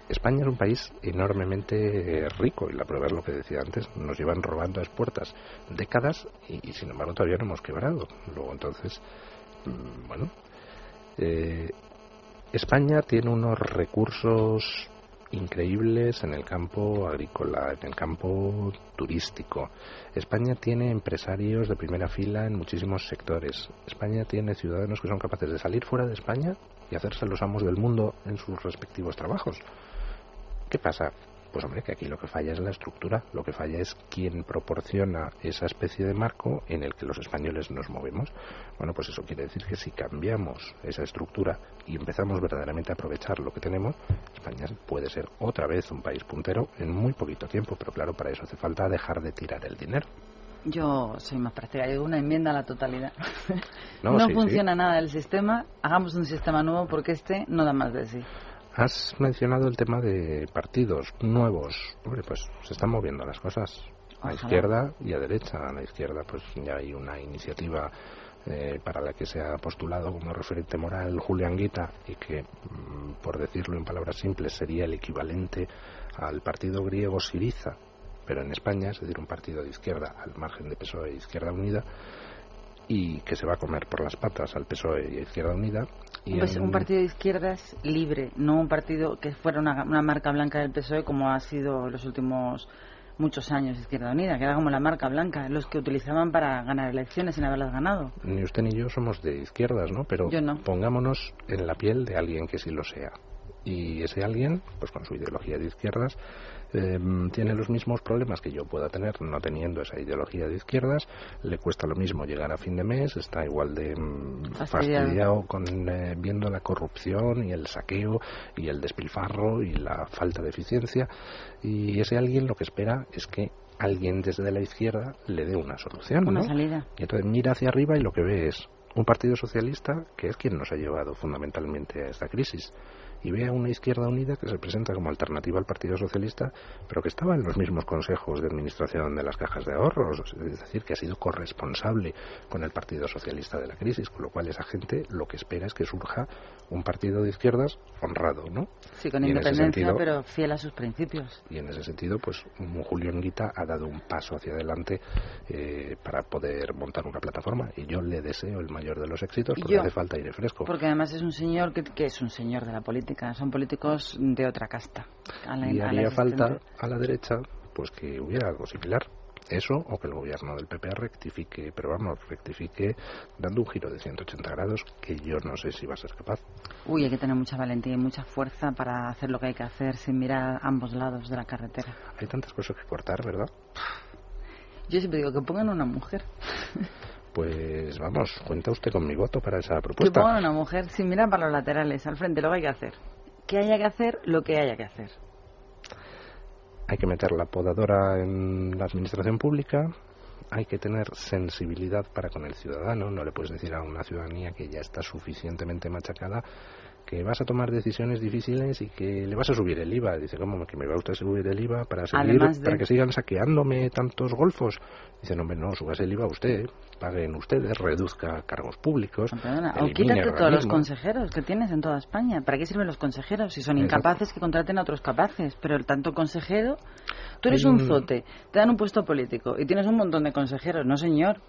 España es un país enormemente rico y la prueba es lo que decía antes, nos llevan robando a expuertas décadas y, y, sin embargo todavía no hemos quebrado. Luego entonces, mm, bueno, eh, España tiene unos recursos increíbles en el campo agrícola, en el campo turístico. España tiene empresarios de primera fila en muchísimos sectores. España tiene ciudadanos que son capaces de salir fuera de España y hacerse los amos del mundo en sus respectivos trabajos. ¿Qué pasa? Pues hombre, que aquí lo que falla es la estructura, lo que falla es quién proporciona esa especie de marco en el que los españoles nos movemos. Bueno, pues eso quiere decir que si cambiamos esa estructura y empezamos verdaderamente a aprovechar lo que tenemos, España puede ser otra vez un país puntero en muy poquito tiempo, pero claro, para eso hace falta dejar de tirar el dinero. Yo soy más práctica, yo una enmienda a la totalidad. No, No, sí, sí. funciona nada el sistema, hagamos un sistema nuevo porque este no da más de sí. Has mencionado el tema de partidos nuevos. Hombre, pues se están moviendo las cosas a Ojalá. izquierda y a derecha. A la izquierda, pues ya hay una iniciativa eh, para la que se ha postulado como referente moral Julián Guita y que, mm, por decirlo en palabras simples, sería el equivalente al partido griego Siriza, pero en España, es decir, un partido de izquierda al margen de PSOE e Izquierda Unida y que se va a comer por las patas al PSOE y a Izquierda Unida. Y Pues en- un partido de izquierdas libre, no un partido que fuera una, una marca blanca del PSOE como ha sido los últimos muchos años Izquierda Unida, que era como la marca blanca, los que utilizaban para ganar elecciones sin haberlas ganado. ni usted ni yo somos de izquierdas, ¿no? Pero no. pongámonos en la piel de alguien que sí lo sea. Y ese alguien, pues con su ideología de izquierdas, eh, tiene los mismos problemas que yo pueda tener no teniendo esa ideología de izquierdas, le cuesta lo mismo llegar a fin de mes, está igual de Fastidiado. fastidiado con eh, viendo la corrupción y el saqueo y el despilfarro y la falta de eficiencia y ese alguien lo que espera es que alguien desde la izquierda le dé una solución, Una ¿no? salida. Y entonces mira hacia arriba y lo que ve es un partido socialista que es quien nos ha llevado fundamentalmente a esta crisis. Y ve a una izquierda unida que se presenta como alternativa al Partido Socialista, pero que estaba en los mismos consejos de administración de las cajas de ahorros, es decir, que ha sido corresponsable con el Partido Socialista de la crisis, con lo cual esa gente lo que espera es que surja un partido de izquierdas honrado, ¿no? Sí, con Y independencia, sentido- pero fiel a sus principios. y en ese sentido, pues un Julio Enguita ha dado un paso hacia adelante eh, para poder montar una plataforma. Y yo le deseo el mayor de los éxitos porque yo. hace falta aire fresco. Porque además es un señor que, que es un señor de la política, son políticos de otra casta. a la- y a la haría existente. falta a la derecha pues que hubiera algo similar. Eso o que el gobierno del PP rectifique, pero vamos, rectifique dando un giro de 180 grados que yo no sé si va a ser capaz. Uy, hay que tener mucha valentía y mucha fuerza para hacer lo que hay que hacer sin mirar ambos lados de la carretera. Hay tantas cosas que cortar, ¿verdad? Yo siempre digo que pongan una mujer. Pues vamos, cuenta usted con mi voto para esa Que propuesta. pongan una mujer sin mirar para los laterales, al frente, lo que hay que hacer. Que haya que hacer lo que haya que hacer. Hay que meter la podadora en la administración pública, hay que tener sensibilidad para con el ciudadano, no le puedes decir a una ciudadanía que ya está suficientemente machacada que vas a tomar decisiones difíciles y que le vas a subir el IVA. Dice, ¿cómo que me va usted a subir el IVA para seguir, de- para que sigan saqueándome tantos golfos? Dice, no, hombre, no, subas el IVA usted, paguen ustedes, reduzca cargos públicos, Perdona, o quítate todos los consejeros que tienes en toda España. ¿Para qué sirven los consejeros? Si son Exacto. incapaces, que contraten a otros capaces. Pero el tanto consejero, tú eres un- zote, te dan un puesto político y tienes un montón de consejeros. No, señor.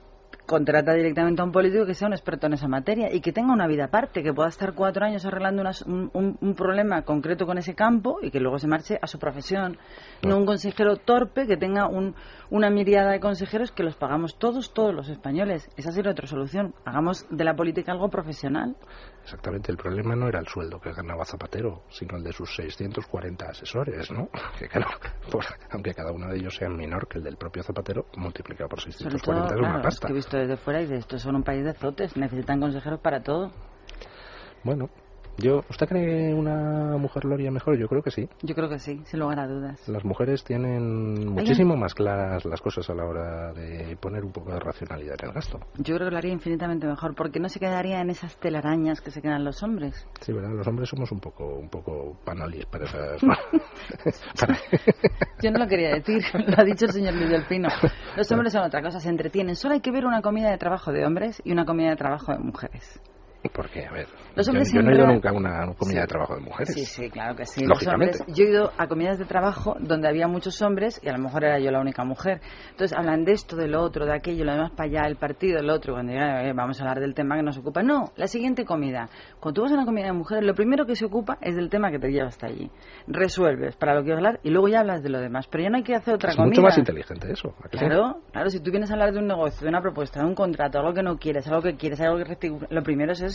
Contrata directamente a un político que sea un experto en esa materia y que tenga una vida aparte, que pueda estar cuatro años arreglando unas- un, un- un problema concreto con ese campo y que luego se marche a su profesión. No un consejero torpe que tenga un, una miriada de consejeros que los pagamos todos, todos los españoles. Esa sería otra solución. Hagamos de la política algo profesional. Exactamente, el problema no era el sueldo que ganaba Zapatero, sino el de sus 640 asesores, ¿no? [LAUGHS] Que claro, por- aunque cada uno de ellos sea menor que el del propio Zapatero, multiplicado por Sobre 640 todo, es una claro, es pasta. que he visto desde fuera y de estos son un país de zotes, necesitan consejeros para todo. Bueno, yo, ¿usted cree una mujer lo haría mejor? Yo creo que sí. Yo creo que sí, sin lugar a dudas. Las mujeres tienen muchísimo más claras las cosas a la hora de poner un poco de racionalidad en el gasto. Yo creo que lo haría infinitamente mejor, porque no se quedaría en esas telarañas que se quedan los hombres. Sí, ¿verdad? Los hombres somos un poco, un poco panolis para esas... [LAUGHS] [LAUGHS] para- [LAUGHS] Yo no lo quería decir, lo ha dicho el señor Luis Delfino. Los hombres son otra cosa, se entretienen. Solo hay que ver una comida de trabajo de hombres y una comida de trabajo de mujeres. Porque, a ver, Los yo, hombres yo no he ido nunca a una comida Sí. de trabajo de mujeres. Sí, sí, claro que sí. Lógicamente. hombres- yo he ido a comidas de trabajo donde había muchos hombres y a lo mejor era yo la única mujer. Entonces hablan de esto, de lo otro, de aquello, lo demás para allá, el partido, el otro. Cuando digan, "Eh, vamos a hablar del tema que nos ocupa. No, la siguiente comida. Cuando tú vas a una comida de mujeres, lo primero que se ocupa es del tema que te lleva hasta allí. Resuelves para lo que vas a hablar y luego ya hablas de lo demás. Pero ya no hay que hacer otra es comida. mucho más inteligente eso. Claro, claro, si tú vienes a hablar de un negocio, de una propuesta, de un contrato, algo que no quieres, algo que quieres, algo que lo primero es eso.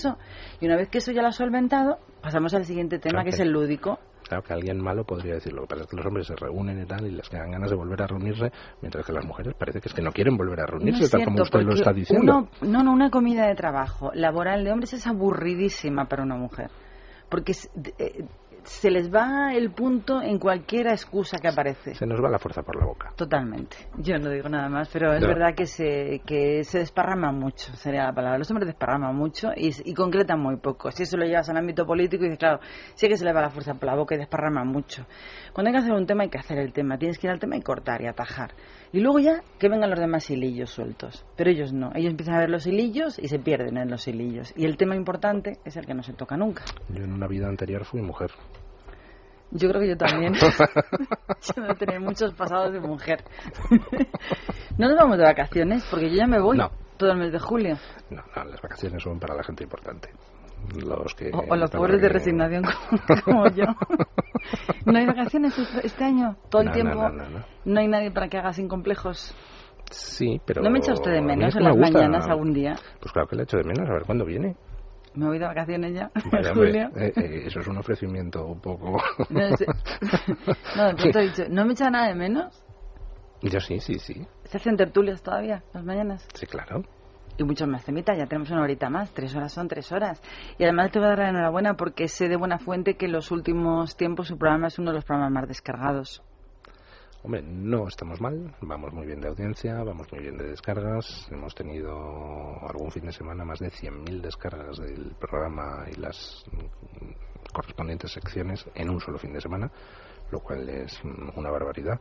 Y una vez que eso ya lo has solventado, pasamos al siguiente tema, Claro que que- es el lúdico. Claro que alguien malo podría decirlo. Lo que pasa es que los hombres se reúnen y tal y les quedan ganas de volver a reunirse, mientras que las mujeres parece que es que no quieren volver a reunirse, no tal como usted lo está diciendo. uno- no, no, una comida de trabajo laboral de hombres es aburridísima para una mujer. Porque es- eh, se les va el punto en cualquier excusa que aparece. Se nos va la fuerza por la boca. Totalmente. Yo no digo nada más, pero es No. verdad que se, que se desparrama mucho, sería la palabra. Los hombres desparraman mucho y, y concretan muy poco. Si eso lo llevas al ámbito político, dices, claro, sí que se le va la fuerza por la boca y desparrama mucho. Cuando hay que hacer un tema, hay que hacer el tema. Tienes que ir al tema y cortar y atajar. Y luego ya que vengan los demás hilillos sueltos. Pero ellos no. Ellos empiezan a ver los hilillos y se pierden en los hilillos. Y el tema importante es el que no se toca nunca. Yo en una vida anterior fui mujer. Yo creo que yo también. [LAUGHS] [LAUGHS] yo debo tener muchos pasados de mujer. [LAUGHS] no nos vamos de vacaciones porque yo ya me voy No. todo el mes de julio. No, no, las vacaciones son para la gente importante. Los que O, o los pobres de aquí- resignación como, como yo. ¿No hay vacaciones este- este año? Todo el No, tiempo. no, no, no, no. No hay nadie para que haga sin complejos. Sí, pero... ¿No me echa usted de menos que en me las gusta. mañanas algún día? Pues claro que le echo de menos, a ver cuándo viene. Me voy de vacaciones ya Vaya, [LAUGHS] hombre, eh, eh, eso es un ofrecimiento un poco... No, [LAUGHS] sé. no, pronto he dicho, ¿no me echa nada de menos? Yo sí, sí, sí. ¿Se hacen tertulias todavía las mañanas? Sí, claro. Y muchos más temitas, ya tenemos una horita más, tres horas son tres horas. Y además te voy a dar la enhorabuena porque sé de buena fuente que en los últimos tiempos su programa es uno de los programas más descargados. Hombre, no estamos mal, vamos muy bien de audiencia, vamos muy bien de descargas. Hemos tenido algún fin de semana más de 100.000 descargas del programa y las correspondientes secciones en un solo fin de semana, lo cual es una barbaridad.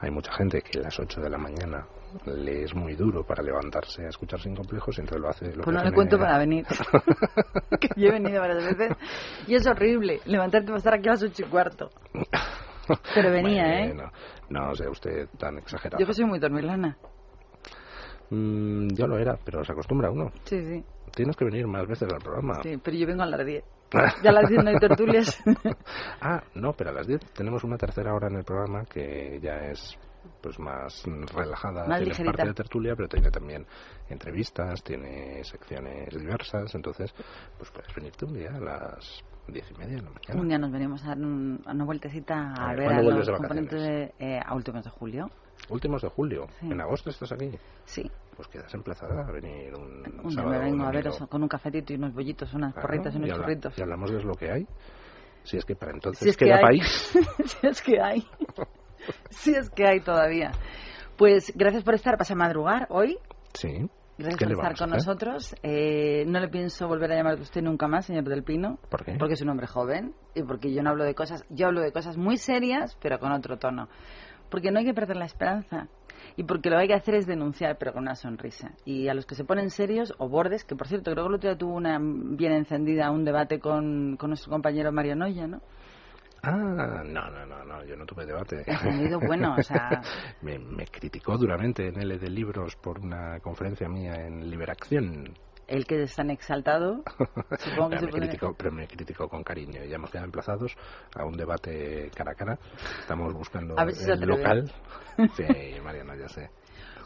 Hay mucha gente que a las 8 de la mañana le es muy duro para levantarse a escuchar sin complejos y entonces lo hace. Lo Pues no le cuento para venir. [LAUGHS] que yo he venido varias veces. Y es horrible levantarte para estar aquí a las ocho y cuarto. [LAUGHS] Pero venía, ¿eh? Bueno, No sea usted tan exagerado. Yo que soy muy dormilana. Mm, yo lo era, pero se acostumbra uno. Sí, sí, Tienes que venir más veces al programa. sí. Pero yo vengo a las 10. [LAUGHS] Ya a las 10 no hay tertulias. [LAUGHS] ah, no, pero a las 10 tenemos una tercera hora en el programa que ya es pues más relajada, Más tiene parte de tertulia, pero tiene también entrevistas, tiene secciones diversas, entonces pues puedes venirte un día a las diez y media de la mañana. Un día nos venimos a dar un- una vueltecita a, A ver, ver ¿cuándo a los componentes de, eh, a últimos de julio. Últimos de julio, Sí. en agosto estás aquí. Sí. Pues quedas emplazada a venir un, Un día sábado me vengo o a un veros con un cafetito y unos bollitos, unas Claro, porritas y unos y habla- churritos. Y hablamos de lo que hay. Si es que para entonces Si es que queda hay. país. [LAUGHS] si es que hay. [LAUGHS] si es que hay todavía. Pues gracias por estar, pasa a madrugar hoy. Sí. Gracias ¿Qué por estar con nosotros. Eh, no le pienso volver a llamar a usted nunca más, señor Del Pino. ¿Por qué? Porque es un hombre joven y porque yo no hablo de cosas, yo hablo de cosas muy serias, pero con otro tono. Porque no hay que perder la esperanza. Y porque lo que hay que hacer es denunciar, pero con una sonrisa. Y a los que se ponen serios, o bordes, que por cierto, creo que el otro día tuvo una bien encendida, un debate con, con nuestro compañero Mario Noya, ¿no? Ah, no, no, no, no, yo no tuve debate. Encendido, bueno, o sea- [LAUGHS] me, me criticó duramente en L de Libros por una conferencia mía en Liberacción. El que es tan exaltado, [LAUGHS] supongo que pero, se me criticó, pero me criticó con cariño. Ya hemos quedado emplazados a un debate cara a cara. Estamos buscando A ver si se el local. [LAUGHS] Sí, Mariano, ya sé.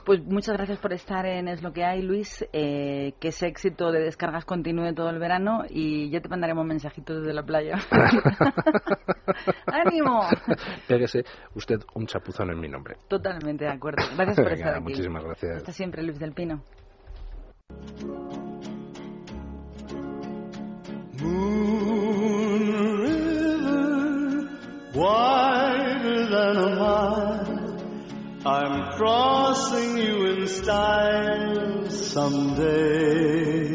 Pues muchas gracias por estar en Es lo que hay, Luis. Eh, que ese éxito de descargas continúe todo el verano y ya te mandaremos mensajitos desde la playa. [LAUGHS] [LAUGHS] ¡Ánimo! Pégese usted un chapuzón en mi nombre. Totalmente de acuerdo. Gracias por [LAUGHS] Venga, estar aquí. muchísimas gracias. Hasta siempre, Luis del Pino. Moon River, wider than a mile. I'm crossing you in style someday.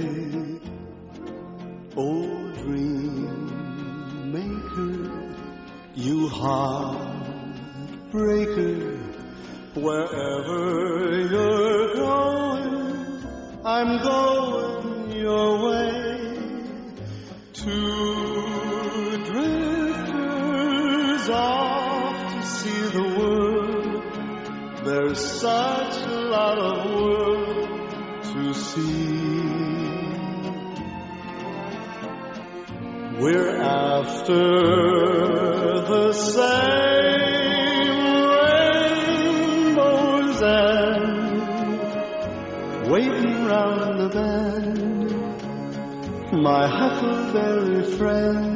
Oh, dream maker, you heartbreaker, wherever you're going, I'm going your way. Two drifters off to see the world. There's such after the same rainbows round the bend my huckleberry friend,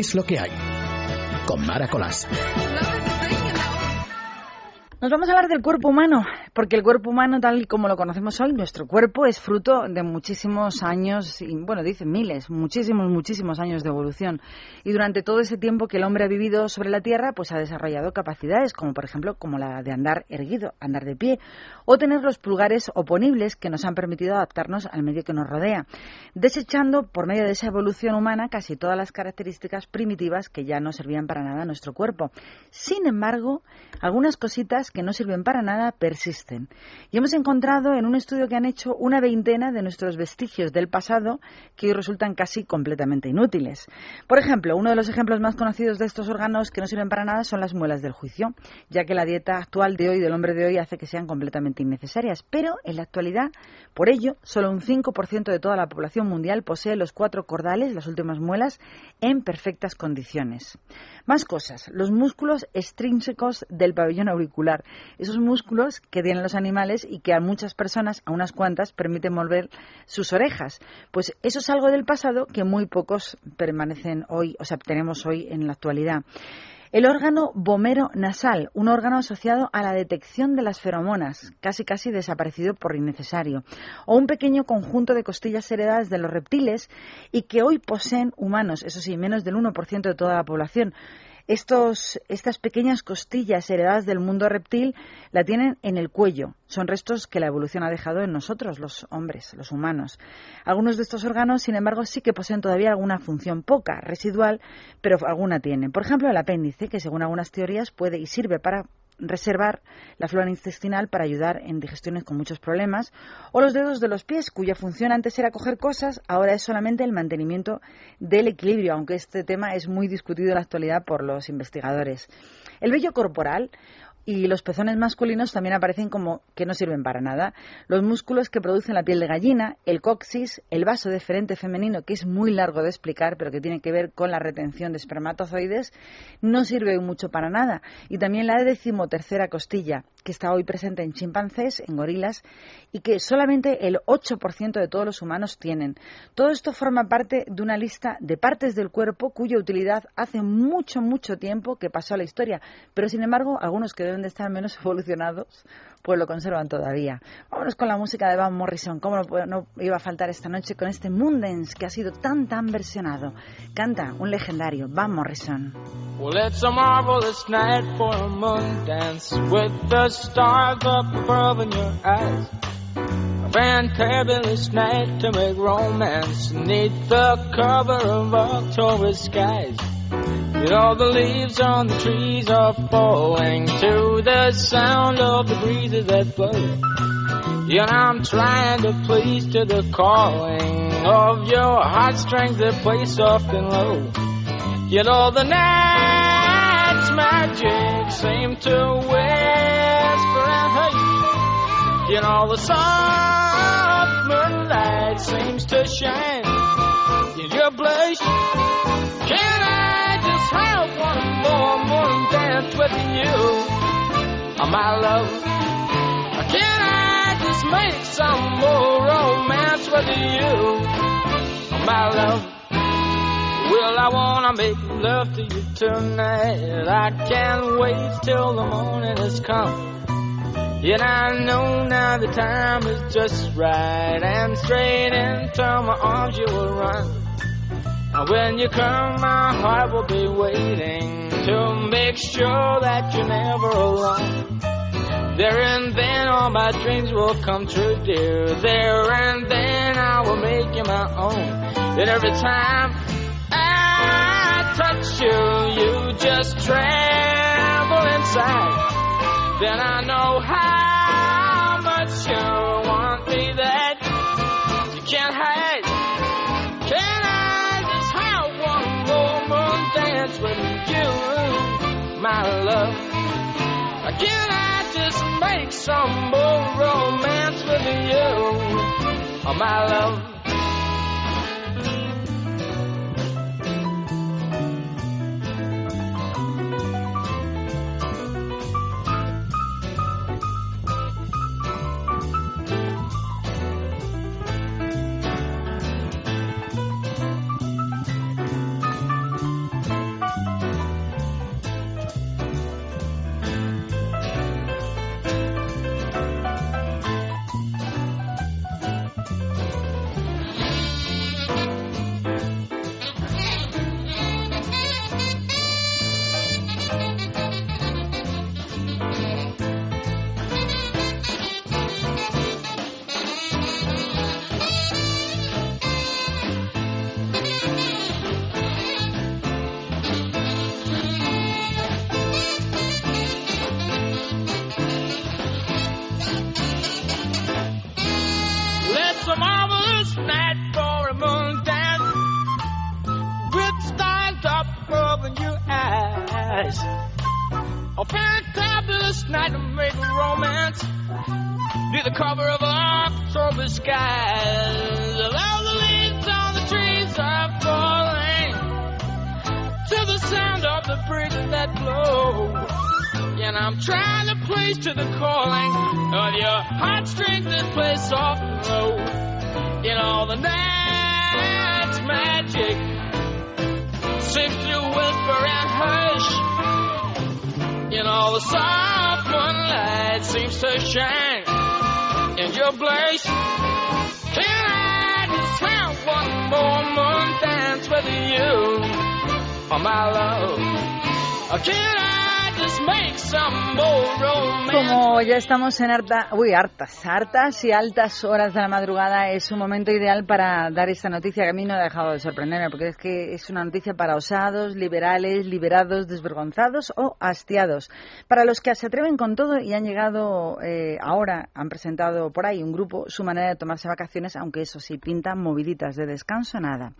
Es lo que hay. Con Mara Colás. Nos vamos a hablar del cuerpo humano, porque el cuerpo humano, tal y como lo conocemos hoy, nuestro cuerpo es fruto de muchísimos años, y bueno, dicen miles, muchísimos, muchísimos años de evolución. Y durante todo ese tiempo que el hombre ha vivido sobre la Tierra, pues ha desarrollado capacidades, como por ejemplo, como la de andar erguido, andar de pie, o tener los pulgares oponibles que nos han permitido adaptarnos al medio que nos rodea, desechando por medio de esa evolución humana casi todas las características primitivas que ya no servían para nada a nuestro cuerpo. Sin embargo, algunas cositas que no sirven para nada persisten existen. Y hemos encontrado en un estudio que han hecho una veintena de nuestros vestigios del pasado que hoy resultan casi completamente inútiles. Por ejemplo, uno de los ejemplos más conocidos de estos órganos que no sirven para nada son las muelas del juicio, ya que la dieta actual de hoy, del hombre de hoy, hace que sean completamente innecesarias. Pero en la actualidad, por ello, solo un 5% de toda la población mundial posee los cuatro cordales, las últimas muelas, en perfectas condiciones. Más cosas, los músculos extrínsecos del pabellón auricular, esos músculos que tienen los animales y que a muchas personas, a unas cuantas, permiten mover sus orejas. Pues eso es algo del pasado que muy pocos permanecen hoy, o sea, tenemos hoy en la actualidad. El órgano vomero nasal, un órgano asociado a la detección de las feromonas, casi casi desaparecido por innecesario, o un pequeño conjunto de costillas heredadas de los reptiles y que hoy poseen humanos, eso sí, menos del 1% de toda la población. Estos, estas pequeñas costillas heredadas del mundo reptil la tienen en el cuello. Son restos que la evolución ha dejado en nosotros, los hombres, los humanos. Algunos de estos órganos, sin embargo, sí que poseen todavía alguna función poca, residual, pero alguna tienen. Por ejemplo, el apéndice, que según algunas teorías puede y sirve para reservar la flora intestinal para ayudar en digestiones con muchos problemas, o los dedos de los pies, cuya función antes era coger cosas, ahora es solamente el mantenimiento del equilibrio, aunque este tema es muy discutido en la actualidad por los investigadores. El vello corporal y los pezones masculinos también aparecen como que no sirven para nada. Los músculos que producen la piel de gallina, el coxis, el vaso deferente femenino, que es muy largo de explicar, pero que tiene que ver con la retención de espermatozoides, no sirve mucho para nada. Y también la decimotercera costilla, que está hoy presente en chimpancés, en gorilas, y que solamente el 8% de todos los humanos tienen. Todo esto forma parte de una lista de partes del cuerpo cuya utilidad hace mucho, mucho tiempo que pasó a la historia, pero sin embargo algunos que deben de estar menos [LAUGHS] evolucionados pues lo conservan todavía. Vámonos con la música de Van Morrison, cómo no, no iba a faltar esta noche con este Moondance que ha sido tan, tan versionado. Canta un legendario, Van Morrison. Well, it's a marvelous night for a moon dance with the stars above in your eyes. A fantabulous night to make romance neath the cover of October skies. You know the leaves on the trees are falling to the sound of the breezes that blow. Know I'm trying to please to the calling of your heartstrings that play soft and low. You know the night's magic seem to whisper and hush. You know the soft moonlight seems to shine my love? Can I just make some more romance with you, my love? Well, I wanna make love to you tonight. I can't wait till the morning has come. Yet I know now the time is just right, and straight into my arms you will run. And when you come, my heart will be waiting to make sure that you're never alone. There and then all my dreams will come true, dear. There and then I will make you my own. And every time I touch you, you just tremble inside. Then I know how some more romance with you, oh, my love? Estamos en harta, uy, hartas, hartas y altas horas de la madrugada, es un momento ideal para dar esta noticia que a mí no ha dejado de sorprenderme, porque es que es una noticia para osados, liberales, liberados, desvergonzados o hastiados. Para los que se atreven con todo y han llegado eh, ahora, han presentado por ahí un grupo su manera de tomarse vacaciones, aunque eso sí, pintan moviditas de descanso, nada.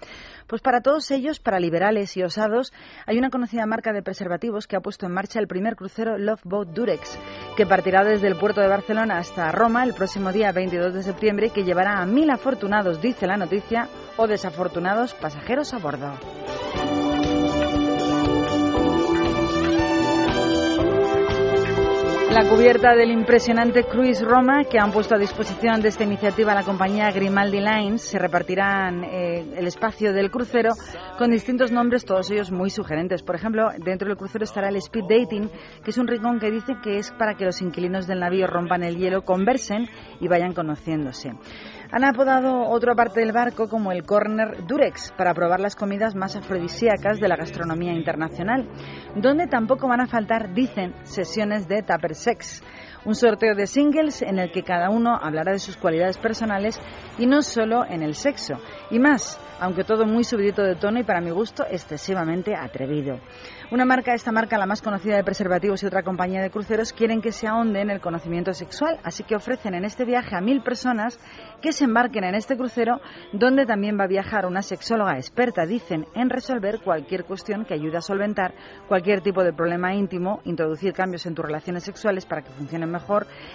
Pues para todos ellos, para liberales y osados, hay una conocida marca de preservativos que ha puesto en marcha el primer crucero Love Boat Durex, que partirá desde el puerto de Barcelona hasta Roma el próximo día 22 de septiembre que llevará a mil afortunados, dice la noticia, o desafortunados pasajeros a bordo. La cubierta del impresionante Cruise Roma que han puesto a disposición de esta iniciativa la compañía Grimaldi Lines se repartirán eh, el espacio del crucero con distintos nombres, todos ellos muy sugerentes. Por ejemplo, dentro del crucero estará el Speed Dating, que es un rincón que dice que es para que los inquilinos del navío rompan el hielo, conversen y vayan conociéndose. Han apodado otra parte del barco como el Corner Durex para probar las comidas más afrodisíacas de la gastronomía internacional, donde tampoco van a faltar, dicen, sesiones de tupper sex. Un sorteo de singles en el que cada uno hablará de sus cualidades personales y no solo en el sexo. Y más, aunque todo muy subidito de tono y para mi gusto excesivamente atrevido. Una marca, esta marca, la más conocida de preservativos y otra compañía de cruceros, quieren que se ahonde en el conocimiento sexual, así que ofrecen en este viaje a mil personas que se embarquen en este crucero, donde también va a viajar una sexóloga experta, dicen, en resolver cualquier cuestión que ayude a solventar cualquier tipo de problema íntimo, introducir cambios en tus relaciones sexuales para que funcionen mejor